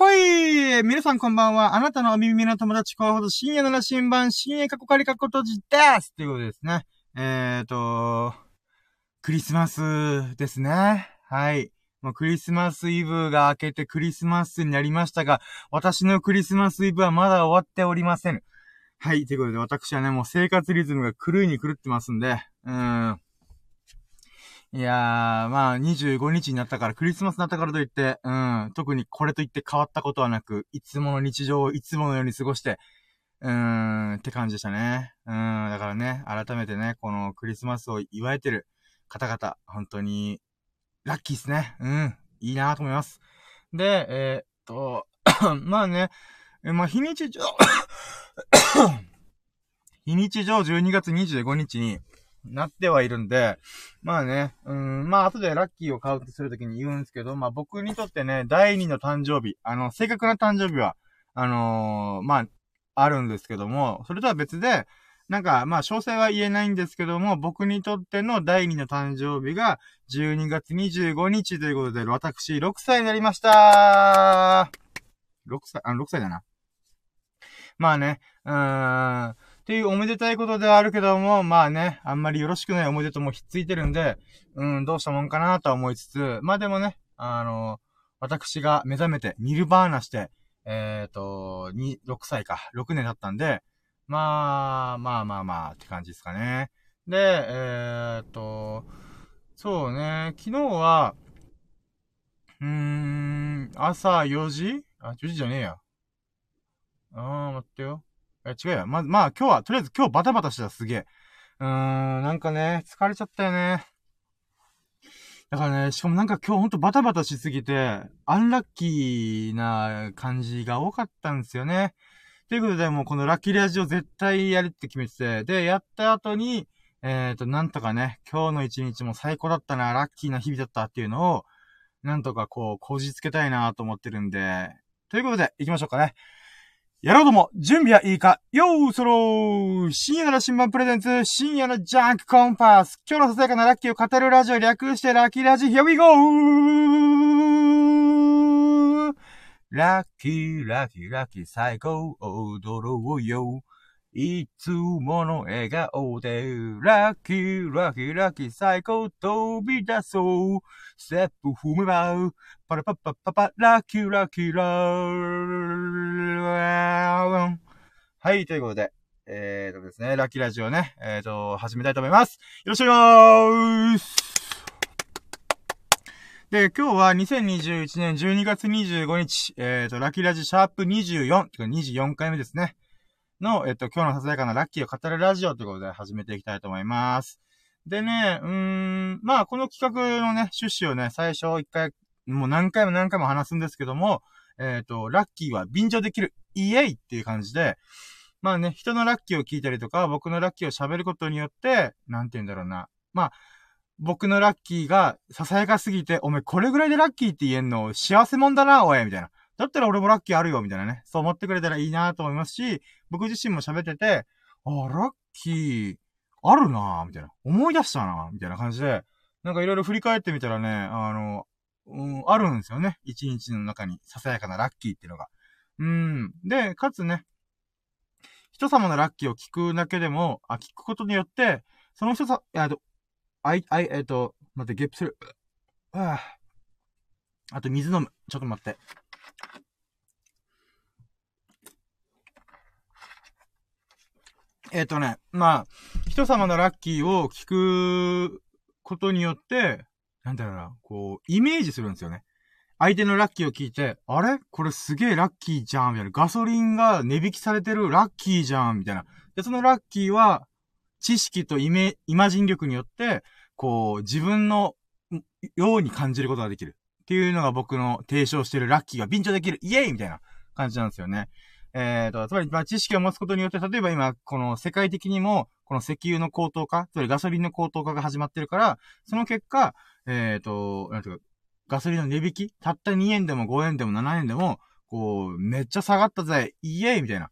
ほい皆さんこんばんは。あなたのお耳の友達候補と深夜の羅針盤、深夜過去仮過去閉じですということですね。えーと、クリスマスですね。はい。もうクリスマスイブが明けてクリスマスになりましたが、私のクリスマスイブはまだ終わっておりません。はい。ということで私はね、もう生活リズムが狂いに狂ってますんで、うーん。いやー、まあ、25日になったから、クリスマスになったからといって、うん、特にこれといって変わったことはなく、いつもの日常をいつものように過ごして、うーん、って感じでしたね。うん、だからね、改めてね、このクリスマスを祝えてる方々、本当に、ラッキーっすね。うん、いいなと思います。で、えー、っと、まあね、えまあ、日にち上 日にち上12月25日に、なってはいるんで、まあね、うん、まあ後でラッキーを買うとするときに言うんですけど、まあ僕にとってね、第二の誕生日、あの、正確な誕生日は、あのー、まあ、あるんですけども、それとは別で、なんか、まあ、詳細は言えないんですけども、僕にとっての第二の誕生日が、12月25日ということで、私、6歳になりました6歳、あ、6歳だな。まあね、うーん、っていうおめでたいことではあるけども、まあね、あんまりよろしくない思い出ともひっついてるんで、うん、どうしたもんかなとは思いつつ、まあでもね、あの、私が目覚めて、ニルバーナして、えっ、ー、と、2、6歳か、6年だったんで、まあ、まあまあまあ、って感じですかね。で、えっ、ー、と、そうね、昨日は、うーん、朝4時？あ、4時じゃねえや。あー、待ってよ。え、違うよ。ま、まあ今日は、とりあえず今日バタバタしてたすげえ。うーん、なんかね、疲れちゃったよね。だからね、しかもなんか今日ほんとバタバタしすぎて、アンラッキーな感じが多かったんですよね。ということで、もうこのラッキーラジオ絶対やるって決めてて、で、やった後に、えっ、ー、と、なんとかね、今日の一日も最高だったな、ラッキーな日々だったっていうのを、なんとかこう、こじつけたいなと思ってるんで、ということで、行きましょうかね。やろうども、準備はいいかよーそろー深夜の新聞プレゼンツ、深夜のジャンクコンパス。今日のささやかなラッキーを語るラジオ略してラッキーラジ、Here we go! ラッキー、ラッキー、ラッキー、最高、踊ろうよ。いつもの笑顔で、ラッキー、ラッキー、ラッキー、最高、飛び出そう。ステップ踏めば、パラパッパッパパ、ラッキー、ラッキー、ラーはい、ということで、えーとですね、ラッキーラジオね、えーと、始めたいと思います。よろしくお願いしますで、今日は2021年12月25日、えーと、ラッキーラジシャープ24、24回目ですね。の、えっと、今日のささやかなラッキーを語るラジオということで始めていきたいと思います。でね、うーん、まあ、この企画のね、趣旨をね、最初一回、もう何回も何回も話すんですけども、えっ、ー、と、ラッキーは便乗できる、イエイっていう感じで、まあね、人のラッキーを聞いたりとか、僕のラッキーを喋ることによって、なんて言うんだろうな。まあ、僕のラッキーがささやかすぎて、おめこれぐらいでラッキーって言えんの幸せもんだな、おい、みたいな。だったら俺もラッキーあるよ、みたいなね。そう思ってくれたらいいなと思いますし、僕自身も喋ってて、あ、ラッキー、あるなみたいな。思い出したなみたいな感じで、なんかいろいろ振り返ってみたらね、あの、うん、あるんですよね。一日の中にささやかなラッキーっていうのが。うん。で、かつね、人様のラッキーを聞くだけでも、あ、聞くことによって、その人さ、えっと、あい、あい、えっと、待って、ゲップする。ああと水飲む。ちょっと待って。えっ、ー、とね、まあ、人様のラッキーを聞くことによって、なんだろうな、こう、イメージするんですよね。相手のラッキーを聞いて、あれ？これすげえラッキーじゃんみたいな。ガソリンが値引きされてるラッキーじゃんみたいな。で、そのラッキーは、知識とイメ、イマジン力によって、こう、自分のように感じることができる。っていうのが僕の提唱してるラッキーが便乗できる。イエーイみたいな感じなんですよね。えっ、ー、と、つまり、まあ、知識を持つことによって、例えば今、この世界的にも、この石油の高騰化、つまりガソリンの高騰化が始まってるから、その結果、えっ、ー、と、なんていうか、ガソリンの値引きたった2円でも5円でも7円でも、こう、めっちゃ下がったぜ、イエーイみたいな。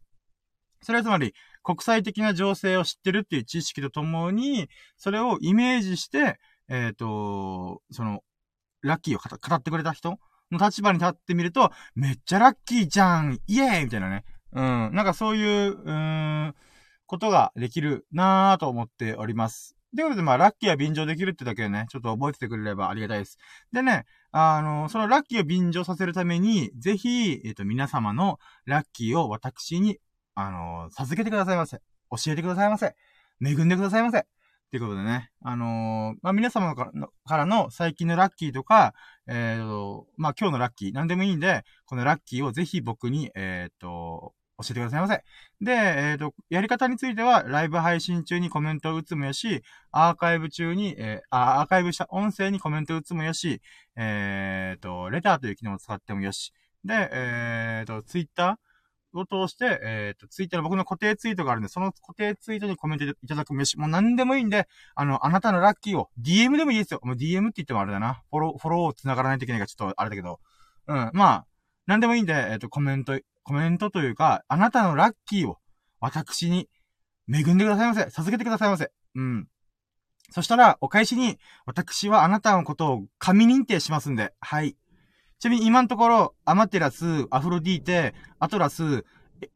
それはつまり、国際的な情勢を知ってるっていう知識とともに、それをイメージして、えっ、ー、と、その、ラッキーを語ってくれた人？の立場に立ってみると、めっちゃラッキーじゃんイエーイみたいなね。うん。なんかそういう、うーん、ことができるなぁと思っております。ということで、まあ、ラッキーは便乗できるってだけでね、ちょっと覚えててくれればありがたいです。でね、あの、そのラッキーを便乗させるために、ぜひ、えっ、ー、と、皆様のラッキーを私に、あの、授けてくださいませ。教えてくださいませ。恵んでくださいませ。っていうことでね、あのー、まあ、皆様からの最近のラッキーとか、えっ、ー、と、まあ、今日のラッキー、なんでもいいんで、このラッキーをぜひ僕に、えっ、ー、と、教えてくださいませ。で、えっ、と、やり方については、ライブ配信中にコメントを打つもよし、アーカイブ中に、え、アーカイブした音声にコメントを打つもよし、えっ、と、レターという機能を使ってもよし。で、えっ、と、ツイッターを通して、えっ、と、ツイッターの僕の固定ツイートがあるんで、その固定ツイートにコメントいただくもよし、もう何でもいいんで、あの、あなたのラッキーを、DM でもいいですよ。もう DM って言ってもあれだな。フォロー、フォローを繋がらないといけないからちょっとあれだけど。うん、まあ、何でもいいんで、えっ、と、コメント、コメントというか、あなたのラッキーを私に恵んでくださいませ。授けてくださいませ。うん。そしたら、お返しに、私はあなたのことを神認定しますんで、はい。ちなみに今のところ、アマテラス、アフロディーテ、アトラス、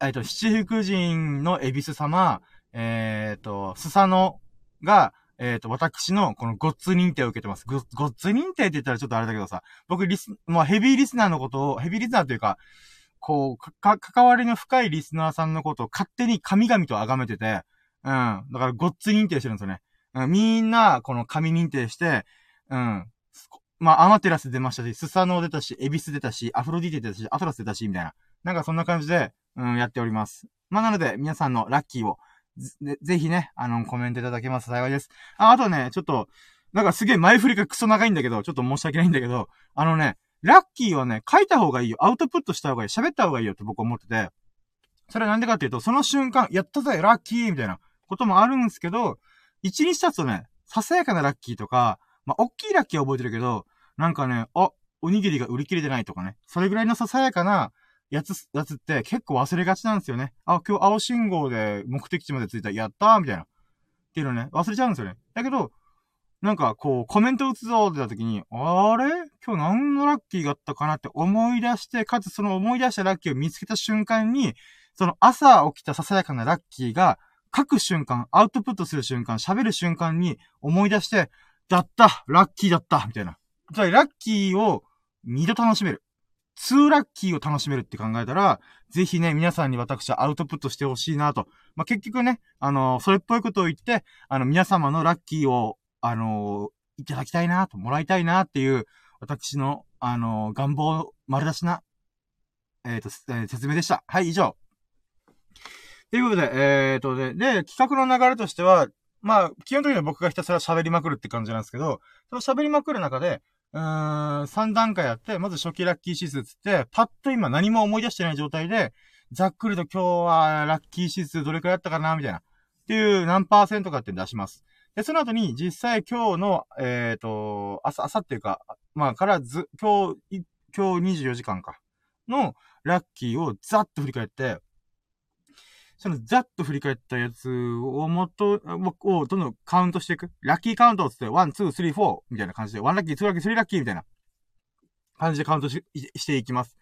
えっと、七福神のエビス様、えっ、ー、と、スサノが、えっ、ー、と、私のこのゴッツ認定を受けてます。ゴッツ認定って言ったらちょっとあれだけどさ、僕リス、まあヘビーリスナーのことを、ヘビーリスナーというか、こう、か、関わりの深いリスナーさんのことを勝手に神々と崇めてて、うん。だからごっつ認定してるんですよね。うん、みんな、この神認定して、うん。まあ、アマテラス出ましたし、スサノー出たし、エビス出たし、アフロディテ出たし、アトラス出たし、みたいな。なんかそんな感じで、うん、やっております。まあ、なので、皆さんのラッキーを、ぜ、ぜひね、あの、コメントいただけます幸いです。あ、あとね、ちょっと、なんかすげえ前振りがクソ長いんだけど、ちょっと申し訳ないんだけど、あのね、ラッキーはね、書いた方がいいよ。アウトプットした方がいい。喋った方がいいよって僕は思ってて。それはなんでかっていうと、その瞬間、やったぜラッキーみたいなこともあるんですけど、一日経つとね、ささやかなラッキーとか、まあ、大きいラッキーは覚えてるけど、なんかね、あ、おにぎりが売り切れてないとかね。それぐらいのささやかなやつ、やつって結構忘れがちなんですよね。あ、今日青信号で目的地まで着いた。やったーみたいな。っていうのね、忘れちゃうんですよね。だけど、なんか、こう、コメント打つぞって言った時に、あれ？今日何のラッキーがあったかなって思い出して、かつその思い出したラッキーを見つけた瞬間に、その朝起きたささやかなラッキーが、書く瞬間、アウトプットする瞬間、喋る瞬間に思い出して、だったラッキーだったみたいな。つまり、ラッキーを二度楽しめる。ツーラッキーを楽しめるって考えたら、ぜひね、皆さんに私はアウトプットしてほしいなと。まあ、結局ね、あのー、それっぽいことを言って、あの、皆様のラッキーをあのー、いただきたいなと、もらいたいなっていう、私の、あのー、願望丸出しな、えっ、と、えー、説明でした。はい、以上。ということで、えっ、とで、で、企画の流れとしては、まあ、基本的には僕がひたすら喋りまくるって感じなんですけど、その喋りまくる中で、うーん、3段階やって、まず初期ラッキー指数つって、パッと今何も思い出してない状態で、ざっくりと今日はラッキー指数どれくらいやったかなみたいな。っていう何パーセントかって出します。で、その後に実際今日の、えっ、ー、と、朝、朝っていうか、まあ、からず、今日、今日24時間か、のラッキーをざっと振り返って、そのざっと振り返ったやつをもっと、をどんどんカウントしていく。ラッキーカウントつって、1、2、3、4みたいな感じで、1ラッキー、2ラッキー、3ラッキーみたいな感じでカウントししていきます。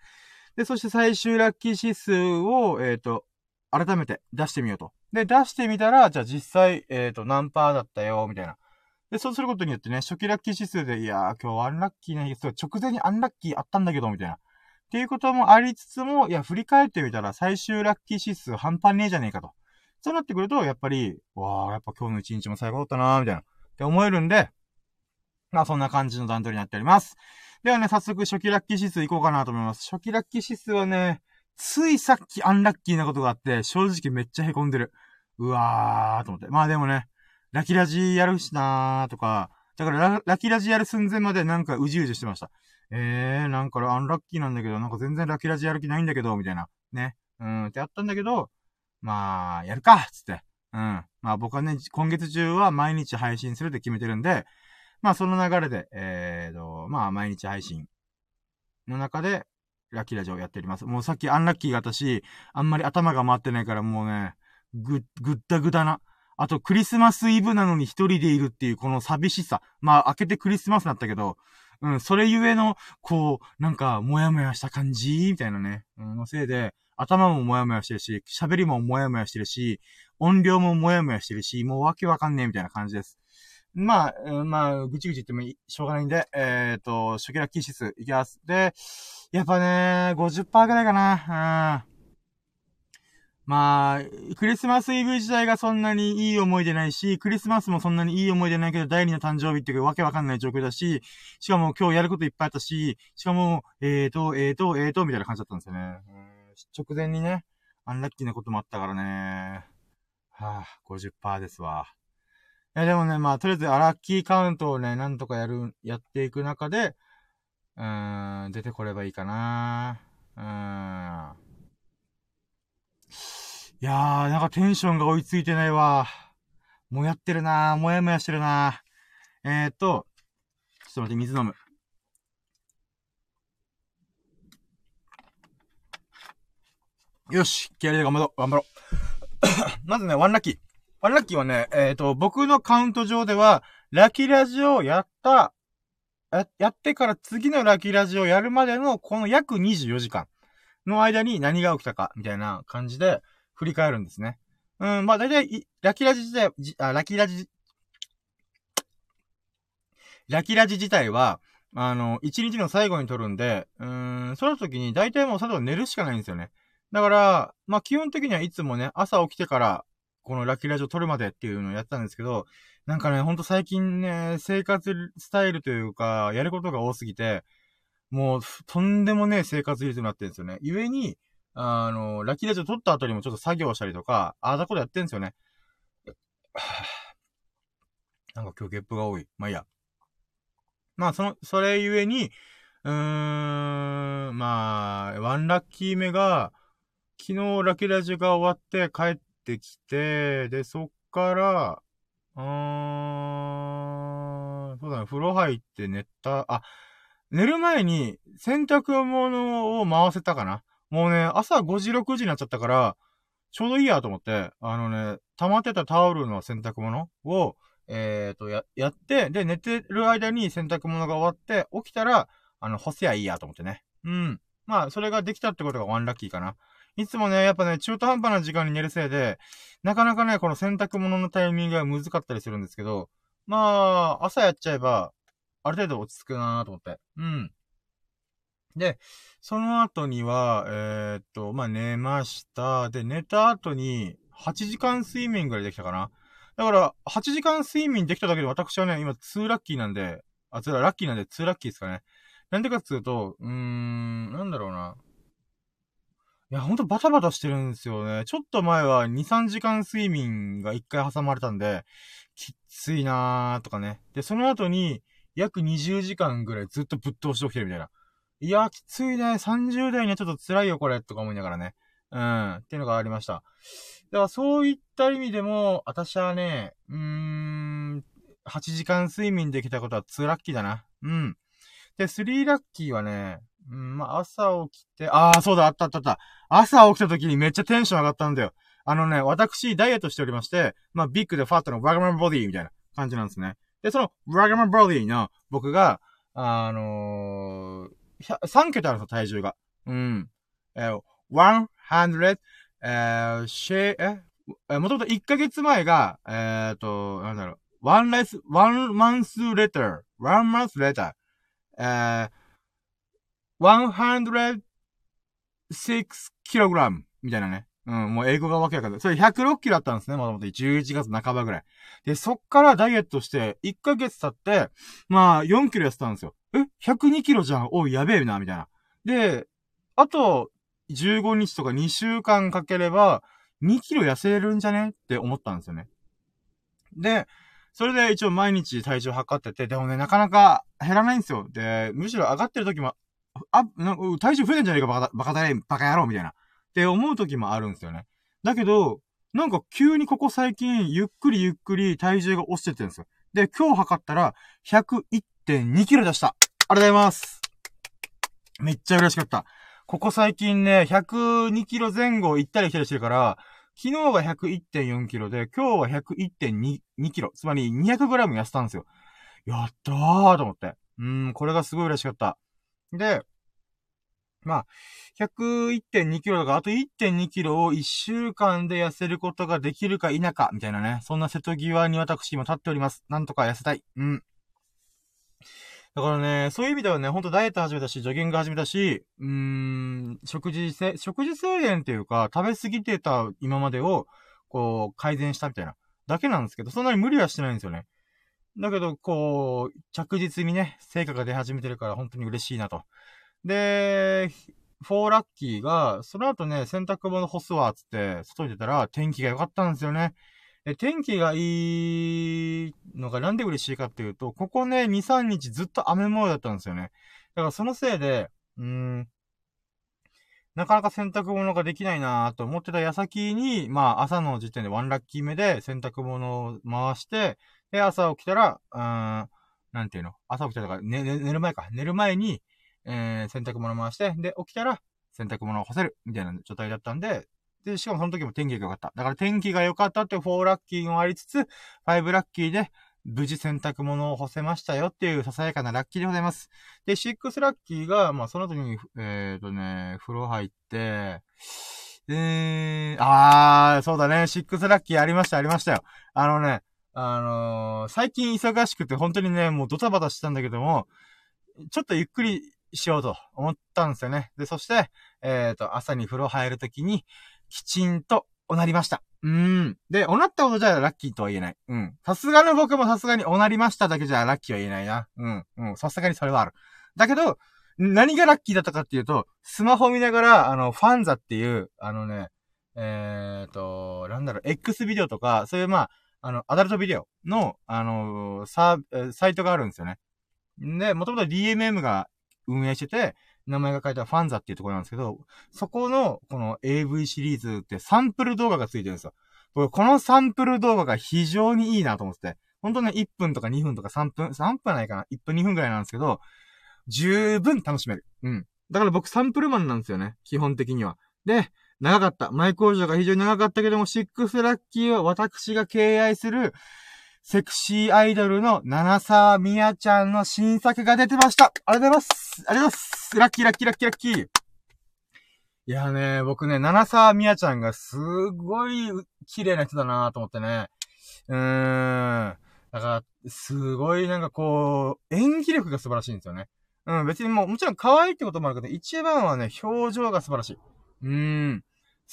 で、そして最終ラッキー指数を、えっ、ー、と、改めて出してみようと。で、出してみたら、じゃあ実際、えっ、ー、と、何パーだったよ、みたいな。で、そうすることによってね、初期ラッキー指数で、いやー、今日アンラッキーな日、直前にアンラッキーあったんだけど、みたいな。っていうこともありつつも、いや、振り返ってみたら最終ラッキー指数半端ねえじゃねえかと。そうなってくると、やっぱり、わー、やっぱ今日の一日も最高だったなー、みたいな。って思えるんで、まあそんな感じの段取りになっております。ではね、早速初期ラッキー指数いこうかなと思います。初期ラッキー指数はね、ついさっきアンラッキーなことがあって、正直めっちゃ凹んでる。うわーと思って。まあでもね、ラキラジやるしなーとか、だからララキラジやる寸前までなんかうじうじしてました。えー、なんかアンラッキーなんだけど、なんか全然ラキラジやる気ないんだけど、みたいな。ね。うん、ってやったんだけど、まあ、やるかつって。うん。まあ僕はね、今月中は毎日配信するって決めてるんで、まあその流れで、えーと、まあ毎日配信の中で、ラッキーラジオやっております。もうさっきアンラッキーが私、あんまり頭が回ってないからもうね、ぐ、ぐったぐだな。あと、クリスマスイブなのに一人でいるっていうこの寂しさ。まあ、明けてクリスマスだったけど、うん、それゆえの、こう、なんか、もやもやした感じ？みたいなね、うん、のせいで、頭ももやもやしてるし、喋りももやもやしてるし、音量ももやもやしてるし、もうわけわかんねえみたいな感じです。まあ、うん、まあ、ぐちぐち言ってもしょうがないんで、えっ、ー、と、初期ラッキー指数いきます。で、やっぱね、50%ぐらいかな。うん。まあ、クリスマスイブ自体がそんなにいい思い出ないし、クリスマスもそんなにいい思い出ないけど、第二の誕生日っていうわけわかんない状況だし、しかも今日やることいっぱいあったし、しかも、えーと、えーと、えーと、みたいな感じだったんですよね。直前にね、アンラッキーなこともあったからね。はぁ、あ、50%ですわ。いや、でもね、まあ、とりあえずアラッキーカウントをね、なんとかやる、やっていく中で、うーん、出てこればいいかなうーん。いやー、なんかテンションが追いついてないわ。もやってるなー、もやもやしてるなー。えーと、ちょっと待って、水飲む。よし、気合で頑張ろう、頑張ろう。まずね、ワンラッキー。ワンラッキーはね、えっ、ー、と、僕のカウント上では、ラッキーラジオをやった、や、やってから次のラッキーラジオをやるまでの、この約24時間の間に何が起きたか、みたいな感じで、振り返るんですね。うん、まあ、だいたい、ラキラジ自体、あ、ラキラジ、ラキラジ自体は、あの、一日の最後に撮るんで、うーん、その時に大体もう佐藤寝るしかないんですよね。だから、まあ、基本的にはいつもね、朝起きてから、このラキラジを撮るまでっていうのをやったんですけど、なんかね、ほんと最近ね、生活スタイルというか、やることが多すぎて、もう、とんでもねえ生活リズムになってるんですよね。故に、あの、ラッキーラジオ撮った後にもちょっと作業したりとか、ああだことやってんすよね。なんか今日ゲップが多い。まあいいや。まあその、それゆえに、うーん、まあ、ワンラッキー目が、昨日ラッキーラジオが終わって帰ってきて、で、そっから、うーん、そうだね、風呂入って寝た、あ、寝る前に洗濯物を回せたかなもうね、朝5時、6時になっちゃったから、ちょうどいいやと思って、あのね、溜まってたタオルの洗濯物を、えっ、ー、と、や、やって、で、寝てる間に洗濯物が終わって、起きたら、あの、干せやいいやと思ってね。うん。まあ、それができたってことがワンラッキーかな。いつもね、やっぱね、中途半端な時間に寝るせいで、なかなかね、この洗濯物のタイミングが難かったりするんですけど、まあ、朝やっちゃえば、ある程度落ち着くなーと思って。うん。で、その後には、えー、っと、まあ、寝ました。で、寝た後に、8時間睡眠ぐらいできたかな。だから、8時間睡眠できただけで私はね、今2ラッキーなんで、あ、つらラッキーなんで2ラッキーですかね。なんでかっていうと、うーん、なんだろうな。いや、ほんとバタバタしてるんですよね。ちょっと前は2、3時間睡眠が1回挟まれたんで、きついなーとかね。で、その後に、約20時間ぐらいずっとぶっ通して起きてるみたいな。いや、きついね。30代にはちょっと辛いよ、これ、とか思いながらね。うん、っていうのがありました。だからそういった意味でも、私はね、うーん、8時間睡眠できたことは2ラッキーだな。うん。で、3ラッキーはね、うん、まあ、朝起きて、ああ、そうだ、あったあったあった。朝起きた時にめっちゃテンション上がったんだよ。あのね、私、ダイエットしておりまして、まあ、ビッグでファットのワガマンボディみたいな感じなんですね。で、その、ワガマンボディの僕が、あのー、3桁あるんですよ、体重が。うん。えー、100、えー、シェえ、えもともと1ヶ月前が、えっ、ー、と、なんだろう、one less, one month later, one month later, えー、106 kg みたいなね。うん、もう英語がわけわかんない。それ106キロあったんですね、もともと。11月半ばぐらい。で、そっからダイエットして、1ヶ月経って、まあ、4キロ痩せたんですよ。え ?102 キロじゃんおい、やべえな、みたいな。で、あと、15日とか2週間かければ、2キロ痩せるんじゃね？って思ったんですよね。で、それで一応毎日体重測ってて、でもね、なかなか減らないんですよ。で、むしろ上がってる時も、あ、な体重増えてんじゃねえか、バカ、バカだれ、バカ野郎、みたいな。って思う時もあるんですよね。だけど、なんか急にここ最近、ゆっくりゆっくり体重が落ちててるんですよ。で、今日測ったら、101.2キロ出した。ありがとうございます。めっちゃ嬉しかった。ここ最近ね、102キロ前後行ったり来たりしてるから、昨日が101.4キロで、今日は101.2キロ。つまり200グラム痩せたんですよ。やったーと思って。うん、これがすごい嬉しかった。で、まあ、101.2キロだか、あと1.2キロを1週間で痩せることができるか否か、みたいなね。そんな瀬戸際に私も立っております。なんとか痩せたい。うん。だからね、そういう意味ではね、ほんとダイエット始めたし、ジョギング始めたし、うーん、食事せ、食事制限っていうか、食べ過ぎてた今までを、こう、改善したみたいな、だけなんですけど、そんなに無理はしてないんですよね。だけど、こう、着実にね、成果が出始めてるから本当に嬉しいなと。で、フォーラッキーが、その後ね、洗濯物干すわ、つって、外に出たら天気が良かったんですよね。で、天気がいいのがなんで嬉しいかっていうと、ここね、2、3日ずっと雨模様だったんですよね。だからそのせいで、うん、なかなか洗濯物ができないなと思ってた矢先に、まあ朝の時点でワンラッキー目で洗濯物を回して、で、朝起きたら、うーん、なんていうの？朝起きたら、ね、寝る前か。寝る前に、えー、洗濯物回して、で、起きたら、洗濯物を干せる、みたいな状態だったんで、で、しかもその時も天気が良かった。だから天気が良かったって4ラッキーもありつつ、5ラッキーで、無事洗濯物を干せましたよっていうささやかなラッキーでございます。で、6ラッキーが、まあその時に、えっ、ー、とね、風呂入って、えー、あー、そうだね、6ラッキーありました、ありましたよ。あのね、あのー、最近忙しくて本当にね、もうドタバタしてたんだけども、ちょっとゆっくりしようと思ったんですよね。で、そして、えっ、ー、と、朝に風呂入るときに、きちんと、おなりました。うーん。で、おなったことじゃラッキーとは言えない。うん。さすがの僕もさすがにおなりましただけじゃラッキーは言えないな。うん。うん。さすがにそれはある。だけど、何がラッキーだったかっていうと、スマホ見ながら、あの、ファンザっていう、あのね、えーと、なんだろう、X ビデオとか、そういうまあ、あの、アダルトビデオの、あのー、ササイトがあるんですよね。んで、もともと DMM が運営してて、名前が書いたファンザっていうところなんですけど、そこの、この AV シリーズってサンプル動画がついてるんですよ。このサンプル動画が非常にいいなと思ってて、ほんとね、1分とか2分とか3分、3分ないかな ?1 分2分くらいなんですけど、十分楽しめる。うん。だから僕サンプルマンなんですよね。基本的には。で、長かった。前工場が非常に長かったけども、シックスラッキーは私が敬愛する、セクシーアイドルの七沢みやちゃんの新作が出てました。ありがとうございます。ありがとうございます。ラッキーラッキーラッキーラッキー。いやね、僕ね、七沢みやちゃんがすごい綺麗な人だなと思ってね。うーん。だから、すごいなんかこう、演技力が素晴らしいんですよね。うん、別にもう、もちろん可愛いってこともあるけど、一番はね、表情が素晴らしい。うーん。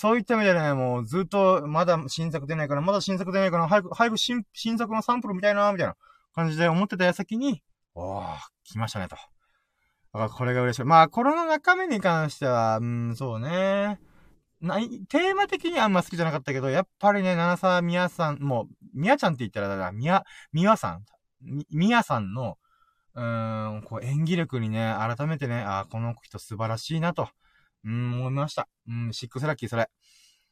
そういった意味でね、もうずっと、まだ新作出ないから、まだ新作出ないから、早く、早く新、新作のサンプルみたいな、みたいな感じで思ってた矢先に、おー、来ましたね、と。だからこれが嬉しい。まあ、これの中身に関しては、うん、そうね。ない、テーマ的にあんま好きじゃなかったけど、やっぱりね、七沢みやさん、もう、みやちゃんって言ったら、だから、みや、みやさん、み、みやさんの、うーん、こう演技力にね、改めてね、あこの人素晴らしいなと。うん、思いました。うん、シックスラッキーそれ。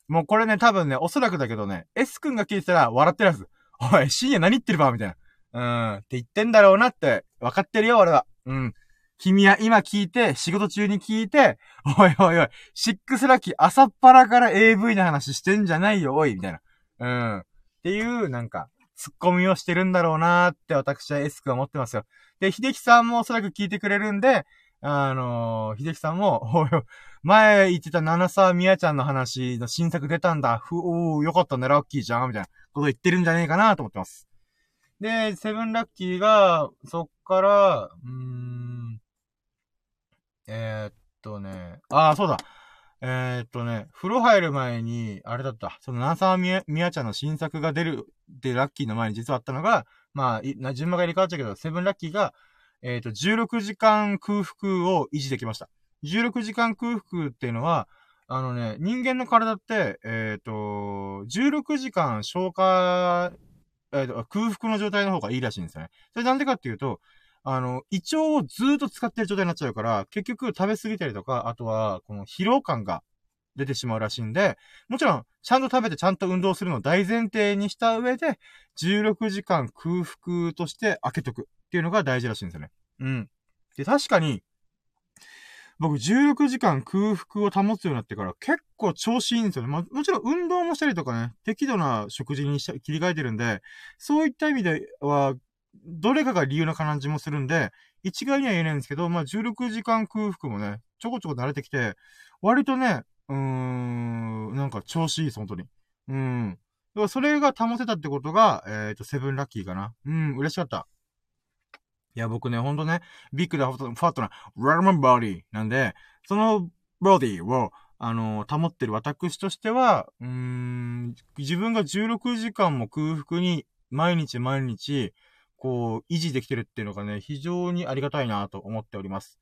もうこれね、多分ね、おそらくだけどね、S 君が聞いてたら笑ってるはず。おい、深夜何言ってるばみたいな。うん、って言ってんだろうなって、分かってるよ、俺は。うん。君は今聞いて、仕事中に聞いて、おいおいおい、シックスラッキー朝っぱらから AV の話してんじゃないよ、おい、みたいな。うん。っていう、なんか、ツッコミをしてるんだろうなーって私は S 君は思ってますよ。で、秀樹さんもおそらく聞いてくれるんで、あのー、秀樹さんも、前言ってた七沢みやちゃんの話の新作出たんだ。ふ、おー、よかったね、ラッキーじゃんみたいなこと言ってるんじゃねえかなと思ってます。で、セブンラッキーが、そっから、うーん、えー、っとね、ああ、そうだ。えー、っとね、風呂入る前に、あれだった。その、七沢みや、みやちゃんの新作が出るってラッキーの前に実はあったのが、まあ、順番が入れ替わっちゃうけど、セブンラッキーが、えっ、ー、と、16時間空腹を維持できました。16時間空腹っていうのは、あのね、人間の体って、えっ、ー、と、16時間消化、えーと、空腹の状態の方がいいらしいんですよね。それなんでかっていうと、あの、胃腸をずっと使ってる状態になっちゃうから、結局食べ過ぎたりとか、あとは、この疲労感が出てしまうらしいんで、もちろん、ちゃんと食べてちゃんと運動するのを大前提にした上で、16時間空腹として開けとくっていうのが大事らしいんですよね。うん。で、確かに、僕16時間空腹を保つようになってから結構調子いいんですよね。まあ、もちろん運動もしたりとかね、適度な食事にし切り替えてるんで、そういった意味では、どれかが理由な感じもするんで、一概には言えないんですけど、まあ、16時間空腹もね、ちょこちょこ慣れてきて、割とね、うーん、なんか調子いいです、本当に。うん。だからそれが保てたってことが、えっ、ー、と、セブンラッキーかな。うん、嬉しかった。いや、僕ね、ほんとね、ビッグでファットな、ラーマンボディなんで、そのボディを、あの、保ってる私としては、うーん、自分が16時間も空腹に毎日毎日、こう、維持できてるっていうのがね、非常にありがたいなと思っております。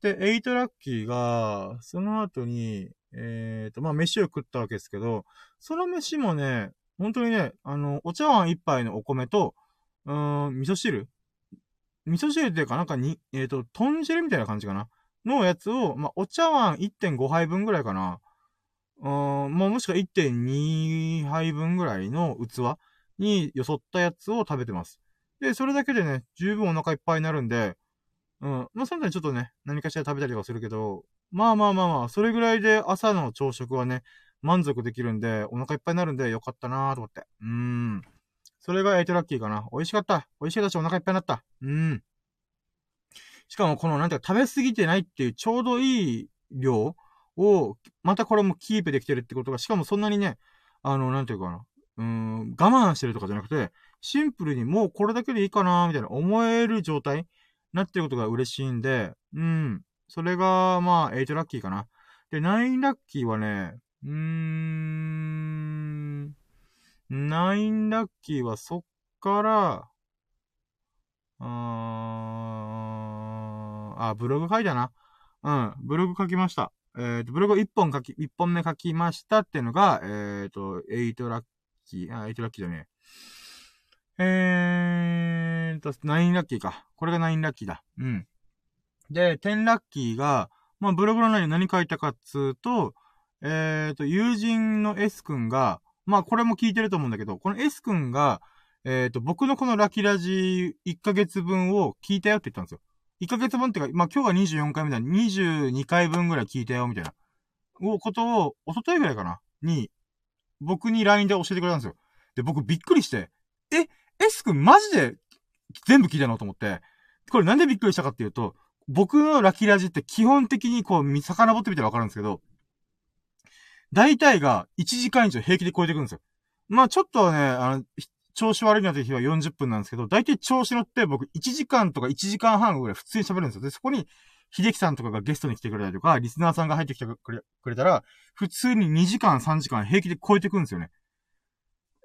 で、8ラッキーが、その後に、えっ、ー、と、まあ、飯を食ったわけですけど、その飯もね、本当にね、あの、お茶碗一杯のお米と、うーん、味噌汁味噌汁っていうかなんかに、えっ、ー、と、豚汁みたいな感じかな？のやつを、まあ、お茶碗1.5杯分ぐらいかな。うん、もうもしくは1.2杯分ぐらいの器によそったやつを食べてます。で、それだけでね、十分お腹いっぱいになるんで、うん。まあ、その時ちょっとね、何かしら食べたりはするけど、まあまあまあまあ、それぐらいで朝の朝食はね、満足できるんで、お腹いっぱいになるんでよかったなーと思って。うーん。それがエイトラッキーかな。美味しかった。美味しかったしお腹いっぱいになった。うん。しかもこのなんていうか食べ過ぎてないっていうちょうどいい量を、またこれもキープできてるってことが、しかもそんなにね、あの、なんていうかな。うーん、我慢してるとかじゃなくて、シンプルにもうこれだけでいいかなみたいな思える状態になってることが嬉しいんで、うん。それが、まあ、8ラッキーかな。で、9ラッキーはね、うーん、ナインラッキーはそっから、あー、あ、ブログ書いたな。うん、ブログ書きました。えっ、ー、と、ブログ1本書き、1本目書きましたっていうのが、えっ、ー、と、8ラッキー、あ、8ラッキーだね。えーと、9ラッキーか。これが9ラッキーだ。うん。で、10ラッキーが、まあ、ブログの内容何書いたかっつうと、えーと、友人の S 君が、まあこれも聞いてると思うんだけど、この S 君が、えっ、ー、と、僕のこのラキラジ1ヶ月分を聞いたよって言ったんですよ。1ヶ月分ってか、まあ今日が24回目だ。22回分ぐらい聞いたよ、みたいな。を、ことを、おとといぐらいかなに、僕に LINE で教えてくれたんですよ。で、僕びっくりして、え、S 君マジで全部聞いたのと思って、これなんでびっくりしたかっていうと、僕のラキラジって基本的にこう、遡ってみたらわかるんですけど、大体が1時間以上平気で超えてくるんですよ。まあちょっとね、あの、調子悪いなという日は40分なんですけど、大体調子乗って僕1時間とか1時間半ぐらい普通に喋るんですよ。で、そこに、秀樹さんとかがゲストに来てくれたりとか、リスナーさんが入ってきてくれくれたら、普通に2時間3時間平気で超えてくるんですよね。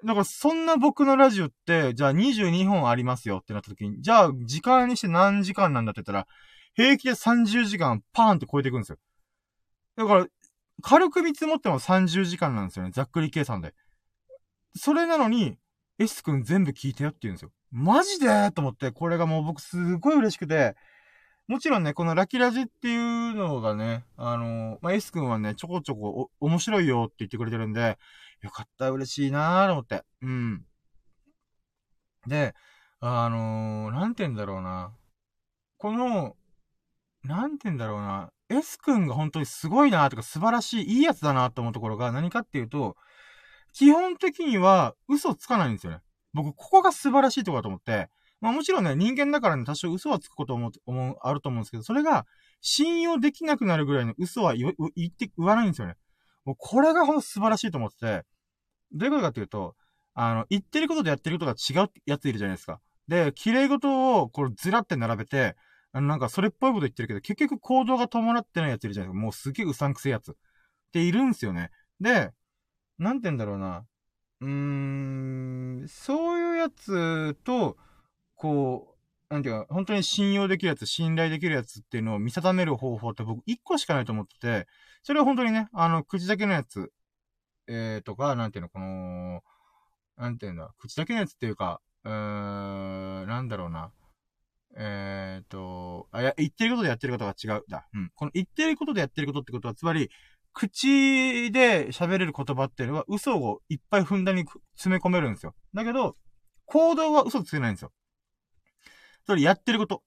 だからそんな僕のラジオって、じゃあ22本ありますよってなった時に、じゃあ時間にして何時間なんだって言ったら、平気で30時間パーンって超えてくるんですよ。だから、軽く見積もっても30時間なんですよね。ざっくり計算で。それなのに、S 君全部聞いてよって言うんですよ。マジでと思って、これがもう僕すっごい嬉しくて、もちろんね、このラキラジっていうのがね、あのー、まあ、S 君はね、ちょこちょこ面白いよって言ってくれてるんで、よかった、嬉しいなーと思って。うん。で、あのー、なんて言うんだろうな。この、なんて言うんだろうな。S 君が本当にすごいなとか素晴らしい、いいやつだなと思うところが何かっていうと、基本的には嘘つかないんですよね。僕、ここが素晴らしいところだと思って、まあもちろんね、人間だからね、多少嘘はつくことも、思う、あると思うんですけど、それが、信用できなくなるぐらいの嘘は言言って、言わないんですよね。もうこれがほんと素晴らしいと思ってて、どういうことかっていうと、あの、言ってることとやってることが違うやついるじゃないですか。で、綺麗事を、これずらって並べて、あの、なんかそれっぽいこと言ってるけど、結局行動が伴ってないやついるじゃないですか。もうすげえうさんくせえやつ。っているんすよね。で、なんて言うんだろうな。うーん、そういうやつと、こう、なんていうか、本当に信用できるやつ、信頼できるやつっていうのを見定める方法って僕一個しかないと思ってて、それは本当にね、あの、口だけのやつ、えー、とか、なんていうの、この、なんていうんだ、口だけのやつっていうか、うーん、なんだろうな。えっ、ー、と、あ、や、言ってることでやってることが違う。だ。うん。この言ってることでやってることってことは、つまり、口で喋れる言葉っていうのは嘘をいっぱいふんだんに詰め込めるんですよ。だけど、行動は嘘つけないんですよ。それやってること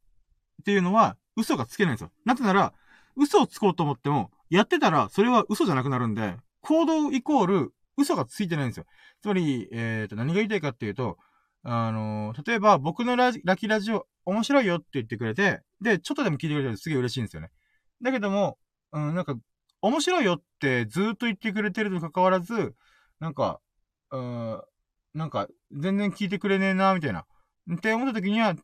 っていうのは嘘がつけないんですよ。なぜなら、嘘をつこうと思っても、やってたらそれは嘘じゃなくなるんで、行動イコール嘘がついてないんですよ。つまり、えっ、ー、と、何が言いたいかっていうと、あの、例えば僕のララキラジオ面白いよって言ってくれて、で、ちょっとでも聞いてくれてるとすげえ嬉しいんですよね。だけども、うん、なんか、面白いよってずっと言ってくれてるに関わらず、なんか、うん、なんか、全然聞いてくれねえな、みたいな。って思った時には、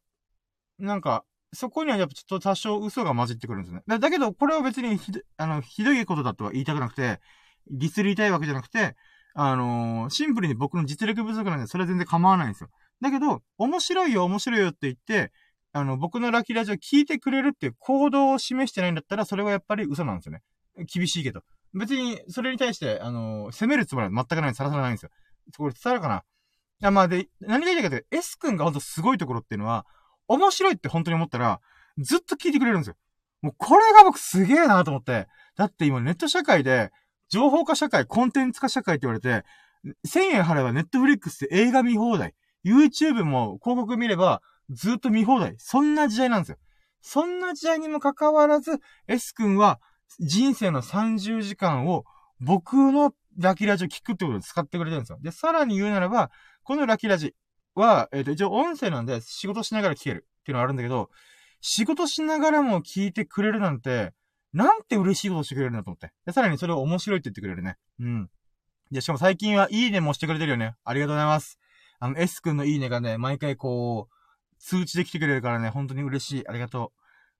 なんか、そこにはやっぱちょっと多少嘘が混じってくるんですね。だだけど、これは別にひど、あの、ひどいことだとは言いたくなくて、ディスりたいわけじゃなくて、あのー、シンプルに僕の実力不足なんで、それは全然構わないんですよ。だけど、面白いよ、面白いよって言って、あの、僕のラッキーラジオ聞いてくれるっていう行動を示してないんだったら、それはやっぱり嘘なんですよね。厳しいけど。別に、それに対して、あの、責めるつもりは全くない、さらさらないんですよ。これ伝わるかな？いや、まあで、何が言いたいかって、S 君がほんとすごいところっていうのは、面白いって本当に思ったら、ずっと聞いてくれるんですよ。もうこれが僕すげえなと思って。だって今ネット社会で、情報化社会、コンテンツ化社会って言われて、1000円払えばネットフリックスで映画見放題。YouTube も広告見ればずっと見放題。そんな時代なんですよ。そんな時代にもかかわらず、S 君は人生の30時間を僕のラキラジを聞くってことで使ってくれてるんですよ。で、さらに言うならば、このラキラジは、えっ、ー、と、一応音声なんで仕事しながら聞けるっていうのがあるんだけど、仕事しながらも聞いてくれるなんて、なんて嬉しいことしてくれるんだと思って。で、さらにそれを面白いって言ってくれるね。うん。で、しかも最近はいいねもしてくれてるよね。ありがとうございます。あの、S 君のいいねがね、毎回こう、通知で来てくれるからね、本当に嬉しい。ありがと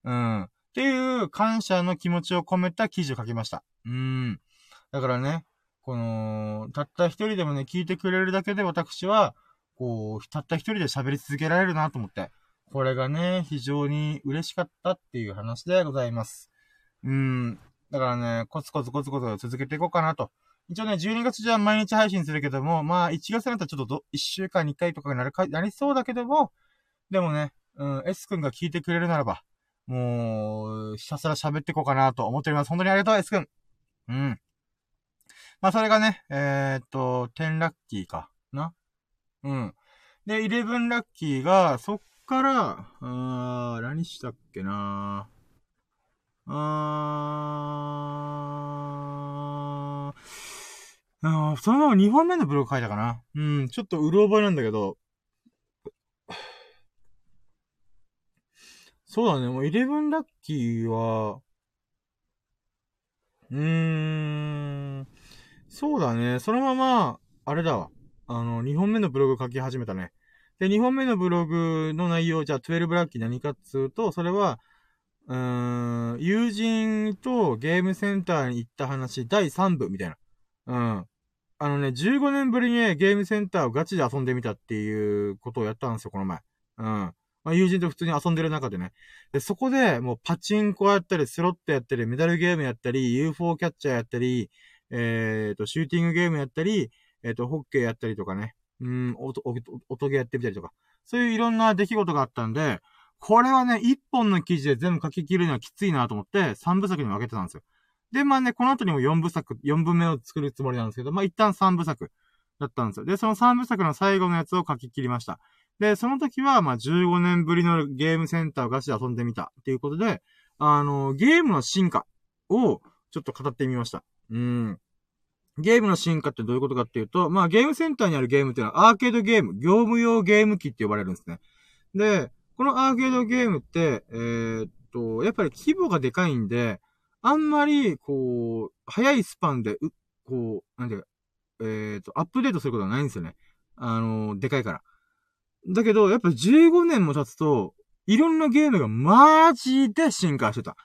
う。うん。っていう感謝の気持ちを込めた記事を書きました。うん。だからね、この、たった一人でもね、聞いてくれるだけで私は、こう、たった一人で喋り続けられるなと思って。これがね、非常に嬉しかったっていう話でございます。うん。だからね、コツコツコツコツ続けていこうかなと。一応ね、12月じゃ毎日配信するけども、まあ、1月になったらちょっと1週間に1回とかになるか、なりそうだけども、でもね、うん、S 君が聞いてくれるならば、もう、ひたすら喋っていこうかなと思っております。本当にありがとう、S 君。うん。まあ、それがね、えー、っと、10ラッキーかな。うん。で、11ラッキーが、そっから、あー、何したっけなあー、あーそのまま2本目のブログ書いたかな。うん、ちょっとうる覚えなんだけど、そうだね、もう11ラッキーは、うーん、そうだね、そのまま、あれだわ。あの、2本目のブログ書き始めたね。で、2本目のブログの内容、じゃあ12ラッキー何かっつうと、それは、うーん、友人とゲームセンターに行った話、第3部みたいな。うん。あのね、15年ぶりにね、ゲームセンターをガチで遊んでみたっていうことをやったんですよ、この前。うん。まあ、友人と普通に遊んでる中でね。で、そこで、もうパチンコやったり、スロットやったり、メダルゲームやったり、UFO キャッチャーやったり、えっ、ー、と、シューティングゲームやったり、えっ、ー、と、ホッケーやったりとかね。うん、音、音ゲーやってみたりとか。そういういろんな出来事があったんで、これはね、一本の記事で全部書き切るのはきついなと思って、三部作に分けてたんですよ。で、まあね、この後にも四部作、四分目を作るつもりなんですけど、まあ一旦三部作だったんですよ。で、その三部作の最後のやつを書き切りました。で、その時は、まあ15年ぶりのゲームセンターをガチで遊んでみたっていうことで、あの、ゲームの進化をちょっと語ってみました。うん。ゲームの進化ってどういうことかっていうと、まあゲームセンターにあるゲームっていうのはアーケードゲーム、業務用ゲーム機って呼ばれるんですね。で、このアーケードゲームって、えー、っと、やっぱり規模がでかいんで、あんまり、こう、早いスパンで、う、こう、なんていうか、えー、っと、アップデートすることはないんですよね。あの、でかいから。だけど、やっぱ15年も経つと、いろんなゲームがマジで進化してた。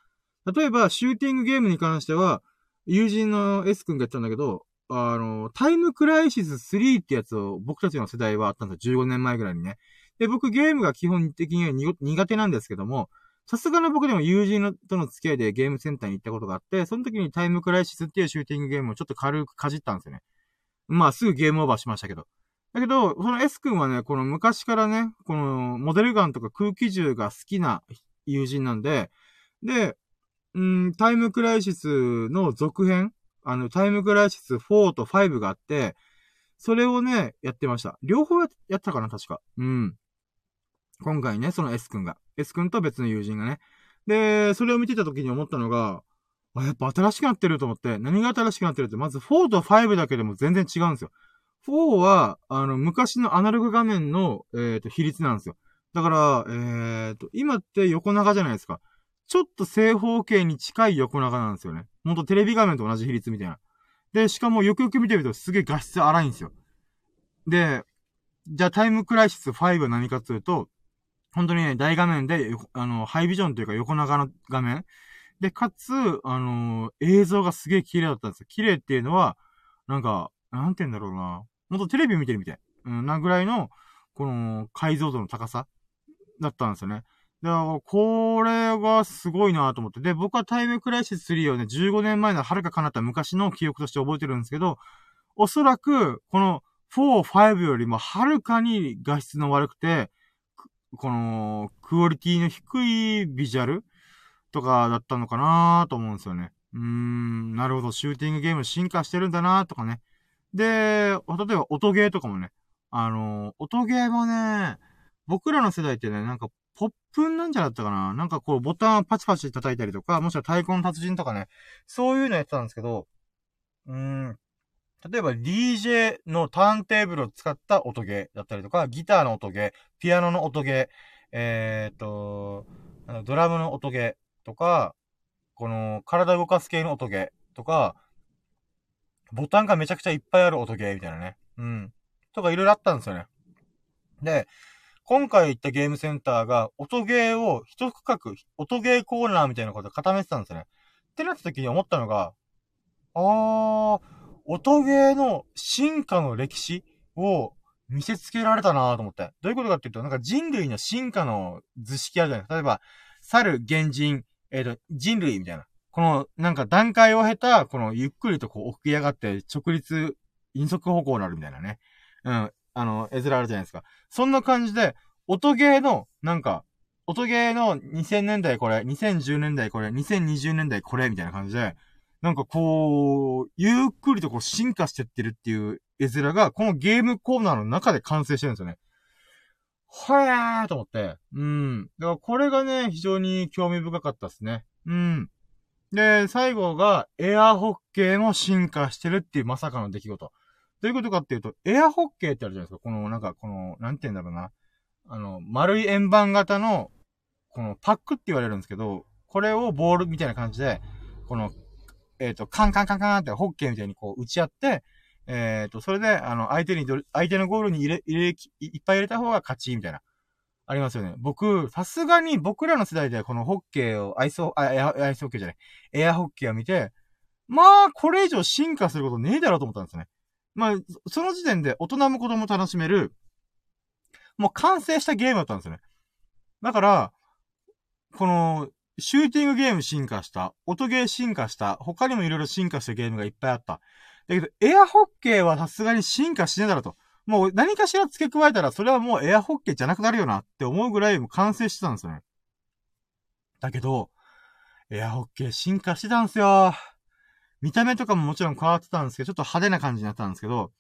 例えば、シューティングゲームに関しては、友人の S 君がやったんだけど、あの、タイムクライシス3ってやつを僕たちの世代はあったんですよ。15年前ぐらいにね。で、僕ゲームが基本的には苦手なんですけども、さすがの僕でも友人のとの付き合いでゲームセンターに行ったことがあって、その時にタイムクライシスっていうシューティングゲームをちょっと軽くかじったんですよね。まあ、すぐゲームオーバーしましたけど。だけど、その S 君はね、この昔からね、このモデルガンとか空気銃が好きな友人なんで、で、うん、タイムクライシスの続編、あの、タイムクライシス4と5があって、それをね、やってました。両方やったかな、確か。うん。今回ね、その S 君が。S 君と別の友人がね。で、それを見てた時に思ったのが、あ、やっぱ新しくなってると思って、何が新しくなってるって、まず4と5だけでも全然違うんですよ。4は、あの、昔のアナログ画面の、えっ、ー、と、比率なんですよ。だから、えっ、ー、と、今って横長じゃないですか。ちょっと正方形に近い横長なんですよね。ほんとテレビ画面と同じ比率みたいな。で、しかもよくよく見てみるとすげえ画質荒いんですよ。で、じゃあタイムクライシス5は何かっていうと、本当にね、大画面で、あの、ハイビジョンというか横長の画面。で、かつ、あのー、映像がすげえ綺麗だったんですよ。綺麗っていうのは、なんか、なんて言うんだろうな。ほんとテレビ見てるみたい。うん、なぐらいの、この、解像度の高さだったんですよね。で、これがすごいなと思って。で、僕はタイムクライシス3をね、15年前の遥か彼方昔の記憶として覚えてるんですけど、おそらく、この4、5よりもはるかに画質の悪くて、この、クオリティの低いビジュアルとかだったのかなと思うんですよね。うーん、なるほど、シューティングゲーム進化してるんだなとかね。で、例えば音ゲーとかもね、あの、音ゲーもね、僕らの世代ってね、なんかポップンなんじゃなかったかな。なんかこう、ボタンをパチパチ叩いたりとか、もしくは太鼓の達人とかね、そういうのやってたんですけど、うーん、例えば DJ のターンテーブルを使った音ゲーだったりとか、ギターの音ゲー、ピアノの音ゲー、えー、っと、ドラムの音ゲーとか、この体動かす系の音ゲーとか、ボタンがめちゃくちゃいっぱいある音ゲーみたいなね。うん。とかいろいろあったんですよね。で、今回行ったゲームセンターが、音ゲーを一区画、音ゲーコーナーみたいなことを固めてたんですよね。ってなった時に思ったのが、あー、音ゲーの進化の歴史を見せつけられたなと思って。どういうことかっていうと、なんか人類の進化の図式あるじゃないですか。例えば、猿、原人、えっ、ー、と、人類みたいな。この、なんか段階を経た、このゆっくりとこう起き上がって直立、陰足歩行になるみたいなね。うん。あの、絵面あるじゃないですか。そんな感じで、音ゲーの、なんか、音ゲーの2000年代これ、2010年代これ、2020年代これ、みたいな感じで、なんかこう、ゆっくりとこう進化してってるっていう絵面が、このゲームコーナーの中で完成してるんですよね。はやーと思って。うん。だからこれがね、非常に興味深かったですね。うん。で、最後が、エアホッケーも進化してるっていうまさかの出来事。どういうことかっていうと、エアホッケーってあるじゃないですか。この、なんか、この、なんて言うんだろうな。あの、丸い円盤型の、このパックって言われるんですけど、これをボールみたいな感じで、この、えっ、ー、と、カンカンカンカンってホッケーみたいにこう打ち合って、えっ、ー、と、それで、あの、相手に相手のゴールに入れ、入れ、いっぱい入れた方が勝ち、みたいな。ありますよね。僕、さすがに僕らの世代でこのホッケーを、アイス、あ、アイスホッケーじゃない、エアホッケーを見て、まあ、これ以上進化することねえだろうと思ったんですね。まあ、その時点で大人も子供も楽しめる、もう完成したゲームだったんですよね。だから、この、シューティングゲーム進化した、音ゲー進化した、他にも色々進化したゲームがいっぱいあった。だけど、エアホッケーはさすがに進化しねえだろと。もう何かしら付け加えたら、それはもうエアホッケーじゃなくなるよなって思うぐらいもう完成してたんですよね。だけど、エアホッケー進化してたんですよ。見た目とかももちろん変わってたんですけど、ちょっと派手な感じになったんですけど、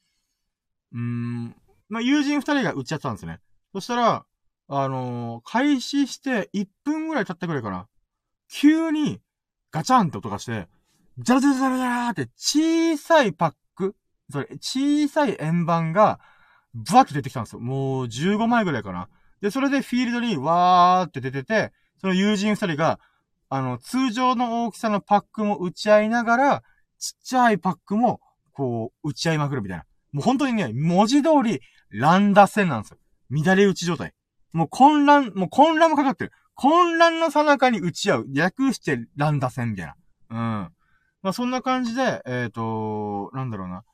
うーん、まあ、友人二人が打っち合ったんですよね。そしたら、あのー、開始して1分ぐらい経ったぐらいかな。急に、ガチャンって音がして、ジャラジャラジャラジャラって小さいパック、それ、小さい円盤が、ブワッと出てきたんですよ。もう15枚ぐらいかな。で、それでフィールドにわーって出てて、その友人二人が、あの、通常の大きさのパックも打ち合いながら、ちっちゃいパックも、こう、打ち合いまくるみたいな。もう本当にね、文字通り、乱打戦なんですよ。乱れ打ち状態。もう混乱、もう混乱もかかってる。混乱のさなかに打ち合う。略して乱打戦みたいな。うん。まあそんな感じで、えっ、ー、と、なんだろうな。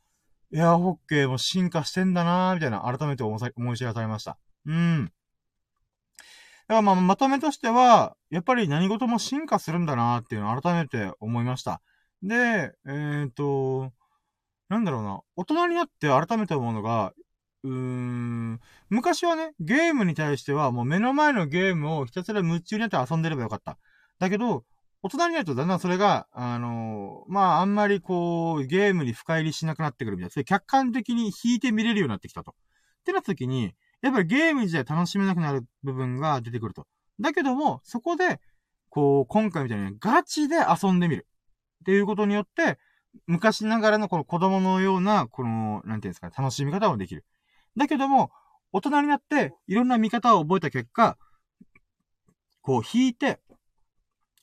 エアホッケーも進化してんだなーみたいな、改めて思い知らされました。うん。だからまあ、まとめとしては、やっぱり何事も進化するんだなーっていうのを改めて思いました。で、えっ、ー、と、なんだろうな、大人になって改めて思うのが、うーん、昔はね、ゲームに対してはもう目の前のゲームをひたすら夢中になって遊んでればよかった。だけど、大人になるとだんだんそれが、あのー、まあ、あんまりこう、ゲームに深入りしなくなってくるみたいな。それ客観的に引いて見れるようになってきたと。ってなった時に、やっぱりゲーム自体楽しめなくなる部分が出てくると。だけども、そこで、こう、今回みたいにガチで遊んでみる。っていうことによって、昔ながらのこの子供のような、この、なんていうんですかね、楽しみ方もできる。だけども、大人になって、いろんな見方を覚えた結果、こう、引いて、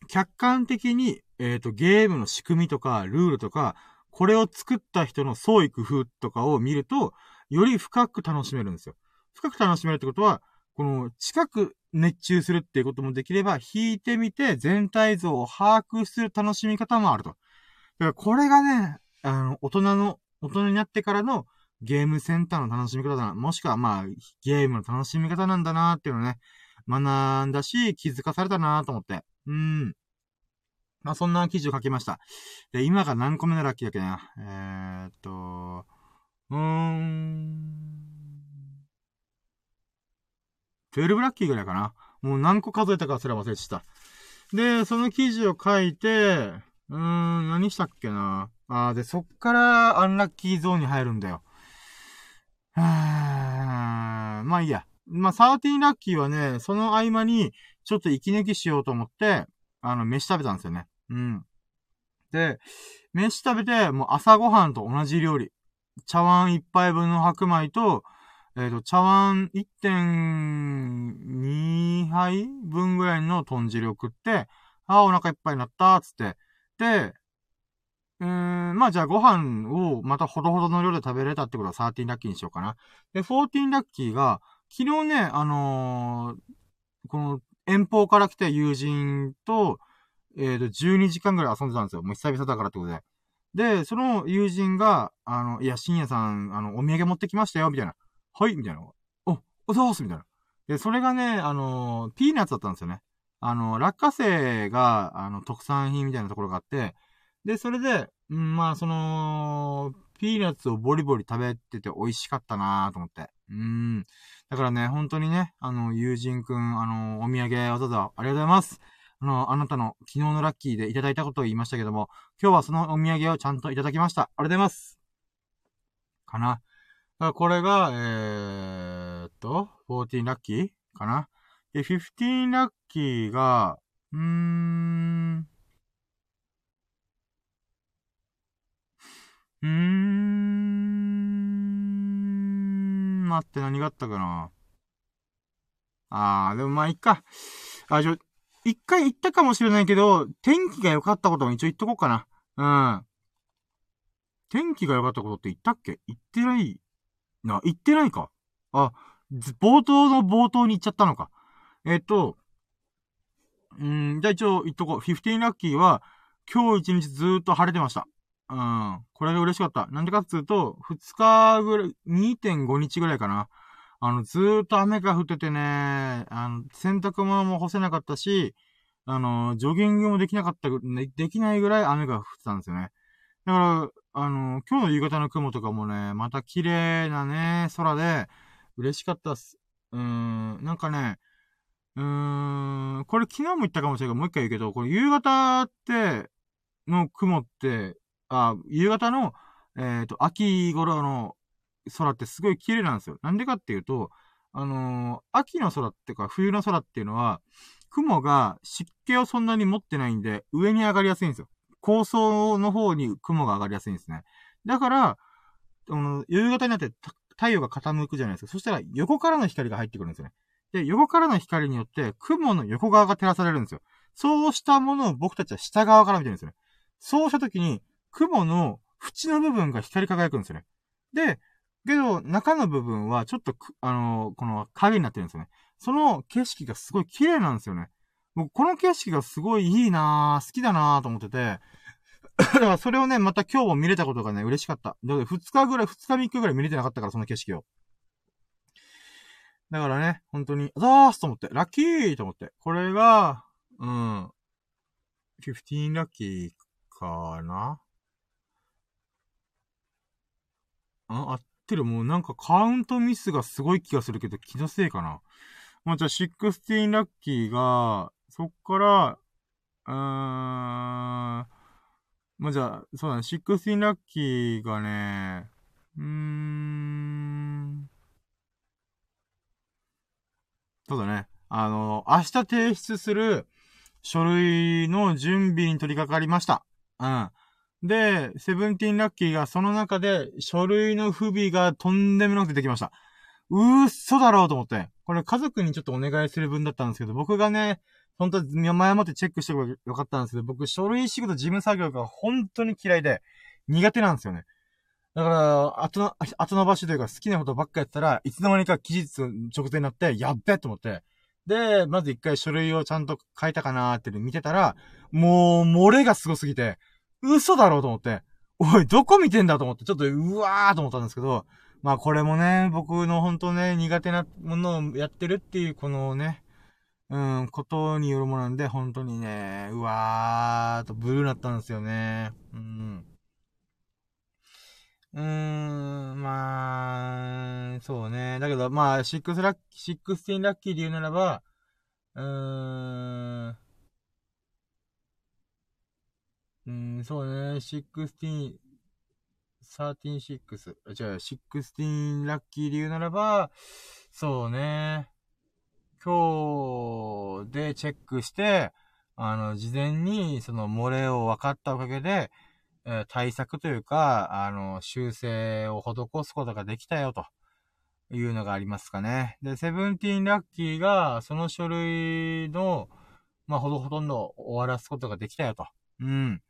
客観的に、えっ、ー、と、ゲームの仕組みとか、ルールとか、これを作った人の創意工夫とかを見ると、より深く楽しめるんですよ。深く楽しめるってことは、この、近く熱中するっていうこともできれば、弾いてみて全体像を把握する楽しみ方もあると。だからこれがね、あの、大人の、大人になってからのゲームセンターの楽しみ方だな。もしくはまあ、ゲームの楽しみ方なんだなっていうのね、学んだし、気づかされたなと思って。うん。まあ、そんな記事を書きました。で、今が何個目のラッキーだっけな。えー、っと、うーん。12ラッキーぐらいかな。もう何個数えたかすら忘れてた。で、その記事を書いて、うーん、何したっけな。あー、で、そっからアンラッキーゾーンに入るんだよ。はー、まあいいや。まあ、13ラッキーはね、その合間に、ちょっと息抜きしようと思って、あの、飯食べたんですよね。うん。で、飯食べて、もう朝ごはんと同じ料理。茶碗一杯分の白米と、えっ、ー、と、茶碗1.2杯分ぐらいの豚汁を食って、ああ、お腹いっぱいになった、つって。で、うー、まあじゃあご飯をまたほどほどの量で食べれたってことは13ラッキーにしようかな。で、14ラッキーが、昨日ね、あのー、この遠方から来た友人と、えっ、ー、と、12時間ぐらい遊んでたんですよ。もう久々だからってことで。で、その友人が、あの、いや、深夜さん、あの、お土産持ってきましたよ、みたいな。はい、みたいな。お、おざーすみたいな。で、それがね、あの、ピーナッツだったんですよね。あの、落花生が、あの、特産品みたいなところがあって、で、それで、うん、まあ、その、ピーナッツをボリボリ食べてて美味しかったなーと思って。うん。だからね、本当にね、あの、友人くん、あの、お土産わざわざありがとうございます。あの、あなたの昨日のラッキーでいただいたことを言いましたけども、今日はそのお土産をちゃんといただきました。ありがとうございます。かな。だからこれが、えー、っと、14ラッキーかな。で、15ラッキーが、うーん、うーん、待って何があったかな。あー、でもまあ、いっか。あ、じゃ、一回言ったかもしれないけど、天気が良かったことも一応言っとこうかな。うん。天気が良かったことって言ったっけ？言ってないな、言ってないか。あ、冒頭の冒頭に言っちゃったのか。えっと、うんじゃあ一応言っとこう。15ラッキーは、今日一日ずーっと晴れてました。うん。これが嬉しかった。なんでかっていうと、2日ぐらい、2.5日ぐらいかな。あの、ずーっと雨が降っててね、あの、洗濯物も干せなかったし、あの、ジョギングもできなかった、できないぐらい雨が降ってたんですよね。だから、あの、今日の夕方の雲とかもね、また綺麗なね、空で、嬉しかったっす。うーん、なんかね、うーん、これ昨日も言ったかもしれないけど、もう一回言うけど、これ夕方って、の雲って、あ、夕方の、えっ、ー、と、秋頃の空ってすごい綺麗なんですよ。なんでかっていうと、あのー、秋の空っていうか、冬の空っていうのは、雲が湿気をそんなに持ってないんで、上に上がりやすいんですよ。高層の方に雲が上がりやすいんですね。だから、あの、夕方になって太陽が傾くじゃないですか。そしたら横からの光が入ってくるんですよね。で、横からの光によって雲の横側が照らされるんですよ。そうしたものを僕たちは下側から見てるんですよね。そうした時に、雲の縁の部分が光り輝くんですよね。で、けど、中の部分はちょっと、あのー、この影になってるんですよね。その景色がすごい綺麗なんですよね。僕、この景色がすごいいいなぁ、好きだなぁと思ってて、だからそれをね、また今日も見れたことがね、嬉しかった。だから2日ぐらい、2日3日ぐらい見れてなかったから、その景色を。だからね、本当に、ザースと思って、ラッキーと思って。これが、うん、15ラッキーかな？あ、合ってる。もうなんかカウントミスがすごい気がするけど、気のせいかな。まあ、じゃあ16ラッキーが、そっから、うーん、まあ、じゃあ、そうだね、16ラッキーがね、うーん、そうだね。あの、明日提出する書類の準備に取り掛かりました。うん。で、セブンティーンラッキーがその中で書類の不備がとんでもなく出てきました。うっそだろうと思って。これ家族にちょっとお願いする分だったんですけど、僕がね、本当に前もってチェックしてよかったんですけど、僕書類仕事事務作業が本当に嫌いで、苦手なんですよね。だから、後の、後伸ばしというか好きなことばっかやったらいつの間にか期日直前になって、やっべと思って、で、まず一回書類をちゃんと書いたかなーって見てたら、もう、漏れがすごすぎて、嘘だろうと思って、おい、どこ見てんだと思って、ちょっと、うわーと思ったんですけど、まあこれもね、僕の本当ね、苦手なものをやってるっていう、このね、うん、ことによるものなんで、本当にね、うわーとブルーなったんですよね。うん。うーん、まあ、そうね。だけど、まあ、シックスラッキー、シックスティンラッキーで言うならば、うーん、うん、そうね、シックスティン、サーティンシックス、じゃあ、シックスティンラッキーで言うならば、そうね、今日でチェックして、あの、事前にその漏れを分かったおかげで、えー、対策というか、あの、修正を施すことができたよというのがありますかね。で、セブンティーンラッキーが、その書類の、まあ、ほどほとんど終わらすことができたよと。うん。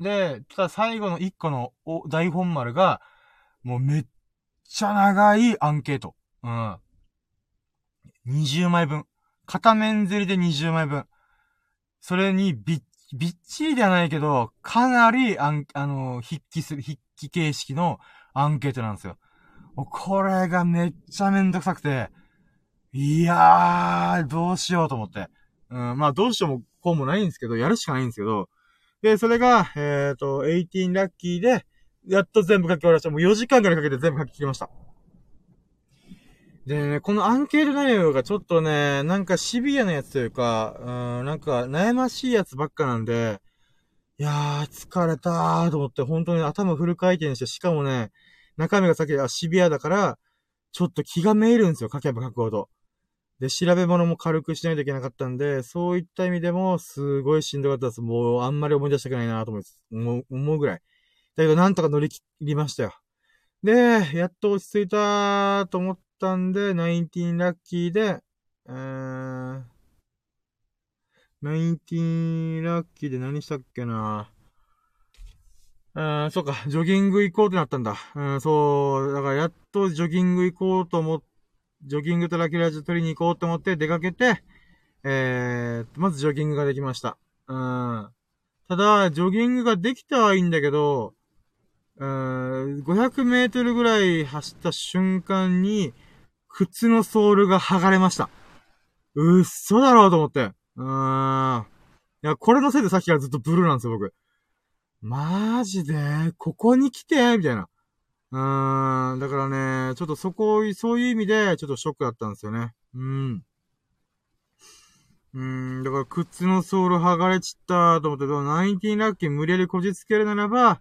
で、ただ最後の一個の大本丸が、もうめっちゃ長いアンケート。うん。20枚分。片面釣りで20枚分。それにびっ、びっちりではないけど、かなり、あん、あの、筆記する、筆記形式のアンケートなんですよ。これがめっちゃめんどくさくて、いやー、どうしようと思って。うん、まあどうしようもこうもないんですけど、やるしかないんですけど、で、それが、えっ、ー、と、18ラッキーで、やっと全部書き終わりました。もう4時間くらいかけて全部書き切りました。でね、このアンケート内容がちょっとね、なんかシビアなやつというか、うん、なんか悩ましいやつばっかなんで、いやー、疲れたーと思って、本当に頭フル回転して、しかもね、中身がさっき、あ、シビアだから、ちょっと気がめいるんですよ、書けば書くほど。で、調べ物も軽くしないといけなかったんで、そういった意味でも、すごいしんどかったです。もう、あんまり思い出したくないなと思います。思う、思うぐらい。だけど、なんとか乗り切りましたよ。で、やっと落ち着いたと思ったんで、19ラッキーで、えー、19ラッキーで何したっけなあそうか、ジョギング行こうってなったんだ。うん、そう、だからやっとジョギング行こうと思っジョギングとラキュラジ取りに行こうと思って出かけて、えー、まずジョギングができました。うん。ただ、ジョギングができたはいいんだけど、うん、500メートルぐらい走った瞬間に、靴のソールが剥がれました。うっそだろうと思って。うーん。いや、これのせいでさっきからずっとブルーなんですよ、僕。マジで？ここに来て？みたいな。うーん、だからね、ちょっとそこ、そういう意味で、ちょっとショックだったんですよね。うん。うん、だから靴のソール剥がれちったと思って、ナインティラッキー無理やりこじつけるならば、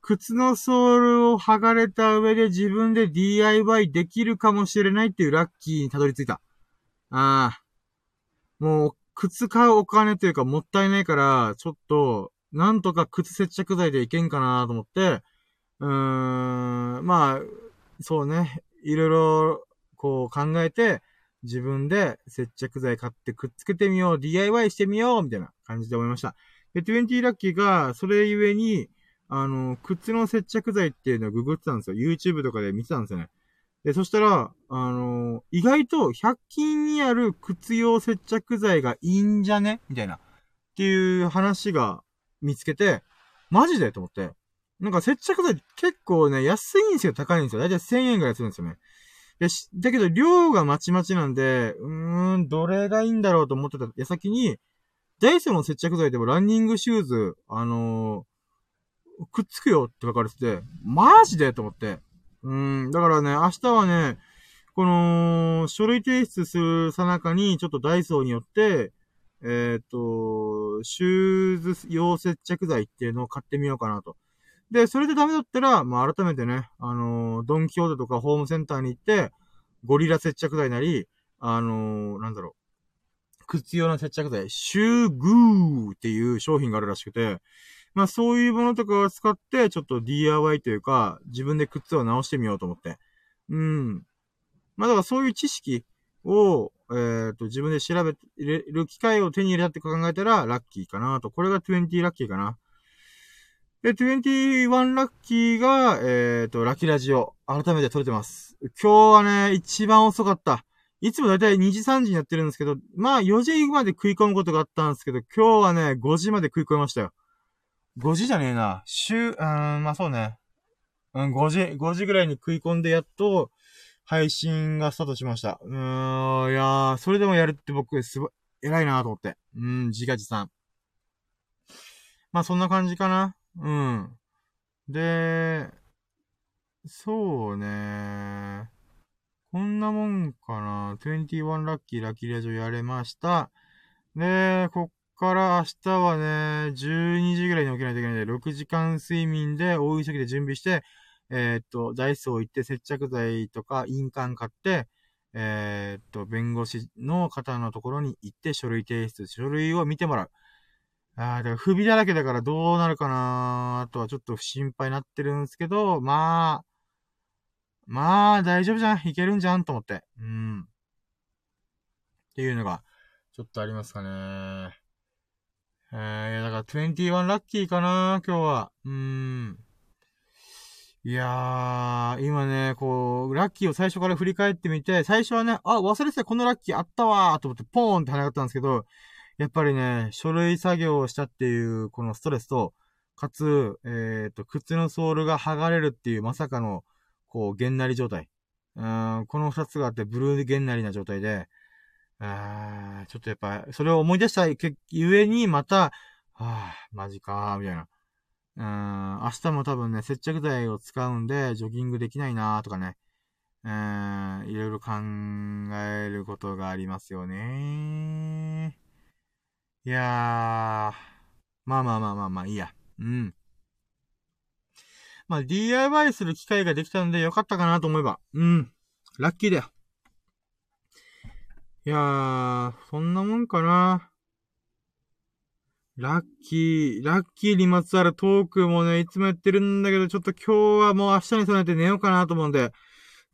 靴のソールを剥がれた上で自分で DIY できるかもしれないっていうラッキーにたどり着いた。ああ。もう、靴買うお金というかもったいないから、ちょっと、なんとか靴接着剤でいけんかなと思って、うーん、まあ、そうね、いろいろ、こう考えて、自分で接着剤買ってくっつけてみよう、DIY してみよう、みたいな感じで思いました。で、20ラッキーが、それゆえに、あの、靴の接着剤っていうのをググってたんですよ。YouTube とかで見てたんですよね。で、そしたら、あの、意外と100均にある靴用接着剤がいいんじゃね？みたいな。っていう話が見つけて、マジで？と思って。なんか接着剤結構ね、安いんですよ、高いんですよ。だいたい1000円ぐらいするんですよね。で、だけど量がまちまちなんで、うーん、どれがいいんだろうと思ってた矢先に、ダイソーの接着剤でもランニングシューズ、あのー、くっつくよって書かれてて、マジでと思って。うん、だからね、明日はね、この、書類提出するさなかに、ちょっとダイソーによって、えっ、ー、と、シューズ用接着剤っていうのを買ってみようかなと。で、それでダメだったら、まあ、改めてね、あのー、ドンキホーテとかホームセンターに行って、ゴリラ接着剤なり、あのー、なんだろう、靴用の接着剤、シューグーっていう商品があるらしくて、まあそういうものとかを使って、ちょっと DIY というか、自分で靴を直してみようと思って。うん。まあだからそういう知識を、えっ、ー、と、自分で調べる機会を手に入れたって考えたら、ラッキーかなと。これが20ラッキーかな。で、21ラッキーが、えっ、ー、と、ラッキーラジオ。改めて撮れてます。今日はね、一番遅かった。いつもだいたい2時3時にやってるんですけど、まあ4時まで食い込むことがあったんですけど、今日はね、5時まで食い込みましたよ。5時じゃねえな。週、うーん、まあそうね。うん、5時、5時ぐらいに食い込んでやっと、配信がスタートしました。うーん、いやー、それでもやるって僕、すごい、偉いなと思って。うん、自画自賛。まあそんな感じかな。うん。で、そうねこんなもんかな。21ラッキーラッキーラジオやれました。で、こっから明日はね、12時ぐらいに起きないといけないので、6時間睡眠で大急ぎで準備して、えー、っと、ダイソー行って接着剤とか印鑑買って、えー、っと、弁護士の方のところに行って書類提出、書類を見てもらう。ああ、だから不備だらけだからどうなるかなとはちょっと心配になってるんですけど、まあ、まあ、大丈夫じゃん。いけるんじゃんと思って。うん。っていうのが、ちょっとありますかね。えー、だから21ラッキーかな、今日は。うーん。いやー、今ね、こう、ラッキーを最初から振り返ってみて、最初はね、あ、忘れてたこのラッキーあったわーと思ってポーンって跳ね上がったんですけど、やっぱりね、書類作業をしたっていう、このストレスと、かつ、えっ、ー、と、靴のソールが剥がれるっていうまさかの、こう、げんなり状態。うん、この二つがあって、ブルーげんなりな状態で、あちょっとやっぱ、それを思い出したゆえに、また、はあ、マジかー、みたいな。うん、明日も多分ね、接着剤を使うんで、ジョギングできないなーとかね。うん、いろいろ考えることがありますよねいやー、まあまあまあまあまあ、いいや。うん。まあ、DIY する機会ができたんでよかったかなと思えば。うん。ラッキーだよ。いやー、そんなもんかな。ラッキー、ラッキーにまつわるトークもね、いつもやってるんだけど、ちょっと今日はもう明日に備えて寝ようかなと思うんで、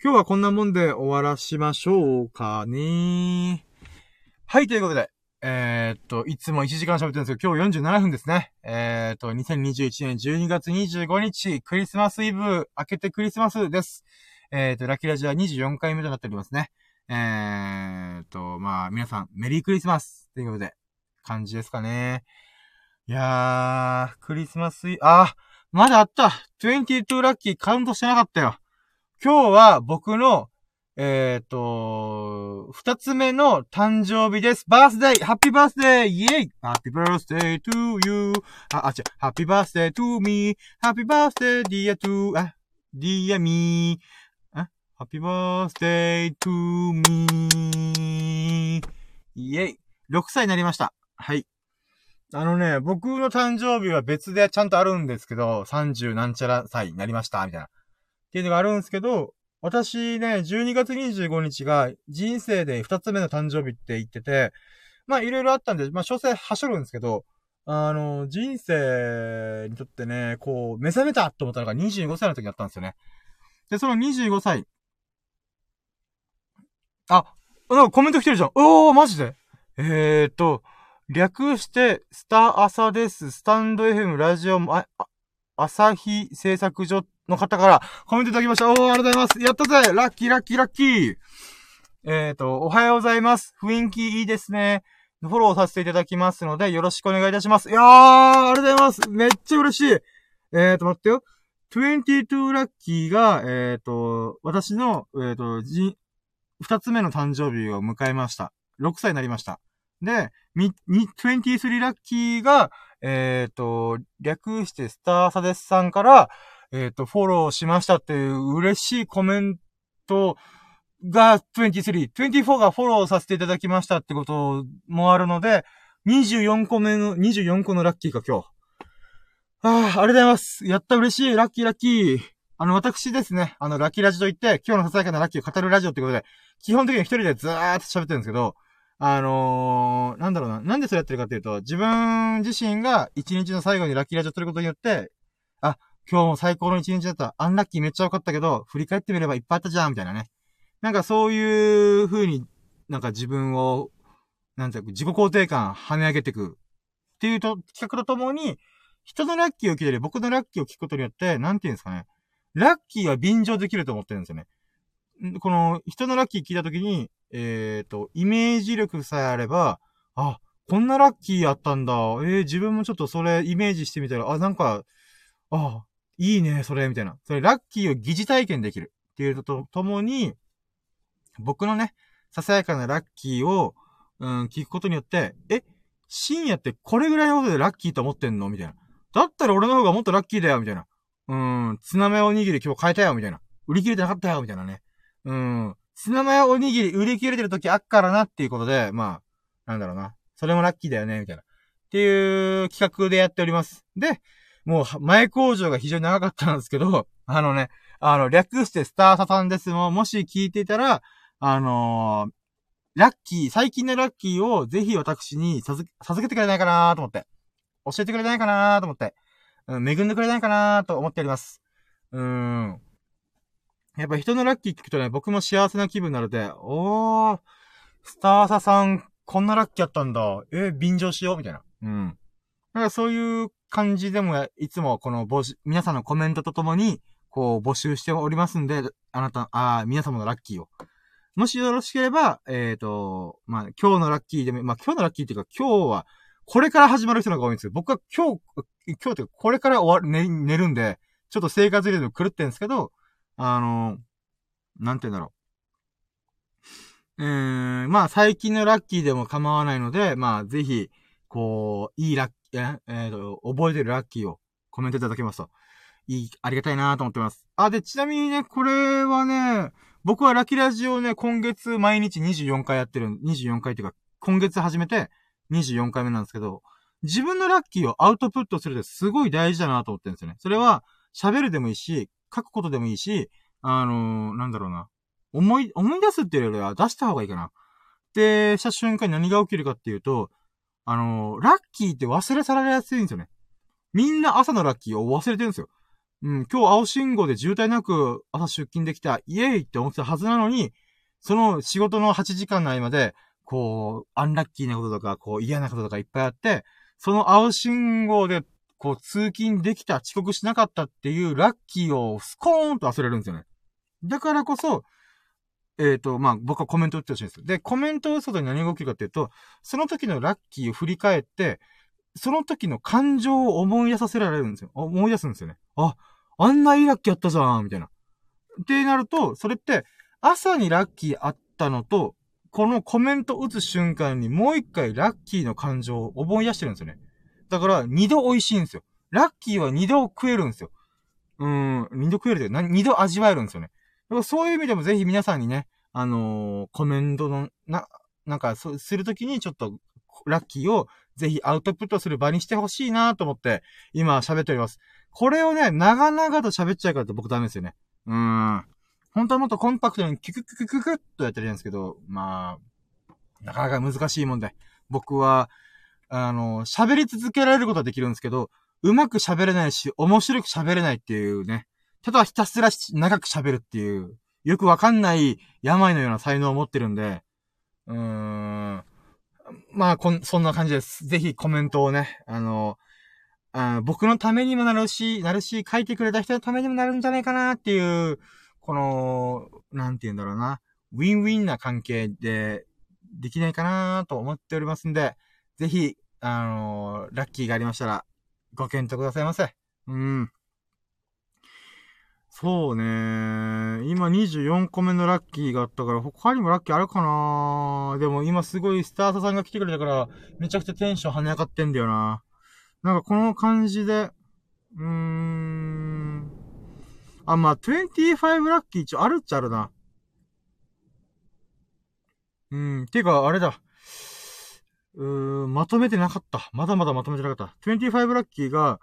今日はこんなもんで終わらしましょうかね。はい、ということで、えー、っと、いつも1時間喋ってるんですけど、今日47分ですね。えー、っと、2021年12月25日、クリスマスイブ、明けてクリスマスです。えー、っと、ラッキーラジオは24回目となっておりますね。え、っと、まあ、皆さん、メリークリスマスということで、感じですかね。いやー、クリスマスイ、あー、まだあった !22 ラッキーカウントしてなかったよ。今日は僕のえっ、ー、と、二つ目の誕生日です。 birthday happy birthday イェイ happy birthday to you あ、あ、違う。 happy birthday to me happy birthday dear to あ、 dear me あ、 happy birthday to me イェイ !6 歳になりました。はい。あのね、僕の誕生日は別でちゃんとあるんですけど、30なんちゃら歳になりました、みたいな。っていうのがあるんですけど、私ね、12月25日が人生で2つ目の誕生日って言ってて、まあいろいろあったんで、まあ詳細はしょるんですけど、あの、人生にとってね、こう、目覚めたと思ったのが25歳の時だったんですよね。で、その25歳。あ、なんかコメント来てるじゃん。おー、マジでえーと、略して、スター朝です。スタンド FM ラジオ、あ、朝日製作所の方からコメントいただきました。おー、ありがとうございます。やったぜラッキーラッキーラッキーえっ、ー、と、おはようございます。雰囲気いいですね。フォローさせていただきますので、よろしくお願いいたします。いやー、ありがとうございます。めっちゃ嬉しい。えーと、待ってよ。22ラッキーが、えっ、ー、と、私の、えっ、ー、と、じ、二つ目の誕生日を迎えました。6歳になりました。で、み、23ラッキーが、えっ、ー、と、略してスターサデスさんから、えっ、ー、と、フォローしましたっていう嬉しいコメントが23、24がフォローさせていただきましたってこともあるので、24個目の、24個のラッキーか今日。ああ、ありがとうございます。やった嬉しい。ラッキーラッキー。あの、私ですね、あの、ラッキーラジと言って、今日のささやかなラッキーを語るラジオってことで、基本的に一人でずーっと喋ってるんですけど、あのー、なんだろうな。なんでそれやってるかっていうと、自分自身が一日の最後にラッキーラジオすることによって、今日も最高の一日だった。アンラッキーめっちゃ良かったけど、振り返ってみればいっぱいあったじゃん、みたいなね。なんかそういう風に、なんか自分を、なんていうか、自己肯定感跳ね上げていく。っていうと、企画とともに、人のラッキーを聞いたり、僕のラッキーを聞くことによって、なんていうんですかね。ラッキーは便乗できると思ってるんですよね。この、人のラッキー聞いたときに、えっ、ー、と、イメージ力さえあれば、あ、こんなラッキーあったんだ。えー、自分もちょっとそれイメージしてみたら、あ、なんか、あ、いいね、それ、みたいな。それ、ラッキーを疑似体験できる。っていうのとともに、僕のね、ささやかなラッキーを、うん、聞くことによって、え、深夜ってこれぐらいのことでラッキーと思ってんの？みたいな。だったら俺の方がもっとラッキーだよ、みたいな。うん、ツナマヨおにぎり今日変えたよ、みたいな。売り切れてなかったよ、みたいなね。うん、ツナマヨおにぎり売り切れてる時あっからなっていうことで、まあ、なんだろうな。それもラッキーだよね、みたいな。っていう企画でやっております。で、もう、前工場が非常に長かったんですけど、あのね、あの、略してスターサさんですも、もし聞いていたら、あのー、ラッキー、最近のラッキーをぜひ私に授けてくれないかなと思って。教えてくれないかなと思って。うん、恵んでくれないかなと思っております。うーん。やっぱ人のラッキー聞くとね、僕も幸せな気分になるで、おー、スターサさん、こんなラッキーあったんだ。え便乗しようみたいな。うん。だからそういう感じでも、いつもこの募集、皆さんのコメントとともに、こう募集しておりますんで、あなた、あ皆様のラッキーを。もしよろしければ、えっ、ー、と、まあ、今日のラッキーでも、まあ、今日のラッキーっていうか、今日は、これから始まる人の方が多いんですよ。僕は今日、今日ってこれから終わる、寝、寝るんで、ちょっと生活リズム狂ってんですけど、あのなんて言うんだろう。えーん、まあ、最近のラッキーでも構わないので、まあ、ぜひ、こう、いいラッえ、えー、と、覚えてるラッキーをコメントいただけますと、いい、ありがたいなと思ってます。あ、で、ちなみにね、これはね、僕はラキラジオね、今月毎日24回やってる、24回っていうか、今月始めて24回目なんですけど、自分のラッキーをアウトプットするってすごい大事だなと思ってるんですよね。それは、喋るでもいいし、書くことでもいいし、あのー、なんだろうな。思い、思い出すっていうよりは出した方がいいかな。で、した瞬間に何が起きるかっていうと、あのー、ラッキーって忘れ去られやすいんですよね。みんな朝のラッキーを忘れてるんですよ。うん、今日青信号で渋滞なく朝出勤できた、イエーイって思ってたはずなのに、その仕事の8時間の合間で、こう、アンラッキーなこととか、こう嫌なこととかいっぱいあって、その青信号で、こう通勤できた、遅刻しなかったっていうラッキーをスコーンと忘れるんですよね。だからこそ、えっ、と、まあ、僕はコメント打ってほしいんです。で、コメントを打つことに何が起きるかっていうと、その時のラッキーを振り返って、その時の感情を思い出させられるんですよ。思い出すんですよね。あ、あんないいラッキーあったじゃん、みたいな。ってなると、それって、朝にラッキーあったのと、このコメント打つ瞬間にもう一回ラッキーの感情を思い出してるんですよね。だから、二度美味しいんですよ。ラッキーは二度食えるんですよ。うーん、二度食えるって二度味わえるんですよね。そういう意味でもぜひ皆さんにね、あのー、コメントの、な、なんか、そう、するときにちょっと、ラッキーをぜひアウトプットする場にしてほしいなと思って、今喋っております。これをね、長々と喋っちゃうからって僕ダメですよね。うーん。本当はもっとコンパクトにキュクキュクキュクっとやってるんですけど、まあ、なかなか難しいもんで。僕は、あの、喋り続けられることはできるんですけど、うまく喋れないし、面白く喋れないっていうね。ただひたすら長く喋るっていう、よくわかんない病のような才能を持ってるんで、うーん。まあ、こん、そんな感じです。ぜひコメントをね、あの、あ僕のためにもなるし、なるし、書いてくれた人のためにもなるんじゃないかなっていう、この、なんて言うんだろうな、ウィンウィンな関係で、できないかなと思っておりますんで、ぜひ、あのー、ラッキーがありましたら、ご検討くださいませ。うん。そうね今24個目のラッキーがあったから、他にもラッキーあるかなでも今すごいスタートさんが来てくれたから、めちゃくちゃテンション跳ね上がってんだよな。なんかこの感じで、うーん。あ、まあ、25ラッキー一応あるっちゃあるな。うん、てか、あれだ。うーん、まとめてなかった。まだまだまとめてなかった。25ラッキーが、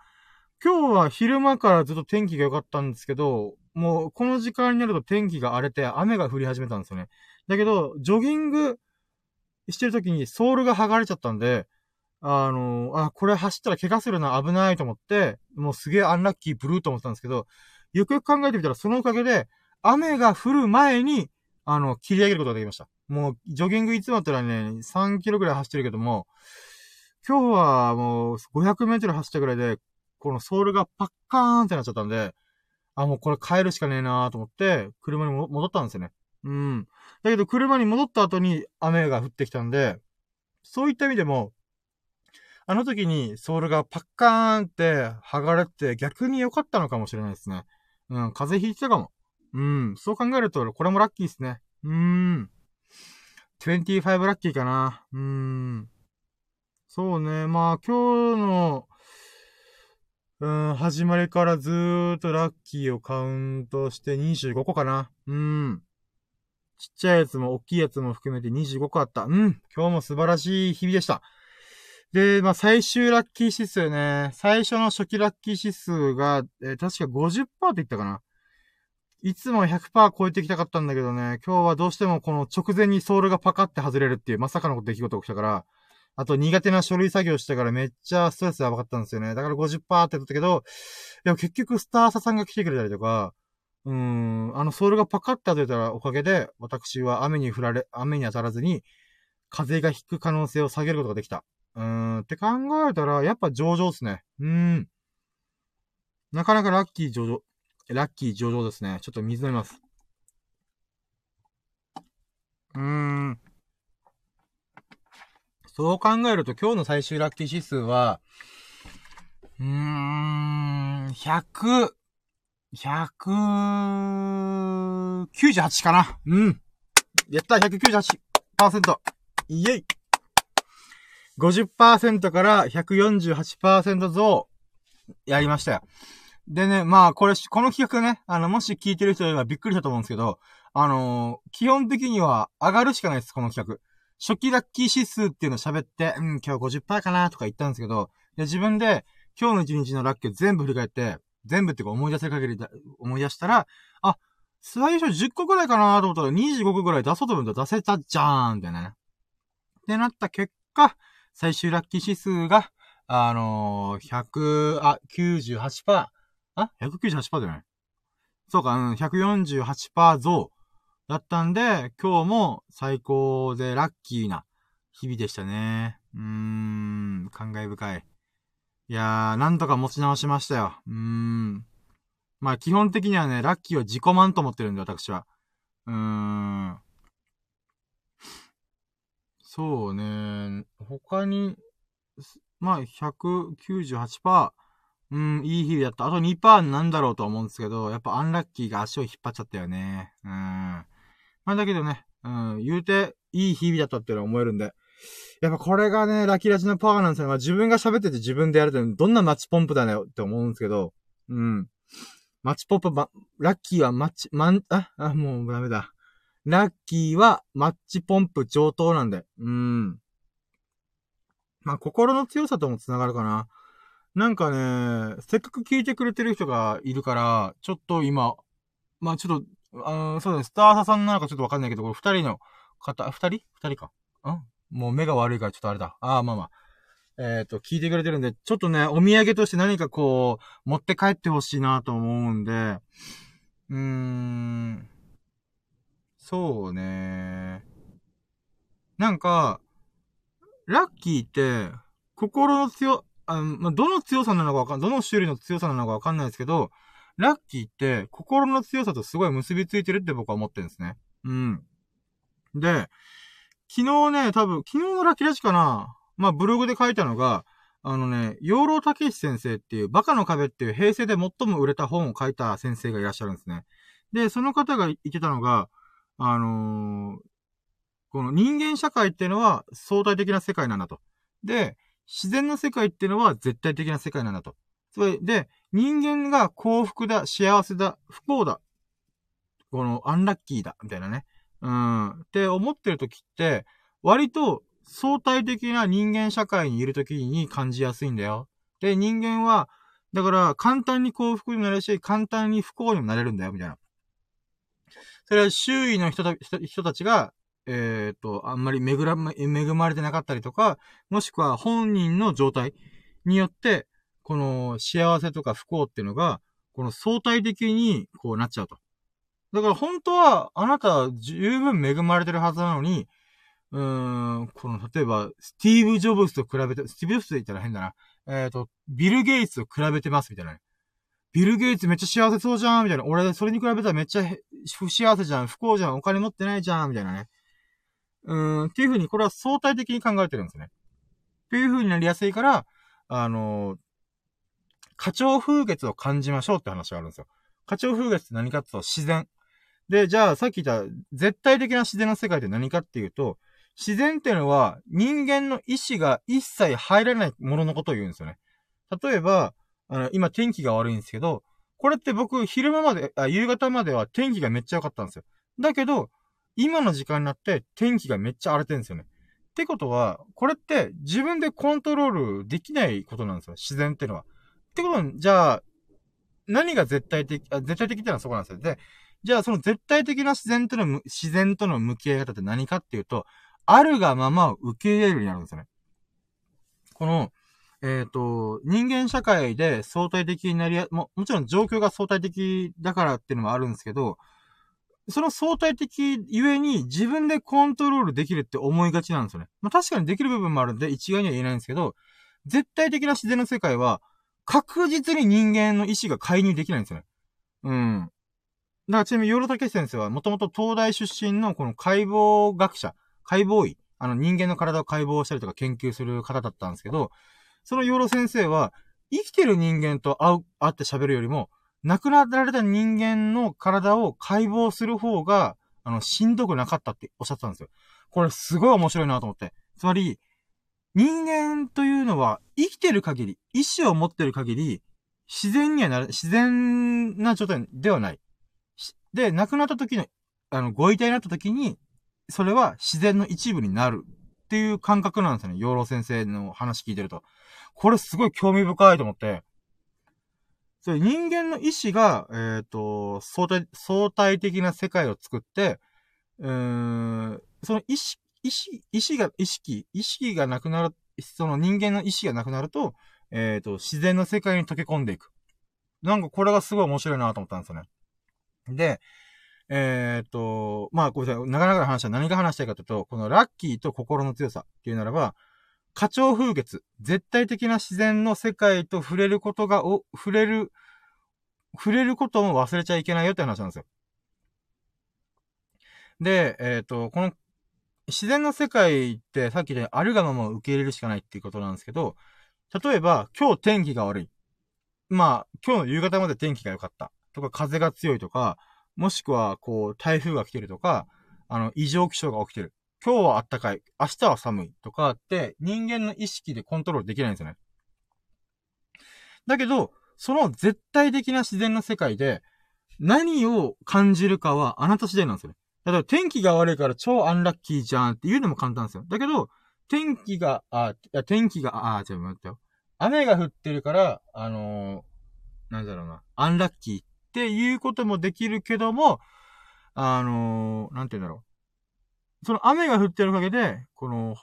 今日は昼間からずっと天気が良かったんですけど、もうこの時間になると天気が荒れて雨が降り始めたんですよね。だけど、ジョギングしてる時にソールが剥がれちゃったんで、あのあ、これ走ったら怪我するな、危ないと思って、もうすげえアンラッキーブルーと思ってたんですけど、よくよく考えてみたらそのおかげで、雨が降る前に、あの、切り上げることができました。もう、ジョギングいつもだったらね、3キロぐらい走ってるけども、今日はもう500メートル走ったぐらいで、このソールがパッカーンってなっちゃったんで、あ、もうこれ帰るしかねえなーと思って、車に戻ったんですよね。うん。だけど車に戻った後に雨が降ってきたんで、そういった意味でも、あの時にソールがパッカーンって剥がれて逆に良かったのかもしれないですね。うん、風邪ひいてたかも。うん、そう考えると、これもラッキーですね。うーん。25ラッキーかな。うーん。そうね。まあ、今日の、うん、始まりからずーっとラッキーをカウントして25個かな。うん。ちっちゃいやつも大きいやつも含めて25個あった。うん。今日も素晴らしい日々でした。で、まあ、最終ラッキー指数ね。最初の初期ラッキー指数が、えー、確か50%って言ったかな。いつも100%超えてきたかったんだけどね、今日はどうしてもこの直前にソールがパカって外れるっていうまさかの出来事が起きたから、あと苦手な書類作業したからめっちゃストレスやばかったんですよね。だから50%って言ったけど、でも結局スターサさんが来てくれたりとか、うーん、あのソールがパカって外れたらおかげで、私は雨に降られ、雨に当たらずに、風が引く可能性を下げることができた。うーん、って考えたら、やっぱ上々っすね。うーん。なかなかラッキー上々。ラッキー上々ですね。ちょっと水飲みます。うーん。そう考えると今日の最終ラッキー指数は、うーん、100、198かな。うん。やった !198%! イェイ !50% から148%増、やりましたよ。でね、まあ、これ、この企画ね、あの、もし聞いてる人はびっくりしたと思うんですけど、あのー、基本的には上がるしかないです、この企画。初期ラッキー指数っていうのを喋って、うん、今日50%かなとか言ったんですけど、で自分で今日の一日のラッキー全部振り返って、全部っていうか思い出せる限りだ思い出したら、あ、最初10個ぐらいかなと思ったら25個ぐらい出そうと思ったら出せたじゃーんってね。ってなった結果、最終ラッキー指数が、あのー、100、あ、98%、あ ?198% じゃない？そうか、うん、148%増だったんで、今日も最高でラッキーな日々でしたね。うーん、感慨深い。いやー、なんとか持ち直しましたよ。うーん。まあ基本的にはね、ラッキーは自己満と思ってるんで、私は。うーん。そうね。他に、まあ198%、うん、いい日々だった。あと2%なんだろうと思うんですけど、やっぱアンラッキーが足を引っ張っちゃったよね。うん。まあだけどね、うん、言うて、いい日々だったっていうのは思えるんで。やっぱこれがね、ラキラジのパワーなんですよ。まあ自分が喋ってて自分でやると、どんなマッチポンプだよって思うんですけど、うん。マッチポンプ、ま、ラッキーはマッチ、まん、あ、あ、もうダメだ。ラッキーはマッチポンプ上等なんで。うん。まあ心の強さとも繋がるかな。なんかね、せっかく聞いてくれてる人がいるから、ちょっと今、まあちょっと、あの、そうです。スターサさんなのかちょっとわかんないけど、これ二人の方、二人？二人か。ん？もう目が悪いからちょっとあれだ。ああ、まあまあ。えっ、ー、と、聞いてくれてるんで、ちょっとね、お土産として何かこう、持って帰ってほしいなと思うんで、うーん、そうね。なんか、ラッキーって、心の強、あの、まあ、どの強さなのかわかん、どの種類の強さなのかわかんないですけど、ラッキーって、心の強さとすごい結びついてるって僕は思ってるんですね。うん。で、昨日ね、多分、昨日のラッキーラジかなまあ、ブログで書いたのが、あのね、養老武史先生っていう、バカの壁っていう平成で最も売れた本を書いた先生がいらっしゃるんですね。で、その方が言ってたのが、あのー、この人間社会っていうのは相対的な世界なんだと。で、自然の世界っていうのは絶対的な世界なんだと。それで、人間が幸福だ、幸せだ、不幸だ、このアンラッキーだ、みたいなね。うん、って思ってる時って、割と相対的な人間社会にいる時に感じやすいんだよ。で、人間は、だから簡単に幸福になれるし、簡単に不幸にもなれるんだよ、みたいな。それは周囲の人た人たちが、えっ、と、あんまり恵ら、恵まれてなかったりとか、もしくは本人の状態によって、この幸せとか不幸っていうのが、この相対的にこうなっちゃうと。だから本当は、あなた十分恵まれてるはずなのに、うーん、この、例えば、スティーブ・ジョブズと比べて、スティーブ・ジョブズで言ったら変だな。えっ、ー、と、ビル・ゲイツと比べてます、みたいなね。ビル・ゲイツめっちゃ幸せそうじゃんみたいな。俺、それに比べたらめっちゃ不幸せじゃん、不幸じゃん、お金持ってないじゃんみたいなね。うーん、っていう風に、これは相対的に考えてるんですね。っていう風になりやすいから、あのー、花鳥風月を感じましょうって話があるんですよ。花鳥風月って何かっていうと自然。で、じゃあさっき言った絶対的な自然の世界って何かっていうと、自然っていうのは人間の意志が一切入らないもののことを言うんですよね。例えば、あの、今天気が悪いんですけど、これって僕、昼間まで、あ、夕方までは天気がめっちゃ良かったんですよ。だけど、今の時間になって天気がめっちゃ荒れてるんですよね。ってことは、これって自分でコントロールできないことなんですよ。自然ってのは。ってことは、じゃあ、何が絶対的、あ絶対的っていうのはそこなんですよ。で、じゃあその絶対的な自然との、自然との向き合い方って何かっていうと、あるがままを受け入れるようになるんですよね。この、えっ、ー、と、人間社会で相対的になりや、も、もちろん状況が相対的だからっていうのもあるんですけど、その相対的ゆえに自分でコントロールできるって思いがちなんですよね。まあ確かにできる部分もあるんで一概には言えないんですけど、絶対的な自然の世界は確実に人間の意志が介入できないんですよね。うん。だからちなみに、ヨーロタケ先生はもともと東大出身のこの解剖学者、解剖医、あの人間の体を解剖したりとか研究する方だったんですけど、そのヨーロ先生は、生きてる人間と会う、会って喋るよりも、亡くなられた人間の体を解剖する方が、あの、しんどくなかったっておっしゃってたんですよ。これすごい面白いなと思って。つまり、人間というのは生きてる限り、意志を持ってる限り、自然にはなる、自然な状態ではない。で、亡くなった時の、あの、ご遺体になった時に、それは自然の一部になるっていう感覚なんですよね。養老先生の話聞いてると。これすごい興味深いと思って。それ人間の意志が、えっ、ー、と、相対、相対的な世界を作って、うーん、その意識、意識、意識が、意識、意識がなくなる、その人間の意識がなくなると、えっ、ー、と、自然の世界に溶け込んでいく。なんかこれがすごい面白いなと思ったんですよね。で、えっ、ー、と、まあ、ごめんなさい。長々な話は何が話したいかというと、このラッキーと心の強さっていうならば、花鳥風月、絶対的な自然の世界と触れることが、お、触れる、触れることも忘れちゃいけないよって話なんですよ。で、えっ、ー、と、この、自然の世界ってさっきであるがまま受け入れるしかないっていうことなんですけど、例えば、今日天気が悪い。まあ、今日の夕方まで天気が良かった。とか、風が強いとか、もしくは、こう、台風が来てるとか、あの、異常気象が起きてる。今日は暖かい、明日は寒いとかって、人間の意識でコントロールできないんですよね。だけど、その絶対的な自然の世界で、何を感じるかはあなた次第なんですよね。例えば天気が悪いから超アンラッキーじゃんって言うのも簡単ですよ。だけど、天気が、あ、いや、天気が、あ、ちょっと待ってよ。雨が降ってるから、あのー、なんだろうな、アンラッキーっていうこともできるけども、あのー、なんて言うんだろう。その雨が降ってるおかげで、この、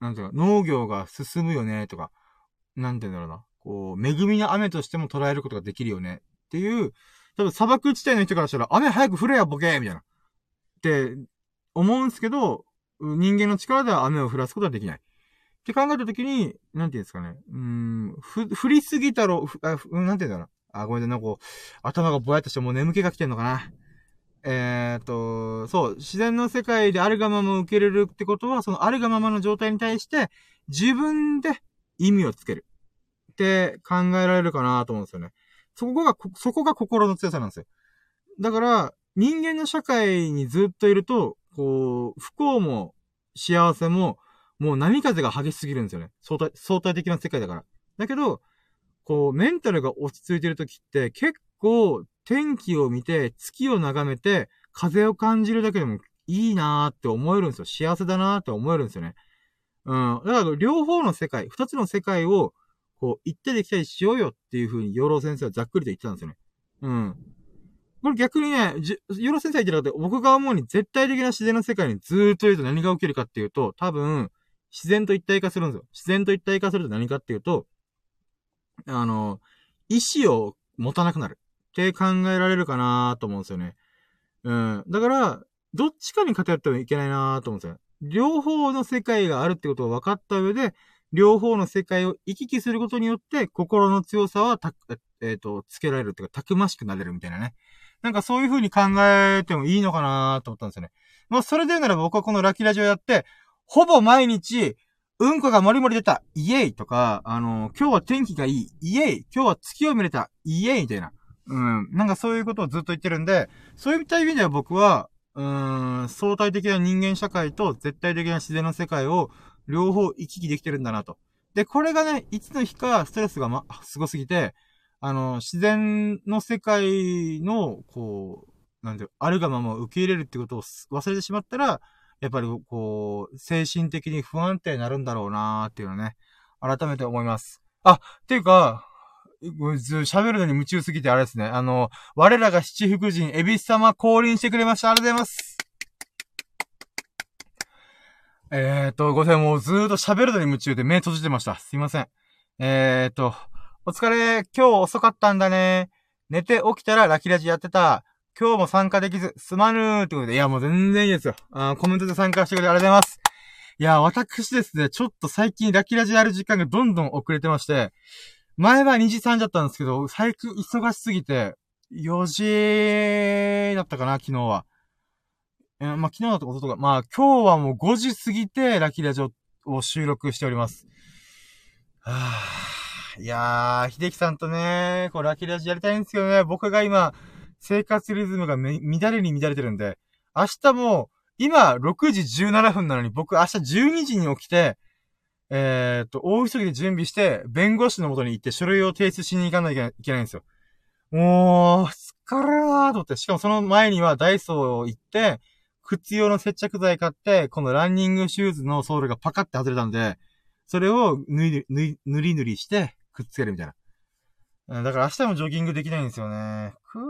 なんていうか、農業が進むよね、とか、なんて言うんだろうな。こう、恵みの雨としても捉えることができるよね、っていう、多分砂漠地帯の人からしたら、雨早く降れや、ボケみたいな。って思うんですけど、人間の力では雨を降らすことはできない。って考えたときに、なんていうんですかね。うん、ふ、降りすぎたろ、あ、なんていうんだろう。あ、ごめんなさい、なんか頭がぼやっとしてもう眠気が来てんのかな。えー、っと、そう、自然の世界であるがまま受けれるってことは、そのあるがままの状態に対して、自分で意味をつける。って考えられるかなと思うんですよね。そこが、そこが心の強さなんですよ。だから、人間の社会にずっといると、こう、不幸も幸せも、もう波風が激しすぎるんですよね。相対、相対的な世界だから。だけど、こう、メンタルが落ち着いてる時って、結構、天気を見て、月を眺めて、風を感じるだけでもいいなーって思えるんですよ。幸せだなーって思えるんですよね。うん。だから、両方の世界、二つの世界を、こう、行ってできたりしようよっていう風に、養老先生はざっくりと言ってたんですよね。うん。これ逆にね、じ、ヨロ先生言ってるかって、僕が思うに絶対的な自然の世界にずーっといると何が起きるかっていうと、多分、自然と一体化するんですよ。自然と一体化すると何かっていうと、あの、意志を持たなくなるって考えられるかなと思うんですよね。うん。だから、どっちかに偏ってもいけないなと思うんですよ。両方の世界があるってことを分かった上で、両方の世界を行き来することによって、心の強さはた、えっ、ー、と、つけられるっていうか、たくましくなれるみたいなね。なんかそういう風に考えてもいいのかなと思ったんですよね。まあ、それで言うなら僕はこのラッキーラジオやって、ほぼ毎日、うんこがもりもり出た、イエイとか、あの今日は天気がいい、イエイ今日は月を見れた、イエイみたいな。うん。なんかそういうことをずっと言ってるんで、そういった意味では僕は、うーん、相対的な人間社会と絶対的な自然の世界を両方行き来できてるんだなと。で、これがね、いつの日かストレスがま、すごすぎて、あの、自然の世界の、こう、なんていう、あるがまま受け入れるってことを忘れてしまったら、やっぱりこう、精神的に不安定になるんだろうなーっていうのね、改めて思います。あ、っていうか、喋るのに夢中すぎてあれですね。あの、我らが七福神、エビス様降臨してくれました。ありがとうございます。えーと、ごめんなさい。もうずーっと喋るのに夢中で目閉じてました。すいません。えーと、お疲れ。今日遅かったんだね。寝て起きたらラキラジやってた。今日も参加できず、すまぬーってことで、いやもう全然いいですよ。あコメントで参加してくれてありがとうございます。いや、私ですね、ちょっと最近ラキラジやる時間がどんどん遅れてまして、前は2時3時だったんですけど、最近忙しすぎて、4時だったかな、昨日は。えー、まあ、昨日だったこととか、まあ、今日はもう5時過ぎてラキラジを収録しております。はぁ、いやー、秀樹さんとね、こうラキラジやりたいんですけどね、僕が今、生活リズムが乱れに乱れてるんで、明日も、今、6時17分なのに、僕、明日12時に起きて、えー、っと、大急ぎで準備して、弁護士の元に行って書類を提出しに行かなきゃいけないんですよ。もう、疲れるなーと思って、しかもその前にはダイソー行って、靴用の接着剤買って、このランニングシューズのソールがパカって外れたんで、それを塗り、塗り、塗り塗りして、くっつけるみたいな。だから明日もジョギングできないんですよね。くー。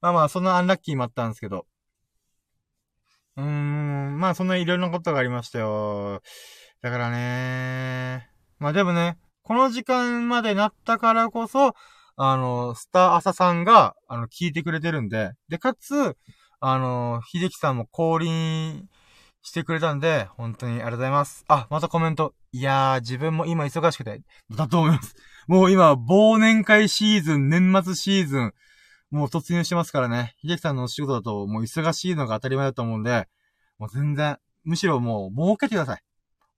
まあまあ、そんなアンラッキーもあったんですけど。うーん、まあそんないろいろなことがありましたよ。だからねまあでもね、この時間までなったからこそ、あの、スター朝さんが、あの、聞いてくれてるんで、で、かつ、あの、秀樹さんも降臨してくれたんで、本当にありがとうございます。あ、またコメント。いやー、自分も今忙しくて、だと思います。もう今、忘年会シーズン、年末シーズン、もう突入してますからね。秀樹さんのお仕事だともう忙しいのが当たり前だと思うんで、もう全然、むしろもう儲けてください。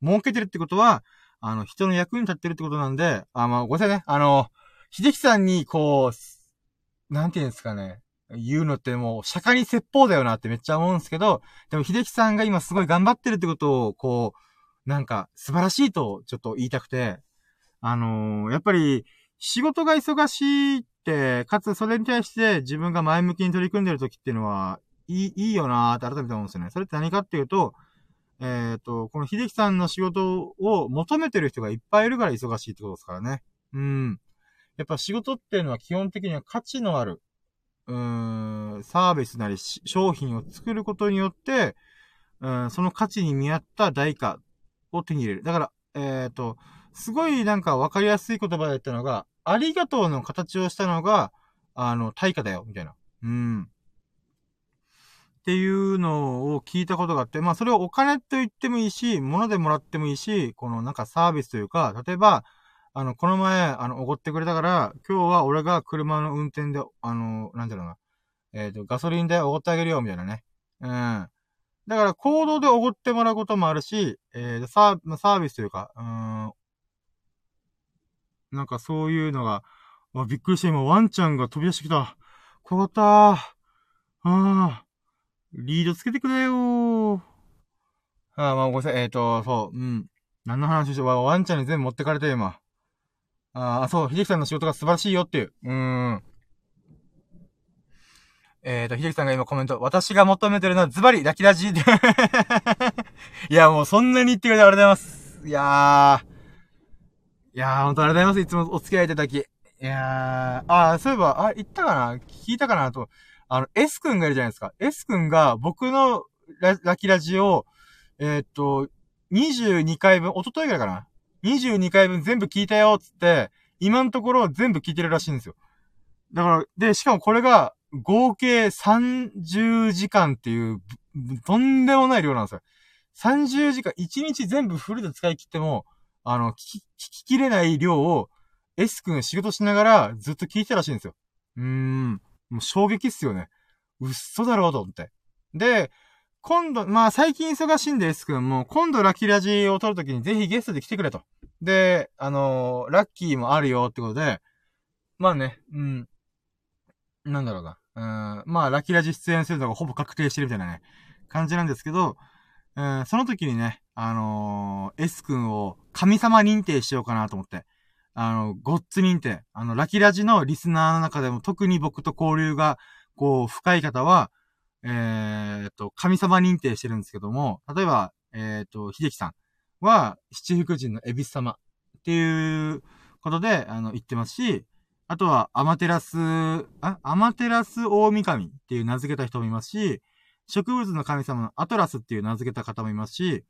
儲けてるってことは、あの、人の役に立ってるってことなんで、あ、まあ、ごめんなさいね。あの、秀樹さんに、こう、なんて言うんですかね。言うのってもう、釈迦に説法だよなってめっちゃ思うんですけど、でも秀樹さんが今すごい頑張ってるってことを、こう、なんか、素晴らしいと、ちょっと言いたくて、あのー、やっぱり、仕事が忙しいって、かつそれに対して自分が前向きに取り組んでる時っていうのは、いい、いいよなーって改めて思うんですよね。それって何かっていうと、えっ、ー、と、この秀樹さんの仕事を求めてる人がいっぱいいるから忙しいってことですからね。うん。やっぱ仕事っていうのは基本的には価値のある、うーん、サービスなり商品を作ることによって、うん、その価値に見合った代価を手に入れる。だから、えっ、ー、と、すごいなんかわかりやすい言葉で言ったのが、ありがとうの形をしたのが、あの、対価だよ、みたいな。うん。っていうのを聞いたことがあって、まあそれをお金と言ってもいいし、物でもらってもいいし、このなんかサービスというか、例えば、あの、この前、あの、おごってくれたから、今日は俺が車の運転で、あの、なんていうのかな。えっ、ー、と、ガソリンでおごってあげるよ、みたいなね。うん。だから、行動でおごってもらうこともあるし、えー、サー、サービスというか、うん、なんかそういうのが、わ、びっくりした今ワンちゃんが飛び出してきた。怖かったー。ああ。リードつけてくれよー。ああ、まあごめんなさい。えっ、ー、と、そう、うん。何の話してワワンちゃんに全部持ってかれて今。ああ、そう、秀樹さんの仕事が素晴らしいよっていう。うーん。えっ、ー、と、秀樹さんが今コメント。私が求めてるのはズバリ、ラキラジ いや、もうそんなに言ってくれてありがとうございます。いやー。いやー、ほんとありがとうございます。いつもお付き合いいただき。いやー、あー、そういえば、あ、言ったかな？聞いたかなと。あの、S 君がいるじゃないですか。S 君が僕のララキラジを、えー、っと、22回分、一昨日ぐらいかな？?22 回分全部聞いたよ、つって、今のところ全部聞いてるらしいんですよ。だから、で、しかもこれが、合計30時間っていう、とんでもない量なんですよ。30時間、1日全部フルで使い切っても、あの、聞き、聞ききれない量を、S 君仕事しながらずっと聞いてたらしいんですよ。うーん。もう衝撃っすよね。嘘だろうと思って。で、今度、まあ最近忙しいんで S 君も、今度ラッキーラジを撮るときにぜひゲストで来てくれと。で、あのー、ラッキーもあるよってことで、まあね、うん。なんだろうな。うん、まあラッキーラジ出演するのがほぼ確定してるみたいなね、感じなんですけど、うん、その時にね、あのー、S 君を神様認定しようかなと思って。あの、ゴッツ認定。あの、ラキラジのリスナーの中でも特に僕と交流が、こう、深い方は、えー、と、神様認定してるんですけども、例えば、えー、と、秀樹さんは、七福神のエビス様っていうことで、あの、言ってますし、あとは、アマテラス、あ、アマテラス大神っていう名付けた人もいますし、植物の神様のアトラスっていう名付けた方もいますし、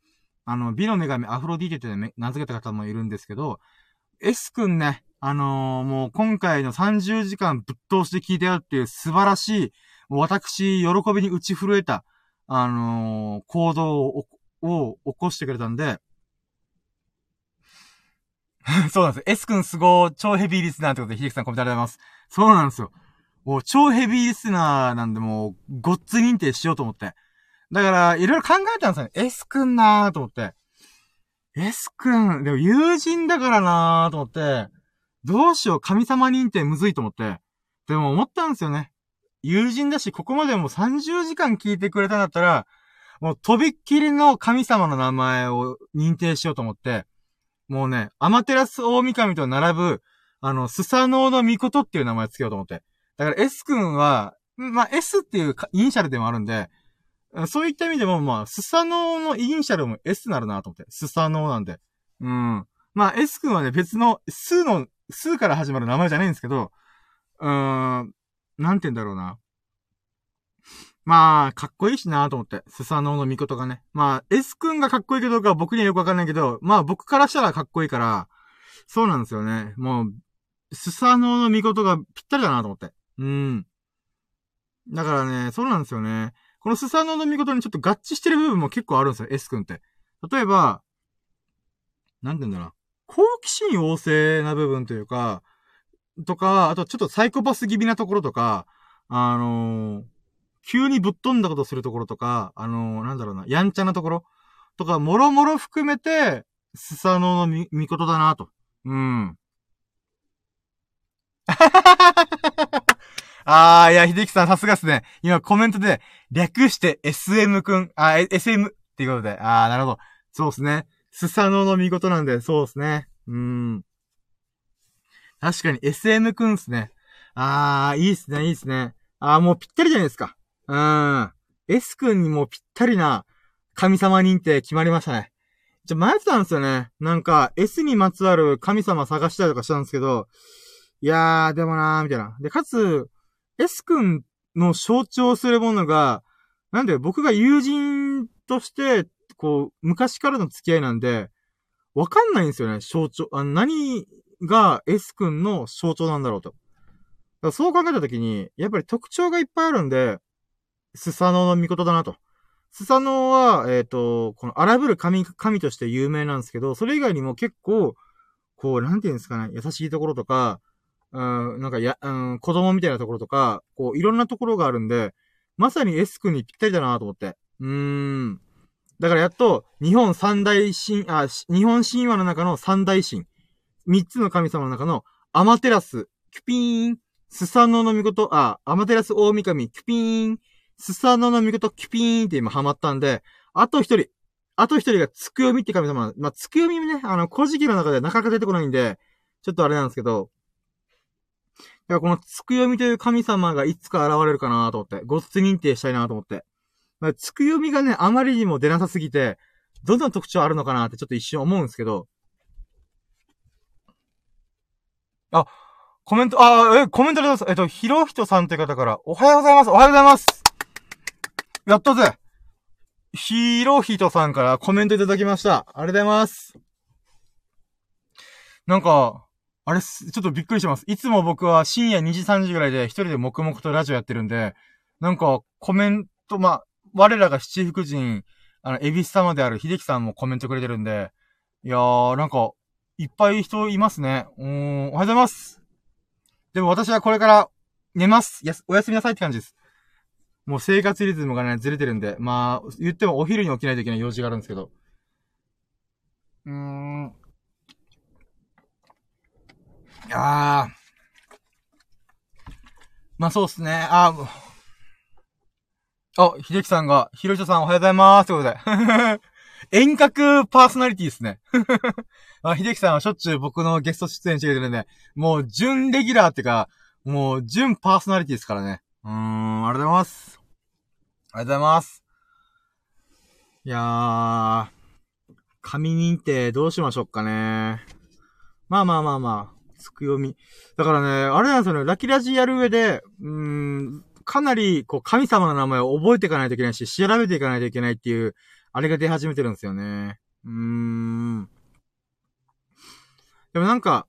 あの、美の女神アフロディテって名付けた方もいるんですけど、S 君ね、あのー、もう今回の30時間ぶっ通して聞いてやるっていう素晴らしい、私、喜びに打ち震えた、あのー、行動を、を起こしてくれたんで、そうなんですよ。S 君すごい、超ヘビーリスナーってことで、秀樹さんコメントありがとうございます。そうなんですよ。もう超ヘビーリスナーなんで、もう、ごっつ認定しようと思って。だから、いろいろ考えたんですよね。S 君なーと思って。S 君、でも友人だからなーと思って、どうしよう、神様認定むずいと思って。でも思ったんですよね。友人だし、ここまでもう30時間聞いてくれたんだったら、もうとびっきりの神様の名前を認定しようと思って、もうね、アマテラス大神と並ぶ、あの、スサノオノミコトっていう名前つけようと思って。だから S 君は、まあ、S っていうイニシャルでもあるんで、そういった意味でも、まあ、スサノーのイニシャルも S になるなと思って。スサノーなんで。うん。まあ、S 君はね、別の、数の、数から始まる名前じゃないんですけど、うーん、なんて言うんだろうな。まあ、かっこいいしなと思って。スサノーのミコトがね。まあ、S 君がかっこいいかどうかは僕にはよくわかんないけど、まあ僕からしたらかっこいいから、そうなんですよね。もう、スサノーのミコトがぴったりだなと思って。うん。だからね、そうなんですよね。このスサノーの見事にちょっと合致してる部分も結構あるんですよ、S 君って。例えば、なんて言うんだろう。好奇心旺盛な部分というか、とか、あとちょっとサイコパス気味なところとか、あのー、急にぶっ飛んだことするところとか、あのー、なんだろうな、やんちゃなところとか、もろもろ含めて、スサノのみ、見事だなと。うん。あー、いや、秀樹さんさすがっすね。今コメントで、略して SM くん、あ、SM っていうことで、あー、なるほど。そうっすね。スサノの見事なんで、そうっすね。うん。確かに SM くんっすね。あー、いいっすね、いいっすね。あー、もうぴったりじゃないですか。うーん。S くんにもぴったりな神様認定決まりましたね。じゃ、迷ってたんですよね。なんか、S にまつわる神様探したりとかしたんですけど、いやー、でもなー、みたいな。で、かつ、S 君の象徴するものが、なんで僕が友人として、こう、昔からの付き合いなんで、わかんないんですよね、象徴。あ何が S 君の象徴なんだろうと。そう考えたときに、やっぱり特徴がいっぱいあるんで、スサノオの御だなと。スサノオは、えっ、ー、と、この荒ぶる神、神として有名なんですけど、それ以外にも結構、こう、なんていうんですかね、優しいところとか、うん、なんかや、うん、子供みたいなところとか、こう、いろんなところがあるんで、まさに S 君にぴったりだなと思って。うーん。だからやっと、日本三大神、あ、日本神話の中の三大神。三つの神様の中の、アマテラス、キュピーン、スサノのミコト、あ、アマテラス大神、キュピーン、スサノのミコト、キュピーンって今ハマったんで、あと一人、あと一人がつくよみって神様。まあ、つくよみね、あの、古事記の中でなかなか出てこないんで、ちょっとあれなんですけど、いや、このつくよみという神様がいつか現れるかなと思って、ごっつ認定したいなと思って。まあ、つくよみがね、あまりにも出なさすぎて、どんな特徴あるのかなってちょっと一瞬思うんですけど、あ、コメント、あ、え、コメントでます。えっと、ひろひとさんって方から、おはようございます。おはようございます。やったぜ。ひろひとさんからコメントいただきました。ありがとうございます。なんか、あれ、ちょっとびっくりします。いつも僕は深夜2時3時ぐらいで一人で黙々とラジオやってるんで、なんかコメント、まあ、我らが七福神、あの、エビス様である秀樹さんもコメントくれてるんで、いやー、なんか、いっぱい人いますね。うーん、おはようございます。でも私はこれから寝ます。やす、おやすみなさいって感じです。もう生活リズムがね、ずれてるんで、まあ、言ってもお昼に起きないといけない用事があるんですけど。うーん。あー。まあそうっすね。ああ、秀樹さんが、ひろひとさんおはようございます。ということで。遠隔パーソナリティですね。あ、秀樹さんはしょっちゅう僕のゲスト出演してくれてるんで、もう、準レギュラーっていうか、もう、準パーソナリティですからね。うーん、ありがとうございます。ありがとうございます。いやー、紙認定どうしましょうかね。まあまあまあまあ、つく読み。だからね、あれなんですよね、ラキラジやる上で、うーん、かなり、こう、神様の名前を覚えていかないといけないし、調べていかないといけないっていう、あれが出始めてるんですよね。うーん。でもなんか、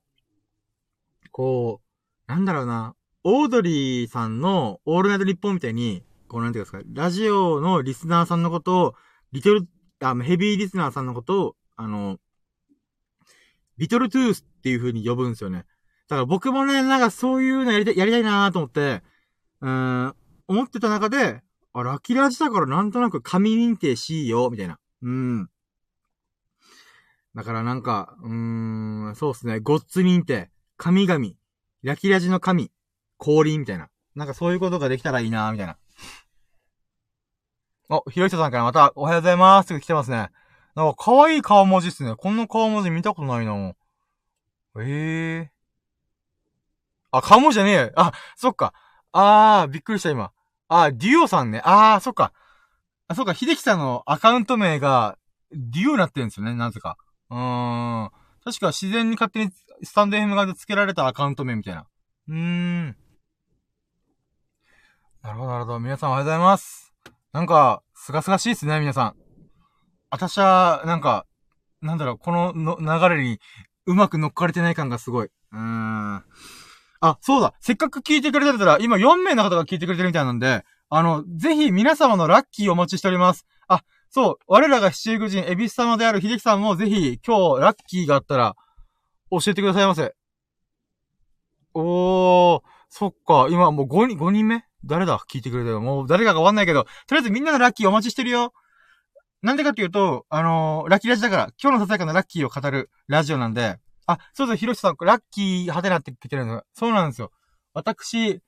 こう、なんだろうな、オードリーさんのオールナイトニッポンみたいに、こうなんていうんですか、ラジオのリスナーさんのことを、リトル、あ、ヘビーリスナーさんのことを、あの、リトルトゥースっていう風に呼ぶんですよね。だから僕もね、なんかそういうのやりたい、やりたいなと思って、うーん、思ってた中で、あ、ラキラジだからなんとなく紙認定しいよ、みたいな。うん。だからなんか、うーん、そうっすね。ゴッツ認定、神々、ラキラジの神、降臨みたいな。なんかそういうことができたらいいなみたいな。あ、ひろひとさんからまた、おはようございますって来てますね。なんか可愛い顔文字っすね。こんな顔文字見たことないなええー。あ、顔文字じゃねえ。あ、そっか。あー、びっくりした今。あ、デュオさんね。あー、そっか。あ、そっか、秀樹さんのアカウント名が、デュオになってるんですよね、なぜか。うーん。確か自然に勝手にスタンド FM 側で付けられたアカウント名みたいな。うーん。なるほど、なるほど。皆さんおはようございます。なんか、すがすがしいですね、皆さん。あたしは、なんか、なんだろう、このの流れにうまく乗っかれてない感がすごい。うーん。あ、そうだ。せっかく聞いてくれてたら、今4名の方が聞いてくれてるみたいなんで、あの、ぜひ皆様のラッキーお待ちしております。あ、そう、我らが七福神、エビス様である秀樹さんもぜひ、今日ラッキーがあったら、教えてくださいませ。おー、そっか、今もう5人、5人目？誰だ？聞いてくれたよ。もう誰かがわかんないけど、とりあえずみんなのラッキーお待ちしてるよ。なんでかっていうと、あのー、ラッキーラジだから、今日のささやかなラッキーを語るラジオなんで、あ、そうそう、ひろしさん、ラッキー、はてなって聞いてるんですそうなんですよ。私、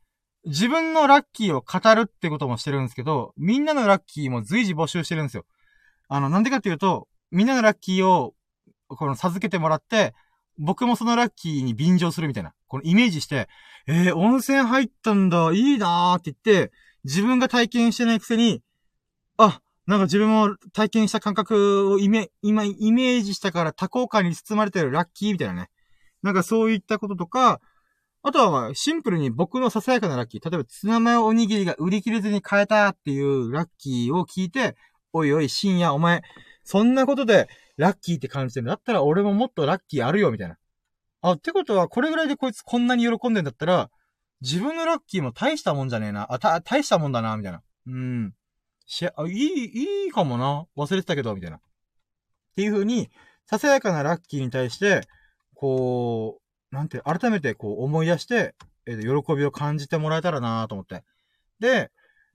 自分のラッキーを語るってこともしてるんですけど、みんなのラッキーも随時募集してるんですよ。あの、なんでかっていうと、みんなのラッキーを、この授けてもらって、僕もそのラッキーに便乗するみたいな。このイメージして、えー、温泉入ったんだ、いいなーって言って、自分が体験してないくせに、あ、なんか自分も体験した感覚をイメ、今、イメージしたから多幸感に包まれてるラッキーみたいなね。なんかそういったこととか、あとは、シンプルに僕のささやかなラッキー。例えば、ツナマヨおにぎりが売り切れずに買えたっていうラッキーを聞いて、おいおい、深夜お前、そんなことでラッキーって感じてるんだったら俺ももっとラッキーあるよ、みたいな。あ、ってことは、これぐらいでこいつこんなに喜んでんだったら、自分のラッキーも大したもんじゃねえな。あ、た、大したもんだな、みたいな。うん。しあ、いい、いいかもな。忘れてたけど、みたいな。っていう風に、ささやかなラッキーに対して、こう、なんて、改めてこう思い出して、えー、喜びを感じてもらえたらなと思って。で、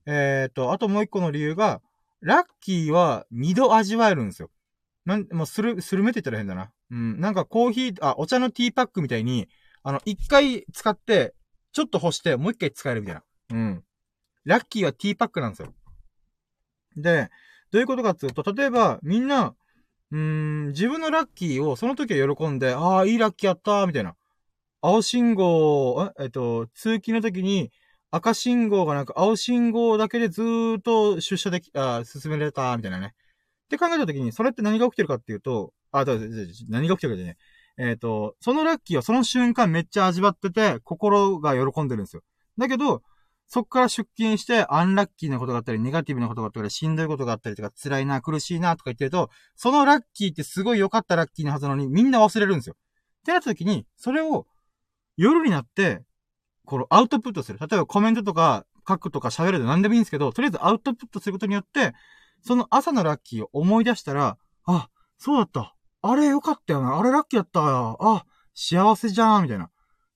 えっ、と、あともう一個の理由が、ラッキーは二度味わえるんですよ。なん、もう、する、するめって言ったら変だな。うん。なんかコーヒー、あ、お茶のティーパックみたいに、あの、一回使って、ちょっと干して、もう一回使えるみたいな。うん。ラッキーはティーパックなんですよ。で、どういうことかっていうと、例えば、みんな、うーん、自分のラッキーをその時は喜んで、ああ、いいラッキーやったー、みたいな。青信号、えっと、通勤の時に赤信号がなく青信号だけでずーっと出社でき、あ進められた、みたいなね。って考えた時に、それって何が起きてるかっていうと、あ、だ何が起きてるかじゃね。えっ、と、そのラッキーをその瞬間めっちゃ味わってて、心が喜んでるんですよ。だけど、そっから出勤して、アンラッキーなことがあったり、ネガティブなことがあったり、しんどいことがあったりとか、辛いな、苦しいな、とか言ってると、そのラッキーってすごい良かったラッキーなはずなのに、みんな忘れるんですよ。ってなった時に、それを、夜になって、このアウトプットする。例えばコメントとか、書くとか喋るで何でもいいんですけど、とりあえずアウトプットすることによって、その朝のラッキーを思い出したら、あ、そうだった。あれよかったよな。あれラッキーだったよ。あ、幸せじゃん、みたいな。っ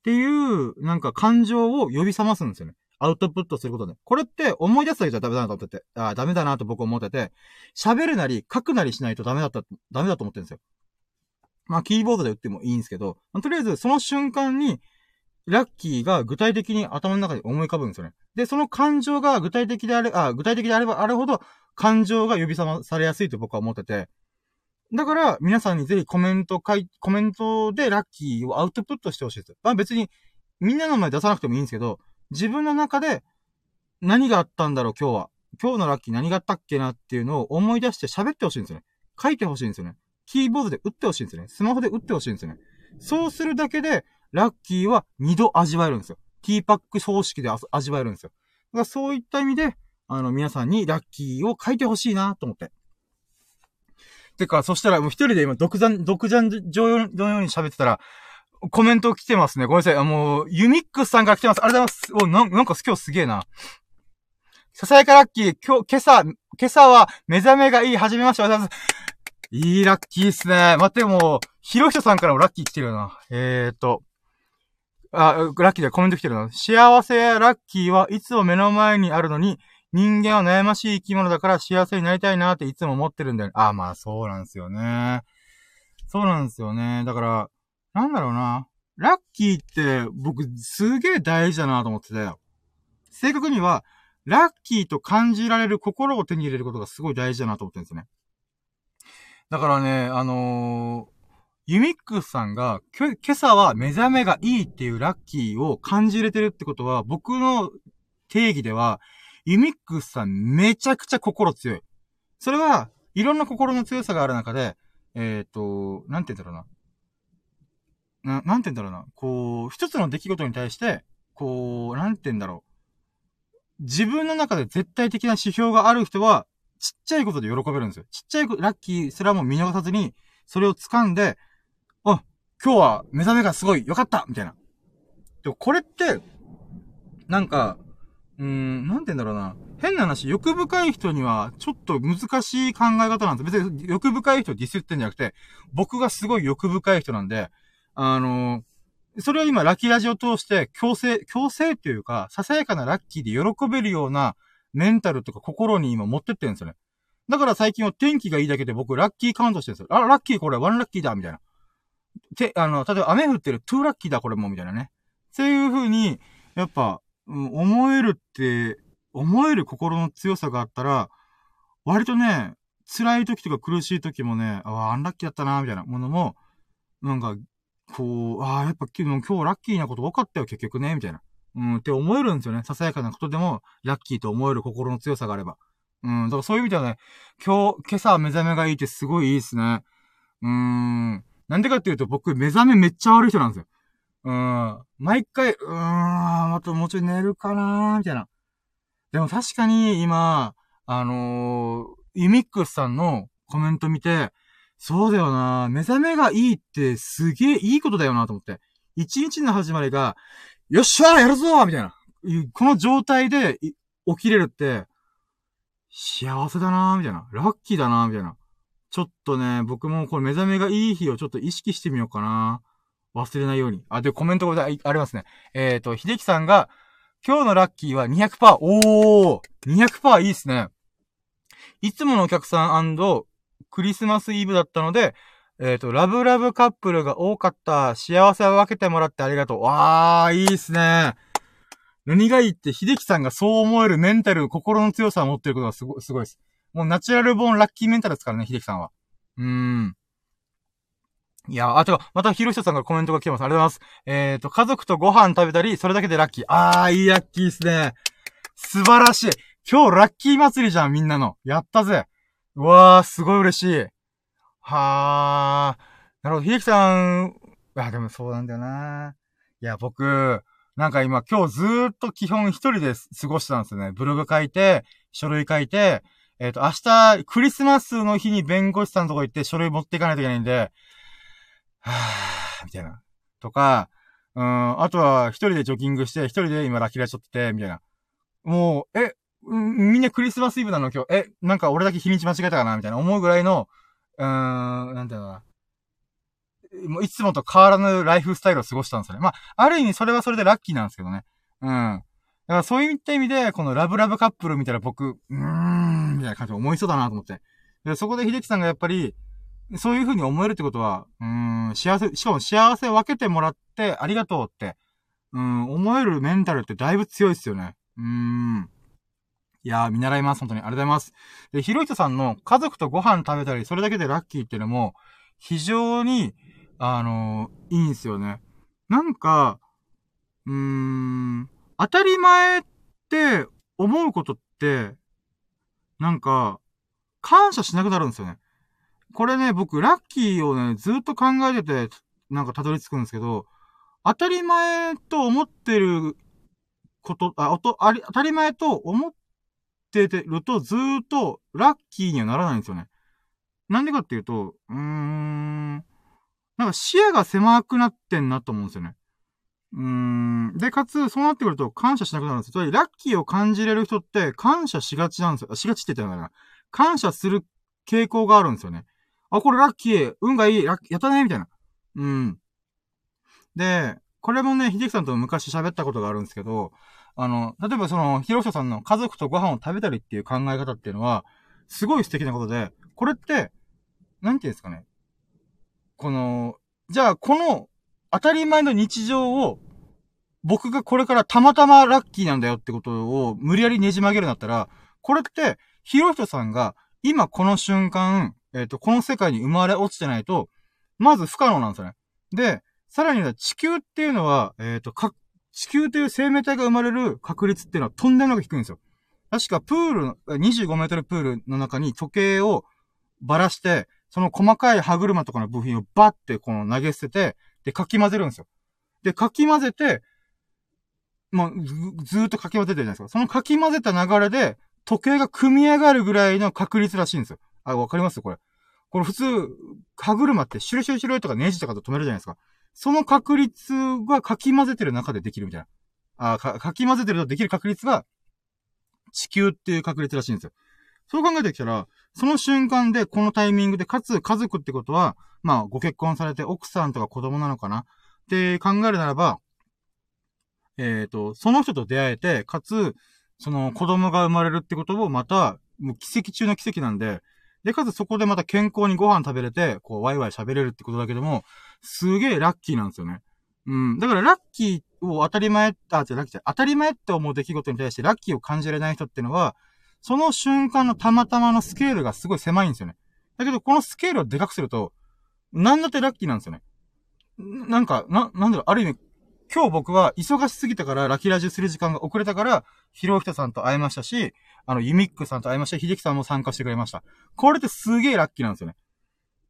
ていう、なんか感情を呼び覚ますんですよね。アウトプットすることで。これって思い出すだけじゃダメだなと思ってて、あダメだなと僕思ってて、喋るなり書くなりしないとダメだった、ダメだと思ってるんですよ。まあ、キーボードで打ってもいいんですけど、とりあえずその瞬間に、ラッキーが具体的に頭の中で思い浮かぶんですよね。で、その感情が具体的であれ、あ、具体的であればあるほど、感情が呼び覚まされやすいと僕は思ってて、だから、皆さんにぜひコメント書い、コメントでラッキーをアウトプットしてほしいです。まあ別に、みんなの前出さなくてもいいんですけど、自分の中で、何があったんだろう、今日は。今日のラッキー何があったっけなっていうのを思い出して喋ってほしいんですよね。書いてほしいんですよね。キーボードで打ってほしいんですよね。スマホで打ってほしいんですよね。そうするだけで、ラッキーは二度味わえるんですよ。ティーパック方式で味わえるんですよ。だからそういった意味で、あの、皆さんにラッキーを書いてほしいなと思って。てか、そしたらもう一人で今、独断、独断上のように喋ってたら、コメント来てますね。ごめんなさい。もう、ユミックスさんから来てます。ありがとうございます。お、ななんか今日すげえな。ささやかラッキー、今日、今朝、今朝は目覚めがいい、はじめまして、ありがとうございます。いいラッキーっすね。待って、もう、ひろひとさんからもラッキー来てるよな。えーと。あ、ラッキーでコメント来てるな。幸せやラッキーはいつも目の前にあるのに、人間は悩ましい生き物だから幸せになりたいなっていつも思ってるんだよ。あ、まあそうなんですよね。そうなんですよね。だから、なんだろうな。ラッキーって僕すげえ大事だなと思ってて。正確には、ラッキーと感じられる心を手に入れることがすごい大事だなと思ってるんですよね。だからね、あのー、ユミックスさんが、今朝は目覚めがいいっていうラッキーを感じれてるってことは、僕の定義では、ユミックスさんめちゃくちゃ心強い。それは、いろんな心の強さがある中で、えっ、ー、と、なんて言うんだろうな。な、なんて言うんだろうな。こう、一つの出来事に対して、こう、なんて言うんだろう。自分の中で絶対的な指標がある人は、ちっちゃいことで喜べるんですよ。ちっちゃいラッキーすらも見逃さずに、それを掴んで、今日は目覚めがすごい良かったみたいな。でもこれって、なんか、うーん、なんて言うんだろうな。変な話、欲深い人には、ちょっと難しい考え方なんです。別に欲深い人ディスってんじゃなくて、僕がすごい欲深い人なんで、あのー、それを今、ラッキーラジオを通して、強制、強制っていうか、ささやかなラッキーで喜べるような、メンタルとか心に今持ってってるんですよね。だから最近は天気がいいだけで僕ラッキーカウントしてるんですよ。あ、ラッキーこれワンラッキーだみたいな。て、あの、例えば雨降ってるトゥーラッキーだこれもみたいなね。そういう風に、やっぱ、うん、思えるって、思える心の強さがあったら、割とね、辛い時とか苦しい時もね、ああ、アンラッキーだったな、みたいなものも、なんか、こう、ああ、やっぱ今日ラッキーなこと多かったよ、結局ね、みたいな。うん、って思えるんですよね。ささやかなことでも、ラッキーと思える心の強さがあれば。うん、だからそういう意味ではね、今日、今朝目覚めがいいってすごいいいですね。うーん。なんでかっていうと、僕、目覚めめっちゃ悪い人なんですよ。うん。毎回、うーん、またもうちょい寝るかなーみたいな。でも確かに、今、あのー、ユミックスさんのコメント見て、そうだよな目覚めがいいってすげえいいことだよなと思って。一日の始まりが、よっしゃーやるぞーみたいな。この状態で起きれるって、幸せだなーみたいな。ラッキーだなーみたいな。ちょっとね、僕もこれ目覚めがいい日をちょっと意識してみようかな。忘れないように。あ、で、コメントがありますね。えっ、ー、と、秀樹さんが、今日のラッキーは200%。おー !200% いいっすね。いつものお客さんクリスマスイブだったので、えっ、ー、と、ラブラブカップルが多かった。幸せを分けてもらってありがとう。わー、いいっすね。何がいいって、秀樹さんがそう思えるメンタル、心の強さを持ってることがすごすごいです。もうナチュラルボーンラッキーメンタルですからね、秀樹さんは。うーん。いや、あ、と、また、ひろしとさんがコメントが来てます。ありがとうございます。えっ、ー、と、家族とご飯食べたり、それだけでラッキー。あー、いいラッキーっすね。素晴らしい。今日ラッキー祭りじゃん、みんなの。やったぜ。うわー、すごい嬉しい。はー。なるほど。秀樹さんや、でもそうなんだよな。いや、僕、なんか今今日ずーっと基本一人で過ごしてたんですよね。ブログ書いて、書類書いて、えっ、と、明日、クリスマスの日に弁護士さんのとこ行って書類持っていかないといけないんで、はぁ、みたいな。とか、うん、あとは一人でジョギングして、一人で今ラキラしとってて、みたいな。もう、え、みんなクリスマスイブなの今日。え、なんか俺だけ日にち間違えたかなみたいな思うぐらいの、うーん、なんていうのかな。もういつもと変わらぬライフスタイルを過ごしたんですよね。まあ、ある意味それはそれでラッキーなんですけどね。うん。だからそういった意味で、このラブラブカップル見たら僕、うーん、みたいな感じで思いそうだなと思って。で、そこで秀樹さんがやっぱり、そういう風に思えるってことは、うん、幸せ、しかも幸せを分けてもらってありがとうって、うん、思えるメンタルってだいぶ強いですよね。うーん。いやー、見習います。本当に。ありがとうございます。で、ひろひとさんの家族とご飯食べたり、それだけでラッキーっていうのも、非常に、あのー、いいんですよね。なんか、うーん、当たり前って思うことって、なんか、感謝しなくなるんですよね。これね、僕、ラッキーをね、ずっと考えてて、なんかたどり着くんですけど、当たり前と思ってること、あ、おと、あり、当たり前と思ってると、ずーっとラッキーにはならないんですよね。なんでかっていうと、うーん、なんか視野が狭くなってんなと思うんですよね。うん。で、かつ、そうなってくると感謝しなくなるんですよ。つまり、ラッキーを感じれる人って感謝しがちなんですよ。しがちって言ったらな。感謝する傾向があるんですよね。あ、これラッキー、運がいい、やったねみたいな。うん。で、これもね、秀樹さんと昔喋ったことがあるんですけど、あの、例えばその、ひろしさんの家族とご飯を食べたりっていう考え方っていうのは、すごい素敵なことで、これって、なんていうんですかね。この、じゃあ、この、当たり前の日常を、僕がこれからたまたまラッキーなんだよってことを無理やりねじ曲げるんだったら、これって、ひろひとさんが、今この瞬間、えっ、ー、と、この世界に生まれ落ちてないと、まず不可能なんですよね。で、さらには地球っていうのは、えっ、ー、と、か、地球という生命体が生まれる確率っていうのはとんでもなく低いんですよ。確かプール、25メートルプールの中に時計をばらして、その細かい歯車とかの部品をバッてこの投げ捨てて、で、かき混ぜるんですよ。で、かき混ぜて、もうず、ずーっとかき混ぜてるじゃないですか。そのかき混ぜた流れで、時計が組み上がるぐらいの確率らしいんですよ。あ、わかります？これ。これ普通、歯車ってシュルシュルシュルとかネジとかと止めるじゃないですか。その確率がかき混ぜてる中でできるみたいな。あか、かき混ぜてるとできる確率が、地球っていう確率らしいんですよ。そう考えてきたら、その瞬間で、このタイミングで、かつ家族ってことは、まあ、ご結婚されて奥さんとか子供なのかな？って考えるならば、えっ、ー、と、その人と出会えて、かつ、その子供が生まれるってことをまた、もう奇跡中の奇跡なんで、で、かつそこでまた健康にご飯食べれて、こう、ワイワイ喋れるってことだけども、すげえラッキーなんですよね。うん。だからラッキーを当たり前、あ、じゃラッキー当たり前って思う出来事に対してラッキーを感じられない人ってのは、その瞬間のたまたまのスケールがすごい狭いんですよね。だけど、このスケールをでかくすると、なんだってラッキーなんですよね。なんか、な、なんだろう、ある意味、今日僕は忙しすぎたから、ラキラジする時間が遅れたから、ひろひとさんと会いましたし、あの、ユミックさんと会いました、秀樹さんも参加してくれました。これってすげえラッキーなんですよね。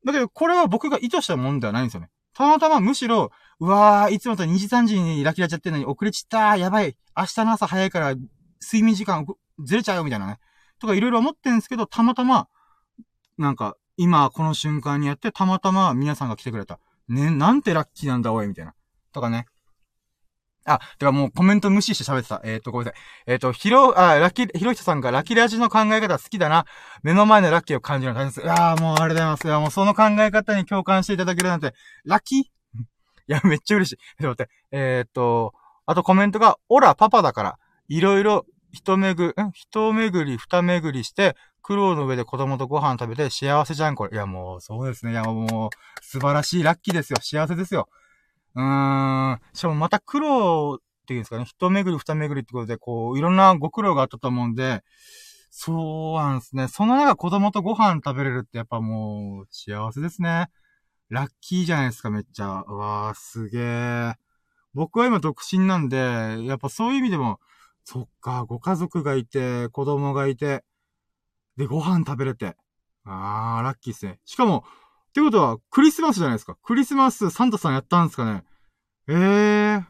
だけど、これは僕が意図したもんではないんですよね。たまたまむしろ、うわー、いつもと2時3時にラキラちゃってんのに遅れちったーやばい。明日の朝早いから睡眠時間ずれちゃうよみたいなね。とかいろいろ思ってんですけど、たまたま、なんか、今この瞬間にやってたまたま皆さんが来てくれた。ね、なんてラッキーなんだおい、みたいな。とかね。あ、てかもうコメント無視して喋ってた。えっ、ー、と、ごめんなさい。えっ、ー、と、ひろ、あ、ラッキー、ひろひとさんがラッキーラジの考え方好きだな。目の前のラッキーを感じるの大変です。いやもうありがとうございます。いやもうその考え方に共感していただけるなんて、ラッキー？いや、めっちゃ嬉しい。ちょっと待って。えっ、ー、と、あとコメントが、オラパパだから、いろいろ、一巡、ん一巡り、二巡りして、苦労の上で子供とご飯食べて幸せじゃん、これ。いや、もう、そうですね。いや、もう、素晴らしいラッキーですよ。幸せですよ。うーん。しかもまた苦労っていうんですかね、一巡り二巡りってことで、こう、いろんなご苦労があったと思うんで、そうなんですね。その中子供とご飯食べれるってやっぱもう、幸せですね。ラッキーじゃないですか、めっちゃ。うわー、すげー。僕は今独身なんで、やっぱそういう意味でも、そっか、ご家族がいて、子供がいて、で、ご飯食べれて。あー、ラッキーっすね。しかも、ってことは、クリスマスじゃないですか。クリスマス、サンタさんやったんですかね。ええー、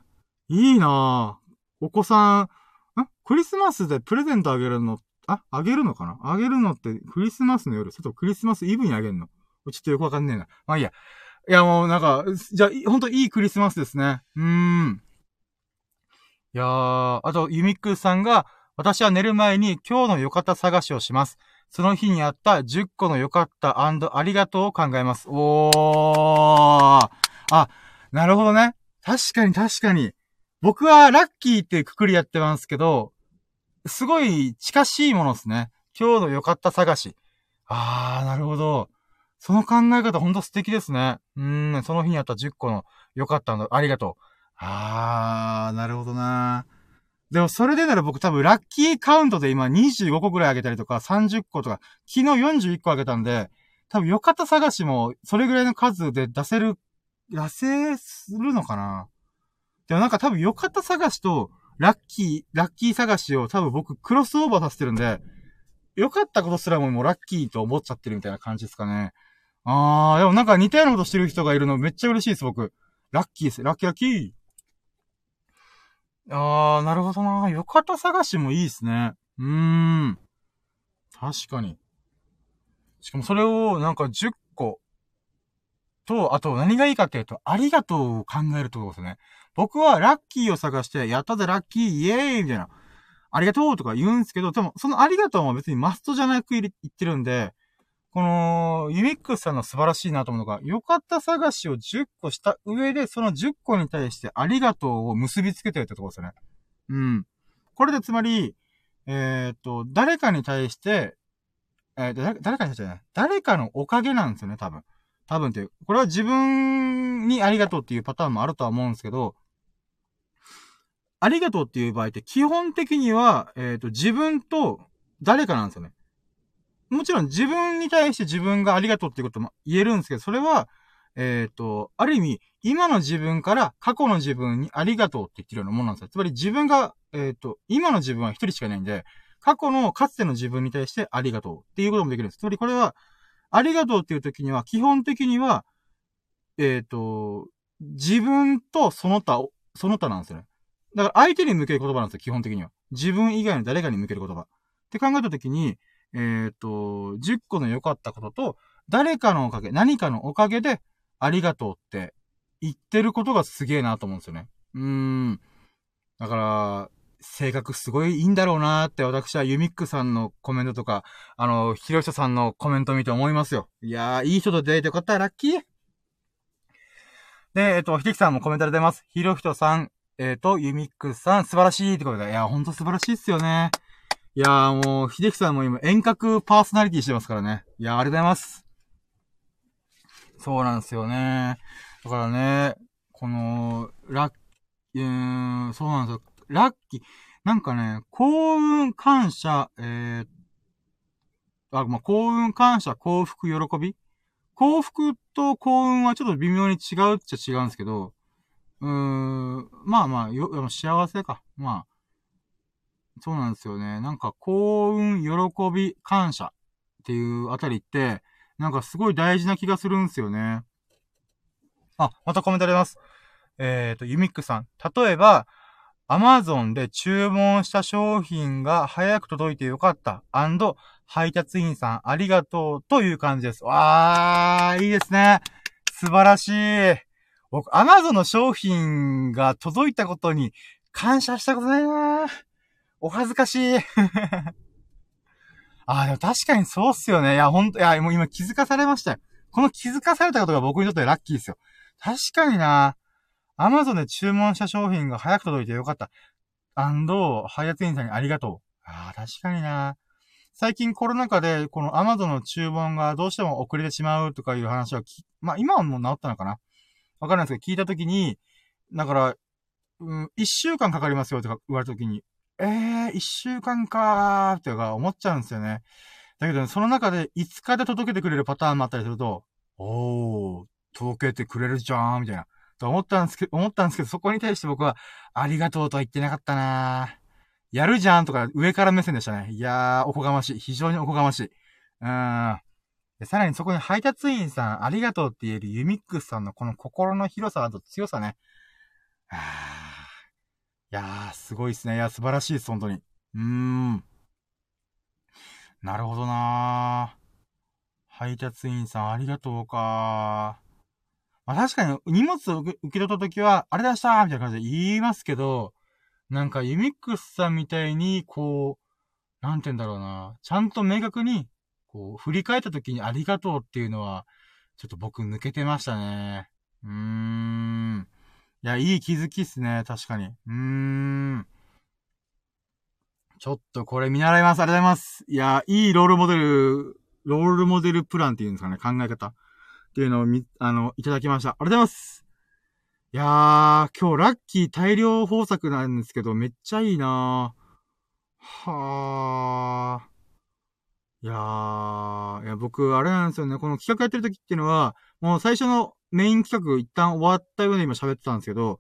いいなぁ。お子さん、ん？クリスマスでプレゼントあげるの、あ、あげるのかな？あげるのってクリスマスの夜、ちょっとクリスマスイブにあげるの？ちょっとよくわかんねえな。まあいいや。いやもうなんか、じゃあ、ほんといいクリスマスですね。うーん。いやー、あと、ユミックさんが、私は寝る前に今日の良かった探しをします。その日にあった10個の良かったありがとうを考えます。おー。あ、なるほどね。確かに確かに。僕はラッキーってくくりやってますけど、すごい近しいものですね。今日の良かった探し。あー、なるほど。その考え方ほんと素敵ですね。うん、その日にあった10個の良かったの、ありがとう。あー、なるほどなでもそれでなら僕多分ラッキーカウントで今25個ぐらいあげたりとか30個とか、昨日41個あげたんで、多分良かった探しもそれぐらいの数で出せる、出せするのかなでもなんか多分良かった探しとラッキー、ラッキー探しを多分僕クロスオーバーさせてるんで、良かったことすらももうラッキーと思っちゃってるみたいな感じですかね。あー、でもなんか似たようなことしてる人がいるのめっちゃ嬉しいです、僕。ラッキーです。ラッキーラッキー。あー、なるほどな。よかった探しもいいですね。うーん。確かに。しかもそれをなんか10個と、あと何がいいかっていうと、ありがとうを考えるってことですね。僕はラッキーを探して、やったぜラッキーイエーイみたいな。ありがとうとか言うんですけど、でもそのありがとうも別にマストじゃなく言ってるんで、この、ユミックスさんの素晴らしいなと思うのが、良かった探しを10個した上で、その10個に対してありがとうを結びつけてるってとこですよね。うん。これでつまり、えー、っと、誰かに対して、えー、誰誰かに対してね、誰かのおかげなんですよね、多分。多分っていう。これは自分にありがとうっていうパターンもあるとは思うんですけど、ありがとうっていう場合って基本的には、えっ、と、自分と誰かなんですよね。もちろん自分に対して自分がありがとうっていうことも言えるんですけど、それは、えっ、ー、と、ある意味、今の自分から過去の自分にありがとうって言ってるようなものなんですよ。つまり自分が、えっ、ー、と、今の自分は一人しかいないんで、過去のかつての自分に対してありがとうっていうこともできるんです。つまりこれは、ありがとうっていう時には、基本的には、えっ、ー、と、自分とその他、その他なんですよね。だから相手に向ける言葉なんですよ、基本的には。自分以外の誰かに向ける言葉。って考えた時に、えっ、ー、と、10個の良かったことと、誰かのおかげ、何かのおかげで、ありがとうって言ってることがすげえなと思うんですよね。うーん。だから、性格すごいいいんだろうなーって私はユミックさんのコメントとか、あの、ひろしさんのコメント見て思いますよ。いやー、いい人と出会えてよかった、ラッキー。で、えっ、と、ひできさんもコメントで出ます。ひろひとさん、えっ、と、ユミックさん、素晴らしいってことで、いや、ほんと素晴らしいっすよね。いやーもう、秀樹さんも今遠隔パーソナリティしてますからね。いやーありがとうございます。そうなんですよね。だからね、この、ラッ、うーん、そうなんですよ。ラッキー、なんかね、幸運、感謝、えー、あ、まあ、幸運、感謝、幸福、喜び？幸福と幸運はちょっと微妙に違うっちゃ違うんですけど、うーん、まあまあ、よ、幸せか。まあ、そうなんですよね。なんか幸運、喜び、感謝っていうあたりって、なんかすごい大事な気がするんですよね。あ、またコメントあります。えっ、ー、と、ユミックさん。例えば、アマゾンで注文した商品が早く届いてよかった。配達員さんありがとうという感じです。わー、いいですね。素晴らしい。僕、アマゾンの商品が届いたことに感謝したことないなー。お恥ずかしい。ああ、でも確かにそうっすよね。いや、ほんと、いや、もう今気づかされましたよ。この気づかされたことが僕にとってラッキーですよ。確かにな。アマゾンで注文した商品が早く届いてよかった。アンド、配達員さんにありがとう。ああ、確かにな。最近コロナ禍で、このアマゾンの注文がどうしても遅れてしまうとかいう話をき、まあ今はもう治ったのかなわかんないですけど、聞いたときに、だから、うん、一週間かかりますよとか言われたときに、えー、一週間かーってか思っちゃうんですよね。だけど、ね、その中で5日で届けてくれるパターンもあったりすると、おー、届けてくれるじゃーん、みたいな。と思ったんですけど、思ったんですけど、そこに対して僕は、ありがとうとは言ってなかったなーやるじゃんとか上から目線でしたね。いやー、おこがましい。非常におこがましい。うーん。さらにそこに配達員さん、ありがとうって言えるユミックスさんのこの心の広さと強さね。はぁ。いやー、すごいっすね。いや、素晴らしいです、本当に。うーん。なるほどなー。配達員さん、ありがとうかまあ確かに、荷物を受け取った時は、あれだしたーみたいな感じで言いますけど、なんかユミックスさんみたいに、こう、なんて言うんだろうな。ちゃんと明確に、こう、振り返った時にありがとうっていうのは、ちょっと僕抜けてましたね。うーん。いや、いい気づきっすね。確かに。うーん。ちょっとこれ見習います。ありがとうございます。いや、いいロールモデル、ロールモデルプランっていうんですかね。考え方。っていうのをみ、あの、いただきました。ありがとうございます。いやー、今日ラッキー大量豊作なんですけど、めっちゃいいなー。はー。いやー、いや、僕、あれなんですよね。この企画やってる時っていうのは、もう最初のメイン企画一旦終わったように今喋ってたんですけど、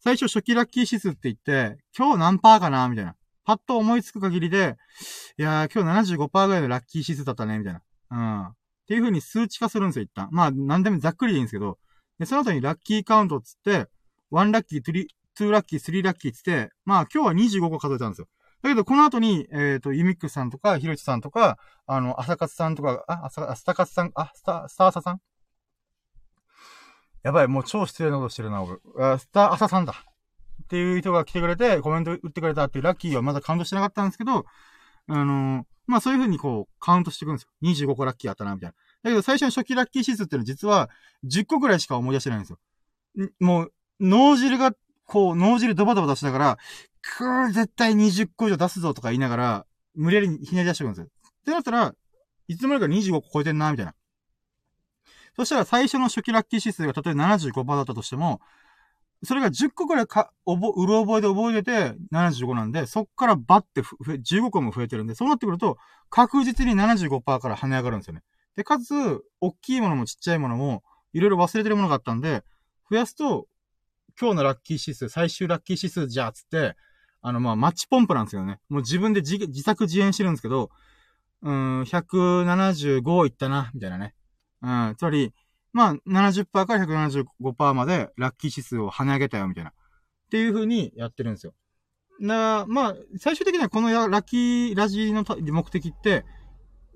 最初初期ラッキー指数って言って、今日何パーかなみたいな。パッと思いつく限りで、いやー、今日75%ぐらいのラッキー指数だったね、みたいな。うん。っていう風に数値化するんですよ、一旦。まあ、なんでもざっくりでいいんですけど、で、その後にラッキーカウントっつって、1ラッキー、2ラッキー、3ラッキーっつって、まあ、今日は25個数えたんですよ。だけど、この後に、えっ、ー、と、ユミックさんとか、ヒロチさんとか、あの、朝活さんとか、あ、朝、スタカツさん、あ、スタ、スターサさんやばい、もう超失礼なことしてるな、俺。あスター、朝さんだ。っていう人が来てくれて、コメント打ってくれたっていうラッキーはまだカウントしてなかったんですけど、あのー、まあそういう風にこう、カウントしていくんですよ。25個ラッキーあったな、みたいな。だけど最初の初期ラッキー指数っていうのは実は10個くらいしか思い出してないんですよ。もう、脳汁が、こう、脳汁ドバドバ出しながら、くー、絶対20個以上出すぞとか言いながら、無理やりひねり出していくんですよ。ってなったら、いつの間にか25個超えてんな、みたいな。そしたら最初の初期ラッキー指数が例えば75%だったとしても、それが10個くらいか、おぼ、うろ覚えで覚えてて75なんで、そっからバッてふ、15個も増えてるんで、そうなってくると、確実に75%から跳ね上がるんですよね。で、かつ、大きいものもちっちゃいものも、いろいろ忘れてるものがあったんで、増やすと、今日のラッキー指数、最終ラッキー指数じゃあ、つって、あの、まあ、マッチポンプなんですよね。もう自分で自自作自演してるんですけど、うん、175いったな、みたいなね。うん、つまり、まあ、70%から175%までラッキー指数を跳ね上げたよ、みたいな。っていう風にやってるんですよ。な、まあ、最終的にはこのラッキーラジの目的って、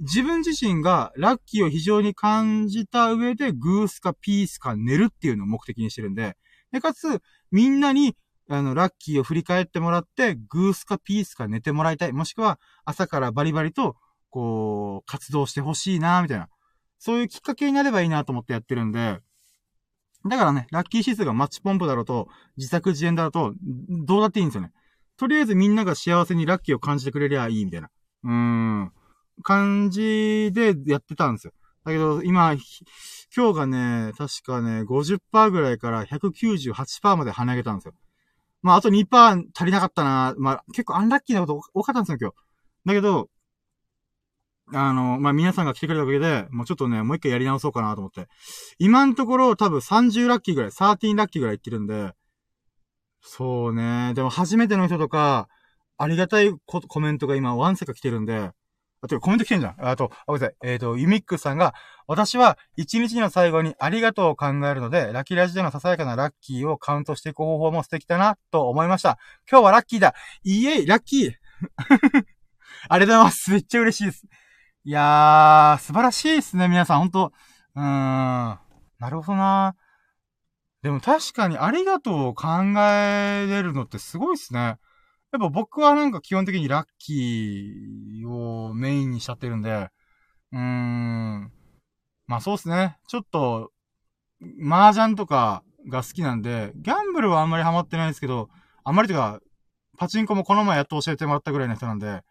自分自身がラッキーを非常に感じた上で、グースかピースか寝るっていうのを目的にしてるんで、で、かつ、みんなに、あの、ラッキーを振り返ってもらって、グースかピースか寝てもらいたい。もしくは、朝からバリバリと、こう、活動してほしいな、みたいな。そういうきっかけになればいいなと思ってやってるんで、だからね、ラッキー指数がマッチポンプだろうと、自作自演だろうと、どうだっていいんですよね。とりあえずみんなが幸せにラッキーを感じてくれりゃいい、みたいな。うーん。感じでやってたんですよ。だけど、今、今日がね、確かね、50%ぐらいから198%まで跳ね上げたんですよ。まあ、あと2%足りなかったな。まあ、結構アンラッキーなこと多かったんですよ、今日。だけど、あの、まあ、皆さんが来てくれたわけで、もうちょっとね、もう一回やり直そうかなと思って。今のところ多分30ラッキーぐらい、13ラッキーぐらいいってるんで、そうね。でも初めての人とか、ありがたいコメントが今、ワンセカ来てるんで、あ、とコメント来てんじゃん。あと、あ、ごめんなさい。えっ、ー、と、ユミックさんが、私は一日の最後にありがとうを考えるので、ラッキーラジでのささやかなラッキーをカウントしていく方法も素敵だな、と思いました。今日はラッキーだ。いいえ、ラッキー。ありがとうございます。めっちゃ嬉しいです。いやー、素晴らしいですね、皆さん。ほんと。うーん。なるほどな。でも確かにありがとうを考えれるのってすごいっすね。やっぱ僕はなんか基本的にラッキーをメインにしちゃってるんで、うーん。まあそうっすね。ちょっと、麻雀とかが好きなんで、ギャンブルはあんまりハマってないですけど、あんまりというか、パチンコもこの前やっと教えてもらったぐらいの人なんで、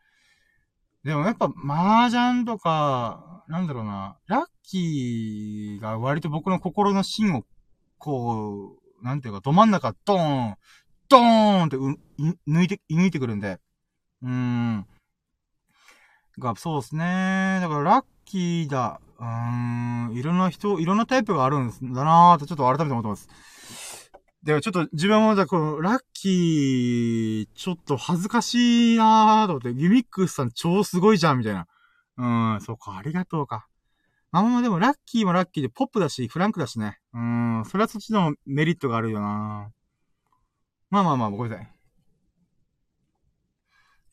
でもやっぱ麻雀とか、なんだろうな、ラッキーが割と僕の心の芯を、こう、なんていうか、ど真ん中ドーン、ドーンってう、抜いて、抜いてくるんで。うーん。が、そうですね。だから、ラッキーだ。うーん。いろんな人、いろんなタイプがあるんだなーと、ちょっと改めて思ってます。で、ちょっと自分も、じゃこの、ラッキー、ちょっと恥ずかしいなーと思って、ユミックスさん超すごいじゃん、みたいな。うん、そうか、ありがとうか。まあんまでもラッキーもラッキーでポップだし、フランクだしね。うん、それはそっちのメリットがあるよなまあまあまあ、ごめんなさい。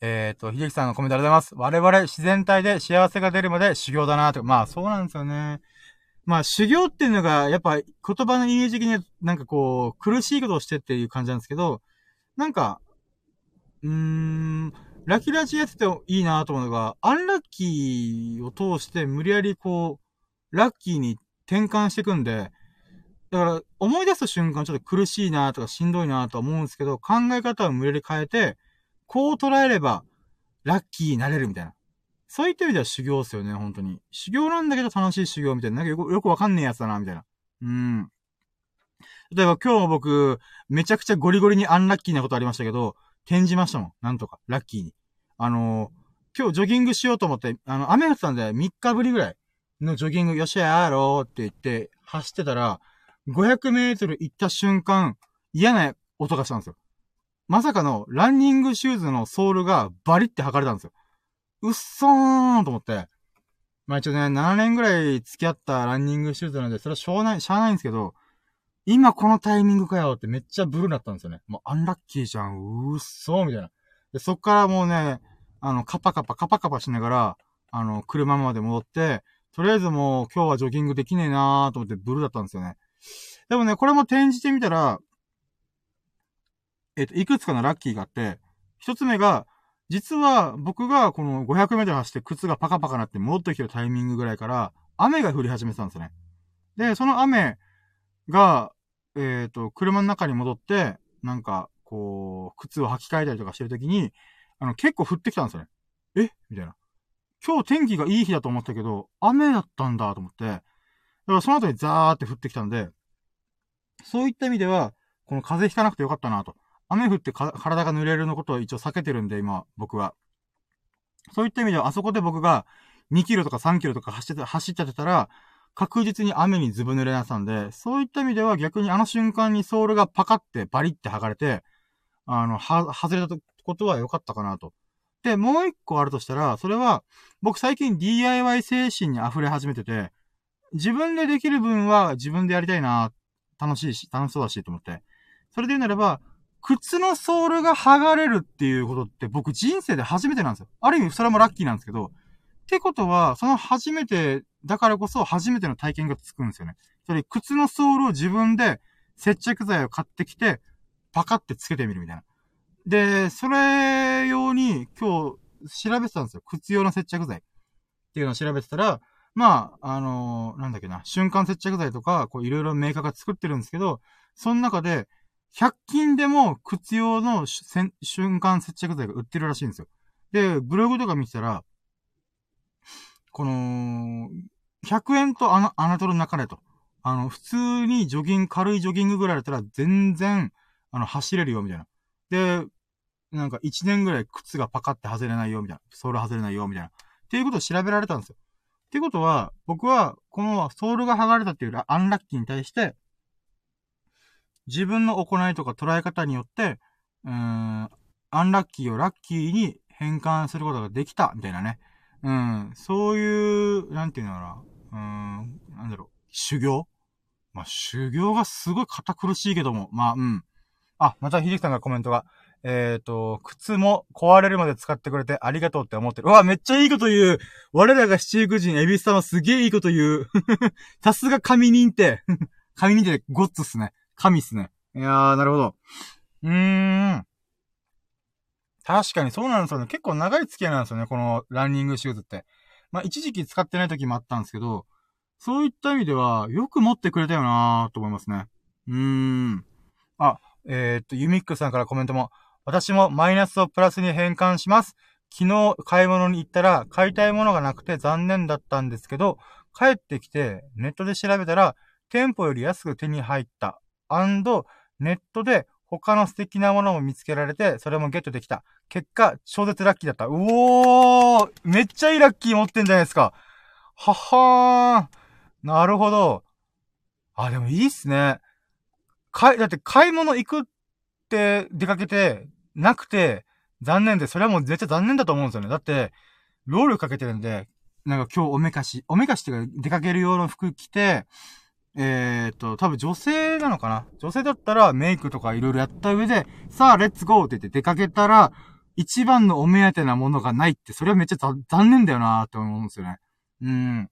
えっ、ー、と、秀樹さんのコメントありがとうございます。我々自然体で幸せが出るまで修行だなと。まあそうなんですよね。まあ修行っていうのが、やっぱ言葉のイメージ的になんかこう、苦しいことをしてっていう感じなんですけど、なんか、うーん、ラキラジやってていいなと思うのが、アンラッキーを通して無理やりこう、ラッキーに転換していくんで、だから思い出す瞬間ちょっと苦しいなとかしんどいなと思うんですけど、考え方を無理やり変えて、こう捉えれば、ラッキーになれるみたいな。そういった意味では修行ですよね、本当に。修行なんだけど楽しい修行みたいな。なんかよくよくわかんねえやつだな、みたいな。うん。例えば今日も僕、めちゃくちゃゴリゴリにアンラッキーなことありましたけど、転じましたもん。なんとか。ラッキーに。あのー、今日ジョギングしようと思って、あの、雨降ってたんで3日ぶりぐらいのジョギング、よっしゃやろうって言って走ってたら、500メートル行った瞬間、嫌な音がしたんですよ。まさかのランニングシューズのソールがバリって剥がれたんですよ。うっそーんと思って。まあ一応ね、7年ぐらい付き合ったランニングシューズなので、それはしょうない、しゃあないんですけど、今このタイミングかよってめっちゃブルーだったんですよね。もうアンラッキーじゃん、うっそーみたいな。で、そっからもうね、あの、カパカパ、カパカパしながら、あの、車まで戻って、とりあえずもう今日はジョギングできねえなーと思ってブルーだったんですよね。でもね、これも転じてみたら、えっと、いくつかのラッキーがあって、一つ目が、実は僕がこの500メートル走って靴がパカパカなって戻ってきてるタイミングぐらいから、雨が降り始めてたんですね。で、その雨が、えっ、ー、と、車の中に戻って、なんか、こう、靴を履き替えたりとかしてるときに、あの、結構降ってきたんですよね。え？みたいな。今日天気がいい日だと思ったけど、雨だったんだと思って、だからその後にザーって降ってきたんで、そういった意味では、この風邪ひかなくてよかったなと。雨降って体が濡れるのことを一応避けてるんで、今、僕は。そういった意味では、あそこで僕が2キロとか3キロとか走って走っちゃってたら、確実に雨にずぶ濡れなったんで、そういった意味では逆にあの瞬間にソールがパカってバリって剥がれて、あの、は、外れたことは良かったかなと。で、もう一個あるとしたら、それは、僕最近 DIY 精神に溢れ始めてて、自分でできる分は自分でやりたいな、楽しいし、楽しそうだしと思って。それで言うならば、靴のソールが剥がれるっていうことって僕人生で初めてなんですよ。ある意味それもラッキーなんですけど、ってことは、その初めてだからこそ初めての体験がつくんですよね。それ、靴のソールを自分で接着剤を買ってきて、パカってつけてみるみたいな。で、それ用に今日調べてたんですよ。靴用の接着剤っていうのを調べてたら、まあ、あのー、なんだっけな、瞬間接着剤とか、こういろいろメーカーが作ってるんですけど、その中で、100均でも靴用の瞬間接着剤が売ってるらしいんですよ。で、ブログとか見てたら、この、100円とアナアナトル中でと。あの、普通にジョギング、軽いジョギングぐらいだったら全然、あの、走れるよ、みたいな。で、なんか1年ぐらい靴がパカって外れないよ、みたいな。ソール外れないよ、みたいな。っていうことを調べられたんですよ。っていうことは、僕は、このソールが剥がれたっていうアンラッキーに対して、自分の行いとか捉え方によって、うーん、アンラッキーをラッキーに変換することができた、みたいなね。うん、そういう、なんていうのかな。うーん、なんだろう、修行？まあ、修行がすごい堅苦しいけども、まあ、うん。あ、またひじきさんがコメントが、えっ、ー、と、靴も壊れるまで使ってくれてありがとうって思ってる。うわ、めっちゃいいこと言う。我らが七福神、エビス様すげえいいこと言う。さすが神認定。神認定ゴッツっすね。神っすね。いやー、なるほど。うーん。確かにそうなんですよね。結構長い付き合いなんですよね。このランニングシューズって。まあ、一時期使ってない時もあったんですけど、そういった意味では、よく持ってくれたよなーと思いますね。うーん。あ、えー、っと、ユミックさんからコメントも、私もマイナスをプラスに変換します。昨日買い物に行ったら買いたいものがなくて残念だったんですけど、帰ってきてネットで調べたら店舗より安く手に入った。アンドネットで他の素敵なものも見つけられて、それもゲットできた。結果、超絶ラッキーだった。うおーめっちゃいいラッキー持ってんじゃないですか。ははーんなるほど。あ、でもいいっすね。かい、だって買い物行くって出かけて、なくて、残念で、それはもうめっちゃ残念だと思うんですよね。だって、労力かけてるんで、なんか今日おめかし、おめかしっていうか出かける用の服着て、えー、っと、多分女性なのかな？女性だったらメイクとかいろいろやった上で、さあ、レッツゴーって言って出かけたら、一番のお目当てなものがないって、それはめっちゃ残念だよなーって思うんですよね。うん。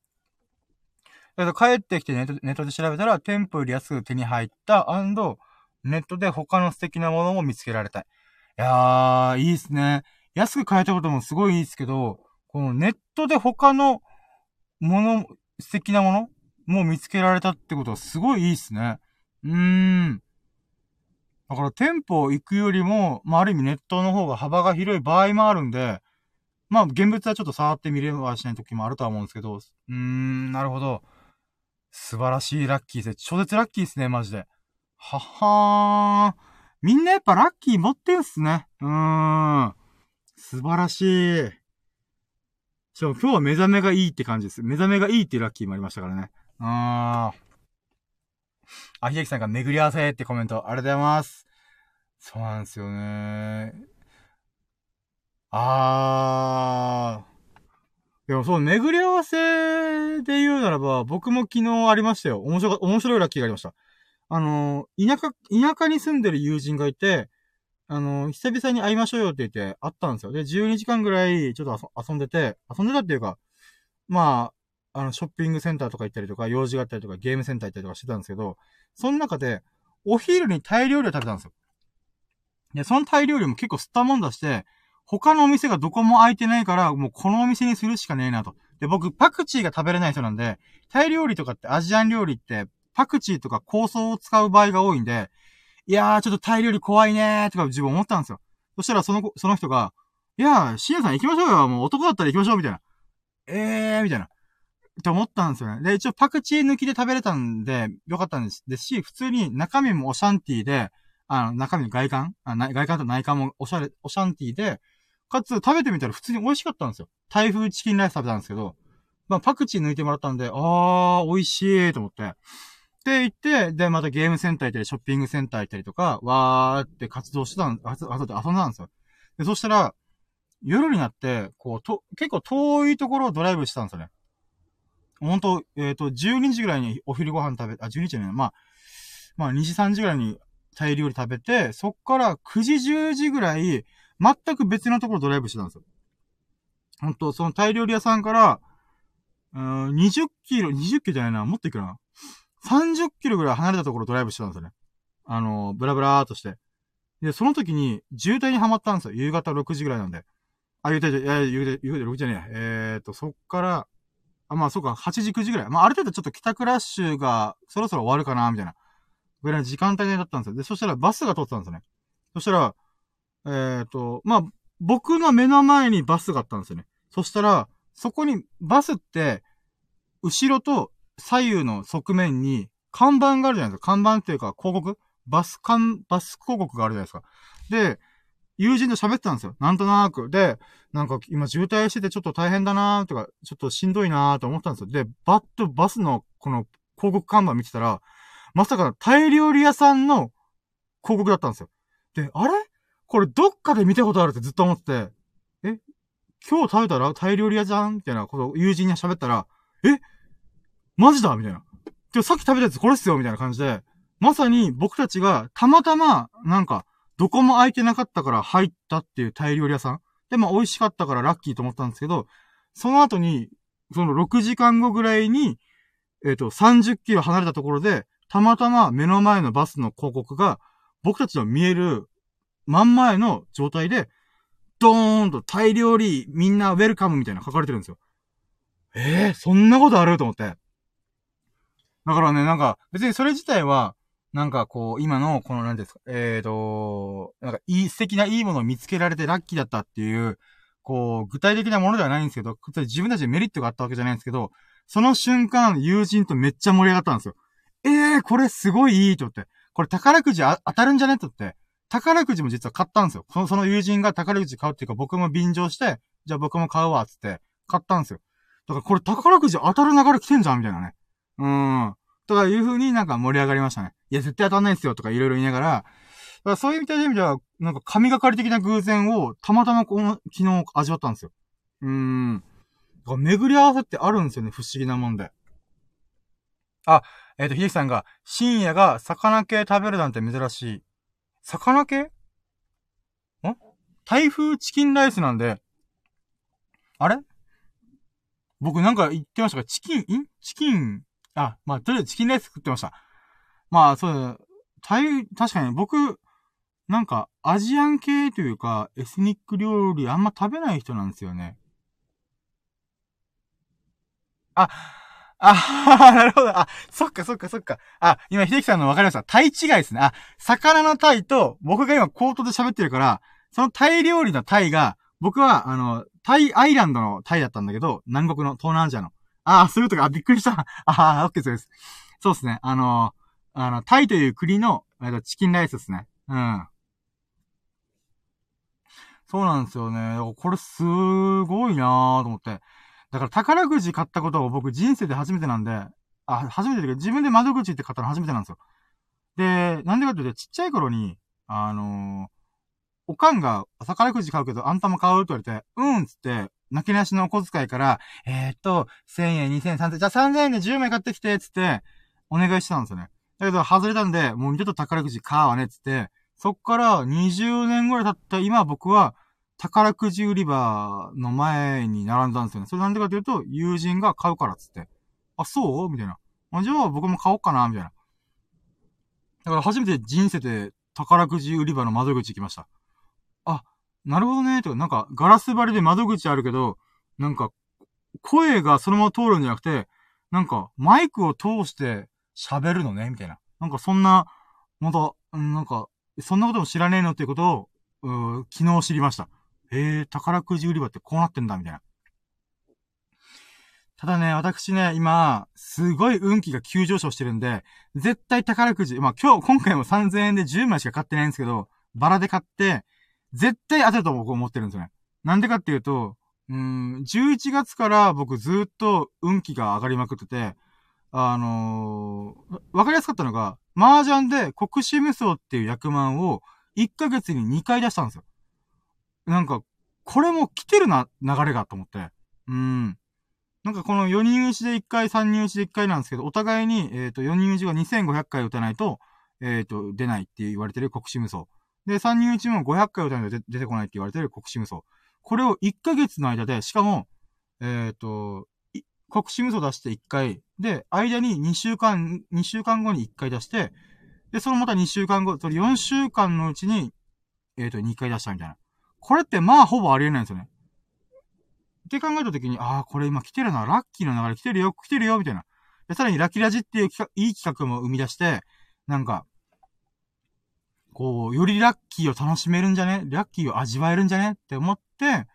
だ帰ってきてネットネットで調べたら、店舗より安く手に入ったネットで他の素敵なものも見つけられたい。いやー、いいっすね。安く買えたこともすごいいいっすけど、このネットで他のもの、素敵なものもう見つけられたってことはすごいいいっすね。うーん。だから店舗行くよりも、まあ、ある意味ネットの方が幅が広い場合もあるんで、まあ、現物はちょっと触ってみればしない時もあるとは思うんですけど、うーん、なるほど。素晴らしいラッキーです。超絶ラッキーですね、マジで。ははー。みんなやっぱラッキー持ってんすね。うーん。素晴らしい。しかも今日は目覚めがいいって感じです。目覚めがいいっていうラッキーもありましたからね。あー。あ、ひできさんが巡り合わせってコメント、ありがとうございます。そうなんですよね。あー。でもそう、巡り合わせで言うならば、僕も昨日ありましたよ。面白面白いラッキーがありました。あの、田舎、田舎に住んでる友人がいて、あの、久々に会いましょうよって言って会ったんですよ。で、12時間ぐらいちょっと遊んでて、遊んでたっていうか、まあ、あの、ショッピングセンターとか行ったりとか、用事があったりとか、ゲームセンター行ったりとかしてたんですけど、その中で、お昼にタイ料理を食べたんですよ。で、そのタイ料理も結構吸ったもんだして、他のお店がどこも空いてないから、もうこのお店にするしかねえなと。で、僕、パクチーが食べれない人なんで、タイ料理とかってアジアン料理って、パクチーとか香草を使う場合が多いんで、いやー、ちょっとタイ料理怖いねーとか自分思ったんですよ。そしたらその、その人が、いやー、シエさん行きましょうよ。もう男だったら行きましょう、みたいな。えー、みたいな。って思ったんですよね。で、一応パクチー抜きで食べれたんで、よかったんです。ですし、普通に中身もオシャンティーで、あの、中身の外観？あ外観と内観もおしゃれ、オシャンティーで、かつ食べてみたら普通に美味しかったんですよ。台風チキンライス食べたんですけど、まあ、パクチー抜いてもらったんで、あー、美味しいと思って。って言って、で、またゲームセンター行ったり、ショッピングセンター行ったりとか、わーって活動してたん、あとで遊んだんですよ。で、そしたら、夜になって、こう、と、結構遠いところをドライブしてたんですよね。本当えっ、ー、と、12時ぐらいにお昼ご飯食べ、あ、12時じゃない、まあ、まあ、2時、3時ぐらいにタイ料理食べて、そっから9時、10時ぐらい、全く別のところドライブしてたんですよ。本当そのタイ料理屋さんから、うん、20キロ、20キロじゃないな、もっといくな。30キロぐらい離れたところドライブしてたんですよね。あの、ブラブラーとして。で、その時に渋滞にはまったんですよ。夕方6時ぐらいなんで。あ、夕方、いや、夕方、夕方6時じゃねえ。えーと、そっから、あ、まあそうか、8時、9時ぐらい。まあある程度ちょっと帰宅ラッシュがそろそろ終わるかな、みたいな。ぐらいの時間帯だったんですよ。で、そしたらバスが通ってたんですよね。そしたら、えっ、ー、と、まあ、僕の目の前にバスがあったんですよね。そしたら、そこに、バスって、後ろと左右の側面に看板があるじゃないですか。看板っていうか広告？バス看、バス広告があるじゃないですか。で、友人と喋ってたんですよ。なんとなく。で、なんか今渋滞しててちょっと大変だなーとか、ちょっとしんどいなーと思ったんですよ。で、バッとバスのこの広告看板見てたら、まさかタイ料理屋さんの広告だったんですよ。で、あれ？これどっかで見たことあるってずっと思ってて、え？今日食べたら？タイ料理屋じゃん？みたいなことを友人に喋ったら、え？マジだ？みたいな。でさっき食べたやつこれっすよ？みたいな感じで、まさに僕たちがたまたま、なんか、どこも空いてなかったから入ったっていうタイ料理屋さん。で、まあ美味しかったからラッキーと思ったんですけど、その後に、その6時間後ぐらいに、えっ、ー、と、30キロ離れたところで、たまたま目の前のバスの広告が、僕たちの見える真ん前の状態で、ドーンとタイ料理みんなウェルカムみたいな書かれてるんですよ。ええー、そんなことある？と思って。だからね、なんか、別にそれ自体は、なんかこう、今の、この、なんですか、えっ、ー、と、なんか、いい、素敵ないいものを見つけられてラッキーだったっていう、こう、具体的なものではないんですけど、自分たちでメリットがあったわけじゃないんですけど、その瞬間、友人とめっちゃ盛り上がったんですよ。ええー、これすごいいいとって。これ宝くじ当たるんじゃねとって。宝くじも実は買ったんですよ。その、その友人が宝くじ買うっていうか、僕も便乗して、じゃあ僕も買うわ、つって、買ったんですよ。だからこれ宝くじ当たる流れ来てんじゃんみたいなね。うーん。とかいう風になんか盛り上がりましたね。いや、絶対当たんないっすよとかいろいろ言いながら、だからそういう意味では、なんか神がかり的な偶然をたまたまこの、昨日味わったんですよ。うーん。巡り合わせってあるんですよね、不思議なもんで。あ、えっ、ー、と、秀樹さんが、深夜が魚系食べるなんて珍しい。魚系？ん？台風チキンライスなんで、あれ？僕なんか言ってましたか？チキン、ん？チキン、あ、まあ、とりあえずチキンライス食ってました。まあ、そうだ、台、確かに僕、なんか、アジアン系というか、エスニック料理あんま食べない人なんですよね。あ、あ、なるほど。あ、そっかそっかそっか。あ、今、秀樹さんの分かりました。タイ違いですね。あ、魚のタイと、僕が今、コートで喋ってるから、そのタイ料理のタイが、僕は、あの、タイアイランドのタイだったんだけど、南国の東南アジアの。ああ、そういうとか。あ、びっくりした。ああ、オッケーそうです。そうですね。あの、あの、タイという国の、えっと、チキンライスですね。うん。そうなんですよね。これすごいなぁと思って。だから宝くじ買ったことを僕人生で初めてなんで、あ、初めてだけど自分で窓口って買ったの初めてなんですよ。で、なんでかっていうと、ちっちゃい頃に、あのーおかんが宝くじ買うけど、あんたも買うと言われて、うんっつって、泣きなしのお小遣いから、えー、っと、1000円、2000円、3000円、じゃあ3000円で10枚買ってきて、つって、お願いしたんですよね。だけど、外れたんで、もう二度と宝くじ買わねっ、つって、そっから20年ぐらい経った今僕は、宝くじ売り場の前に並んだんですよね。それなんでかというと、友人が買うからっ、つって。あ、そう？みたいな。じゃあ僕も買おうかな、みたいな。だから初めて人生で宝くじ売り場の窓口行きました。あ、なるほどね、とか、なんか、ガラス張りで窓口あるけど、なんか、声がそのまま通るんじゃなくて、なんか、マイクを通して喋るのね、みたいな。なんか、そんな、また、なんか、そんなことも知らねえのっていうことを、う昨日知りました。えー、宝くじ売り場ってこうなってんだ、みたいな。ただね、私ね、今、すごい運気が急上昇してるんで、絶対宝くじ、まあ今日、今回も3000円で10枚しか買ってないんですけど、バラで買って、絶対当てると僕思ってるんですよね。なんでかっていうと、うん、11月から僕ずっと運気が上がりまくってて、あのー、わかりやすかったのが、麻雀で国士無双っていう役満を1ヶ月に2回出したんですよ。なんか、これも来てるな、流れがと思って。うん。なんかこの4人打ちで1回、3人打ちで1回なんですけど、お互いに、えっ、ー、と、4人打ちが2500回打たないと、えっ、ー、と、出ないって言われてる国士無双。で、3人うちも500回歌うと出てこないって言われてる国士無双。これを1ヶ月の間で、しかも、えっ、ー、と、国士無双出して1回、で、間に2週間、2週間後に1回出して、で、そのまた2週間後、それ4週間のうちに、えっ、ー、と、2回出したみたいな。これってまあほぼありえないんですよね。って考えたときに、ああ、これ今来てるな、ラッキーの流れ来てるよ、来てるよ、みたいな。で、さらにラッキーラジっていういい企画も生み出して、なんか、こう、よりラッキーを楽しめるんじゃね？ラッキーを味わえるんじゃね？って思って、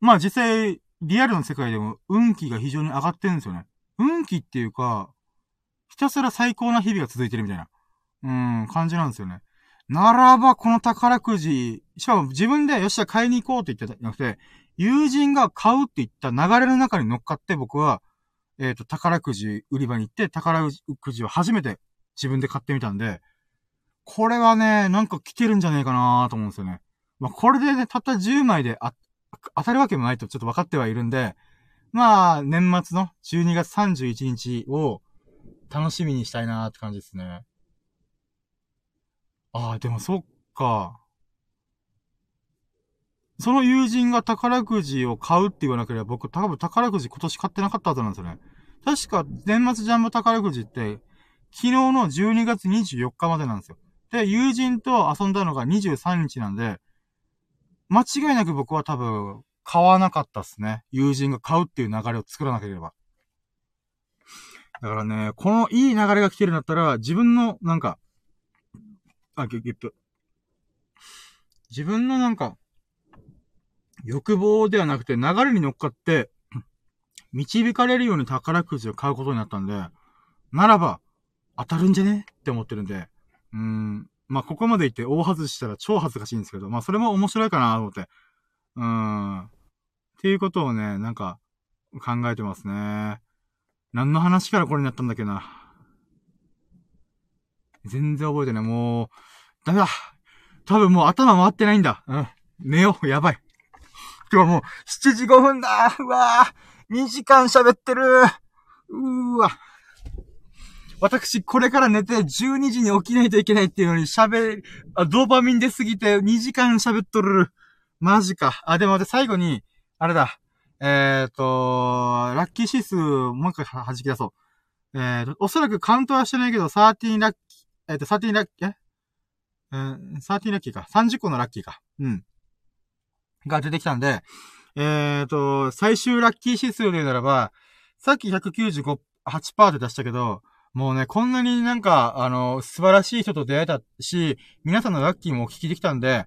まあ実際、リアルの世界でも運気が非常に上がってるんですよね。運気っていうか、ひたすら最高な日々が続いてるみたいな、うん、感じなんですよね。ならば、この宝くじ、しかも自分でよっしゃ買いに行こうって言ってたじゃなくて、友人が買うって言った流れの中に乗っかって僕は、えっ、ー、と、宝くじ売り場に行って宝くじを初めて自分で買ってみたんで、これはね、なんか来てるんじゃねえかなと思うんですよね。まあ、これでね、たった10枚で、当たるわけもないとちょっと分かってはいるんで、まあ、年末の12月31日を楽しみにしたいなーって感じですね。ああ、でもそっか。その友人が宝くじを買うって言わなければ僕多分宝くじ今年買ってなかったはずなんですよね。確か年末ジャンボ宝くじって昨日の12月24日までなんですよ。で、友人と遊んだのが23日なんで、間違いなく僕は多分、買わなかったっすね。友人が買うっていう流れを作らなければ。だからね、このいい流れが来てるんだったら、自分の、なんか、あ、ゲップ。自分のなんか、欲望ではなくて流れに乗っかって、導かれるように宝くじを買うことになったんで、ならば、当たるんじゃね？って思ってるんで、うん。まあ、ここまで言って大外したら超恥ずかしいんですけど、まあ、それも面白いかなと思って。うん。っていうことをね、なんか、考えてますね。何の話からこれになったんだっけな。全然覚えてない。もう、ダメだ。多分もう頭回ってないんだ。うん。寝よう。やばい。今日もう7時5分だうわぁ !2 時間喋ってるうーわ。私、これから寝て12時に起きないといけないっていうのに喋、あ、ドーパミン出すぎて2時間喋っとる。マジか。あ、でもで最後に、あれだ。えっ、ー、と、ラッキー指数、もう一回弾き出そう。えっ、ー、と、おそらくカウントはしてないけど、13ラッキー、えっ、ー、と、13ラッキー、えうん、13ラッキーか。30個のラッキーか。うん。が出てきたんで、えっ、と、最終ラッキー指数で言うならば、さっき195、8%で出したけど、もうね、こんなになんか、あの、素晴らしい人と出会えたし、皆さんのラッキーもお聞きできたんで、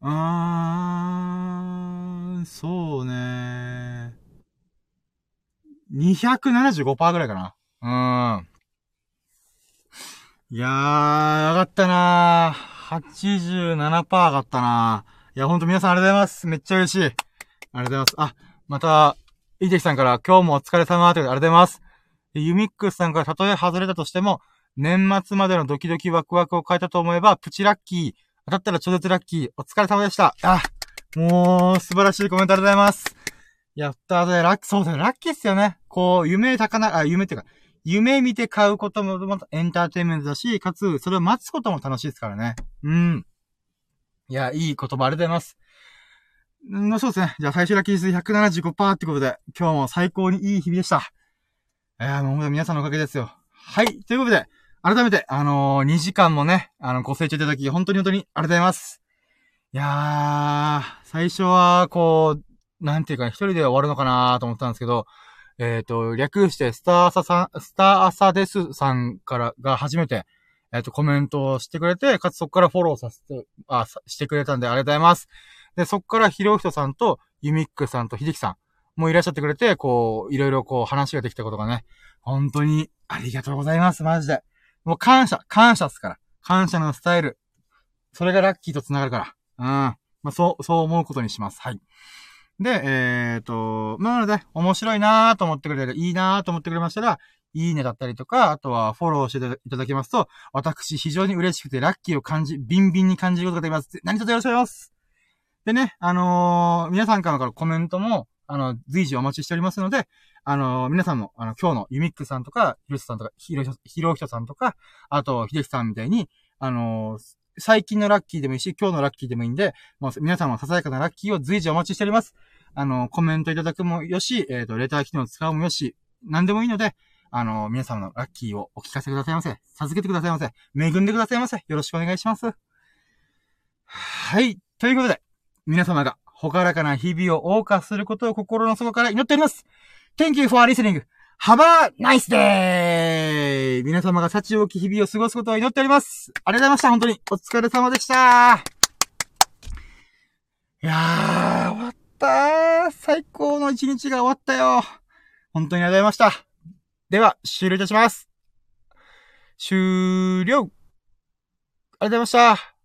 うーん、そうね。275%ぐらいかな。うん。いやー、上がったなー。87%上がったなー。いや、ほんと皆さんありがとうございます。めっちゃ嬉しい。ありがとうございます。あ、また、いてきさんから今日もお疲れ様ということでありがとうございます。ユミックスさんからたとえ外れたとしても、年末までのドキドキワクワクを変えたと思えば、プチラッキー、当たったら超絶ラッキー。お疲れ様でした。あ、もう、素晴らしいコメントありがとうございます。やったーラッキー、そうですね、ラッキーっすよね。こう、夢高な、あ、夢っていうか、夢見て買うことも、またエンターテインメントだし、かつ、それを待つことも楽しいですからね。うん。いや、いい言葉ありがとうございます。うん、そうですね。じゃあ最終ラッキー率175%ってことで、今日も最高にいい日々でした。えー、もう皆さんのおかげですよ。はい。ということで、改めて、あのー、2時間もね、あの、ご清聴いただき、本当に本当にありがとうございます。いやー、最初は、こう、なんていうか、一人で終わるのかなと思ったんですけど、えっ、ー、と、略して、スターアサさん、スターアサですさんからが初めて、えっ、ー、と、コメントをしてくれて、かつそこからフォローさせて、あ、してくれたんでありがとうございます。で、そこからひろひとさんと、ユミックさんとひできさんもいらっしゃってくれて、こう、いろいろこう話ができたことがね、本当にありがとうございます、マジで。もう感謝、感謝っすから。感謝のスタイル。それがラッキーと繋がるから。うん。まあ、そう、そう思うことにします。はい。で、えっ、ー、と、まあ、なので、面白いなーと思ってくれる、いいなーと思ってくれましたら、いいねだったりとか、あとはフォローしていただけますと、私非常に嬉しくてラッキーを感じ、ビンビンに感じることができます。何卒よろしくお願いします。でね、あのー、皆さんからのコメントも、あの、随時お待ちしておりますので、あの、皆さんも、あの、今日のユミックさんとか、ヒロシさんとか、ヒロ、ヒロヒトさんとか、あと、ヒデキさんみたいに、あの、最近のラッキーでもいいし、今日のラッキーでもいいんで、もう皆さんもささやかなラッキーを随時お待ちしております。あの、コメントいただくもよし、えっ、ー、と、レター機能を使うもよし、何でもいいので、あの、皆様のラッキーをお聞かせくださいませ。授けてくださいませ。恵んでくださいませ。よろしくお願いします。はい。ということで、皆様がほからかな日々を謳歌することを心の底から祈っております。Thank you for listening. Have a nice day! 皆様が幸多き日々を過ごすことを祈っております。ありがとうございました。本当に。お疲れ様でした。いやー、終わったー。最高の一日が終わったよ。本当にありがとうございました。では、終了いたします。終了。ありがとうございました。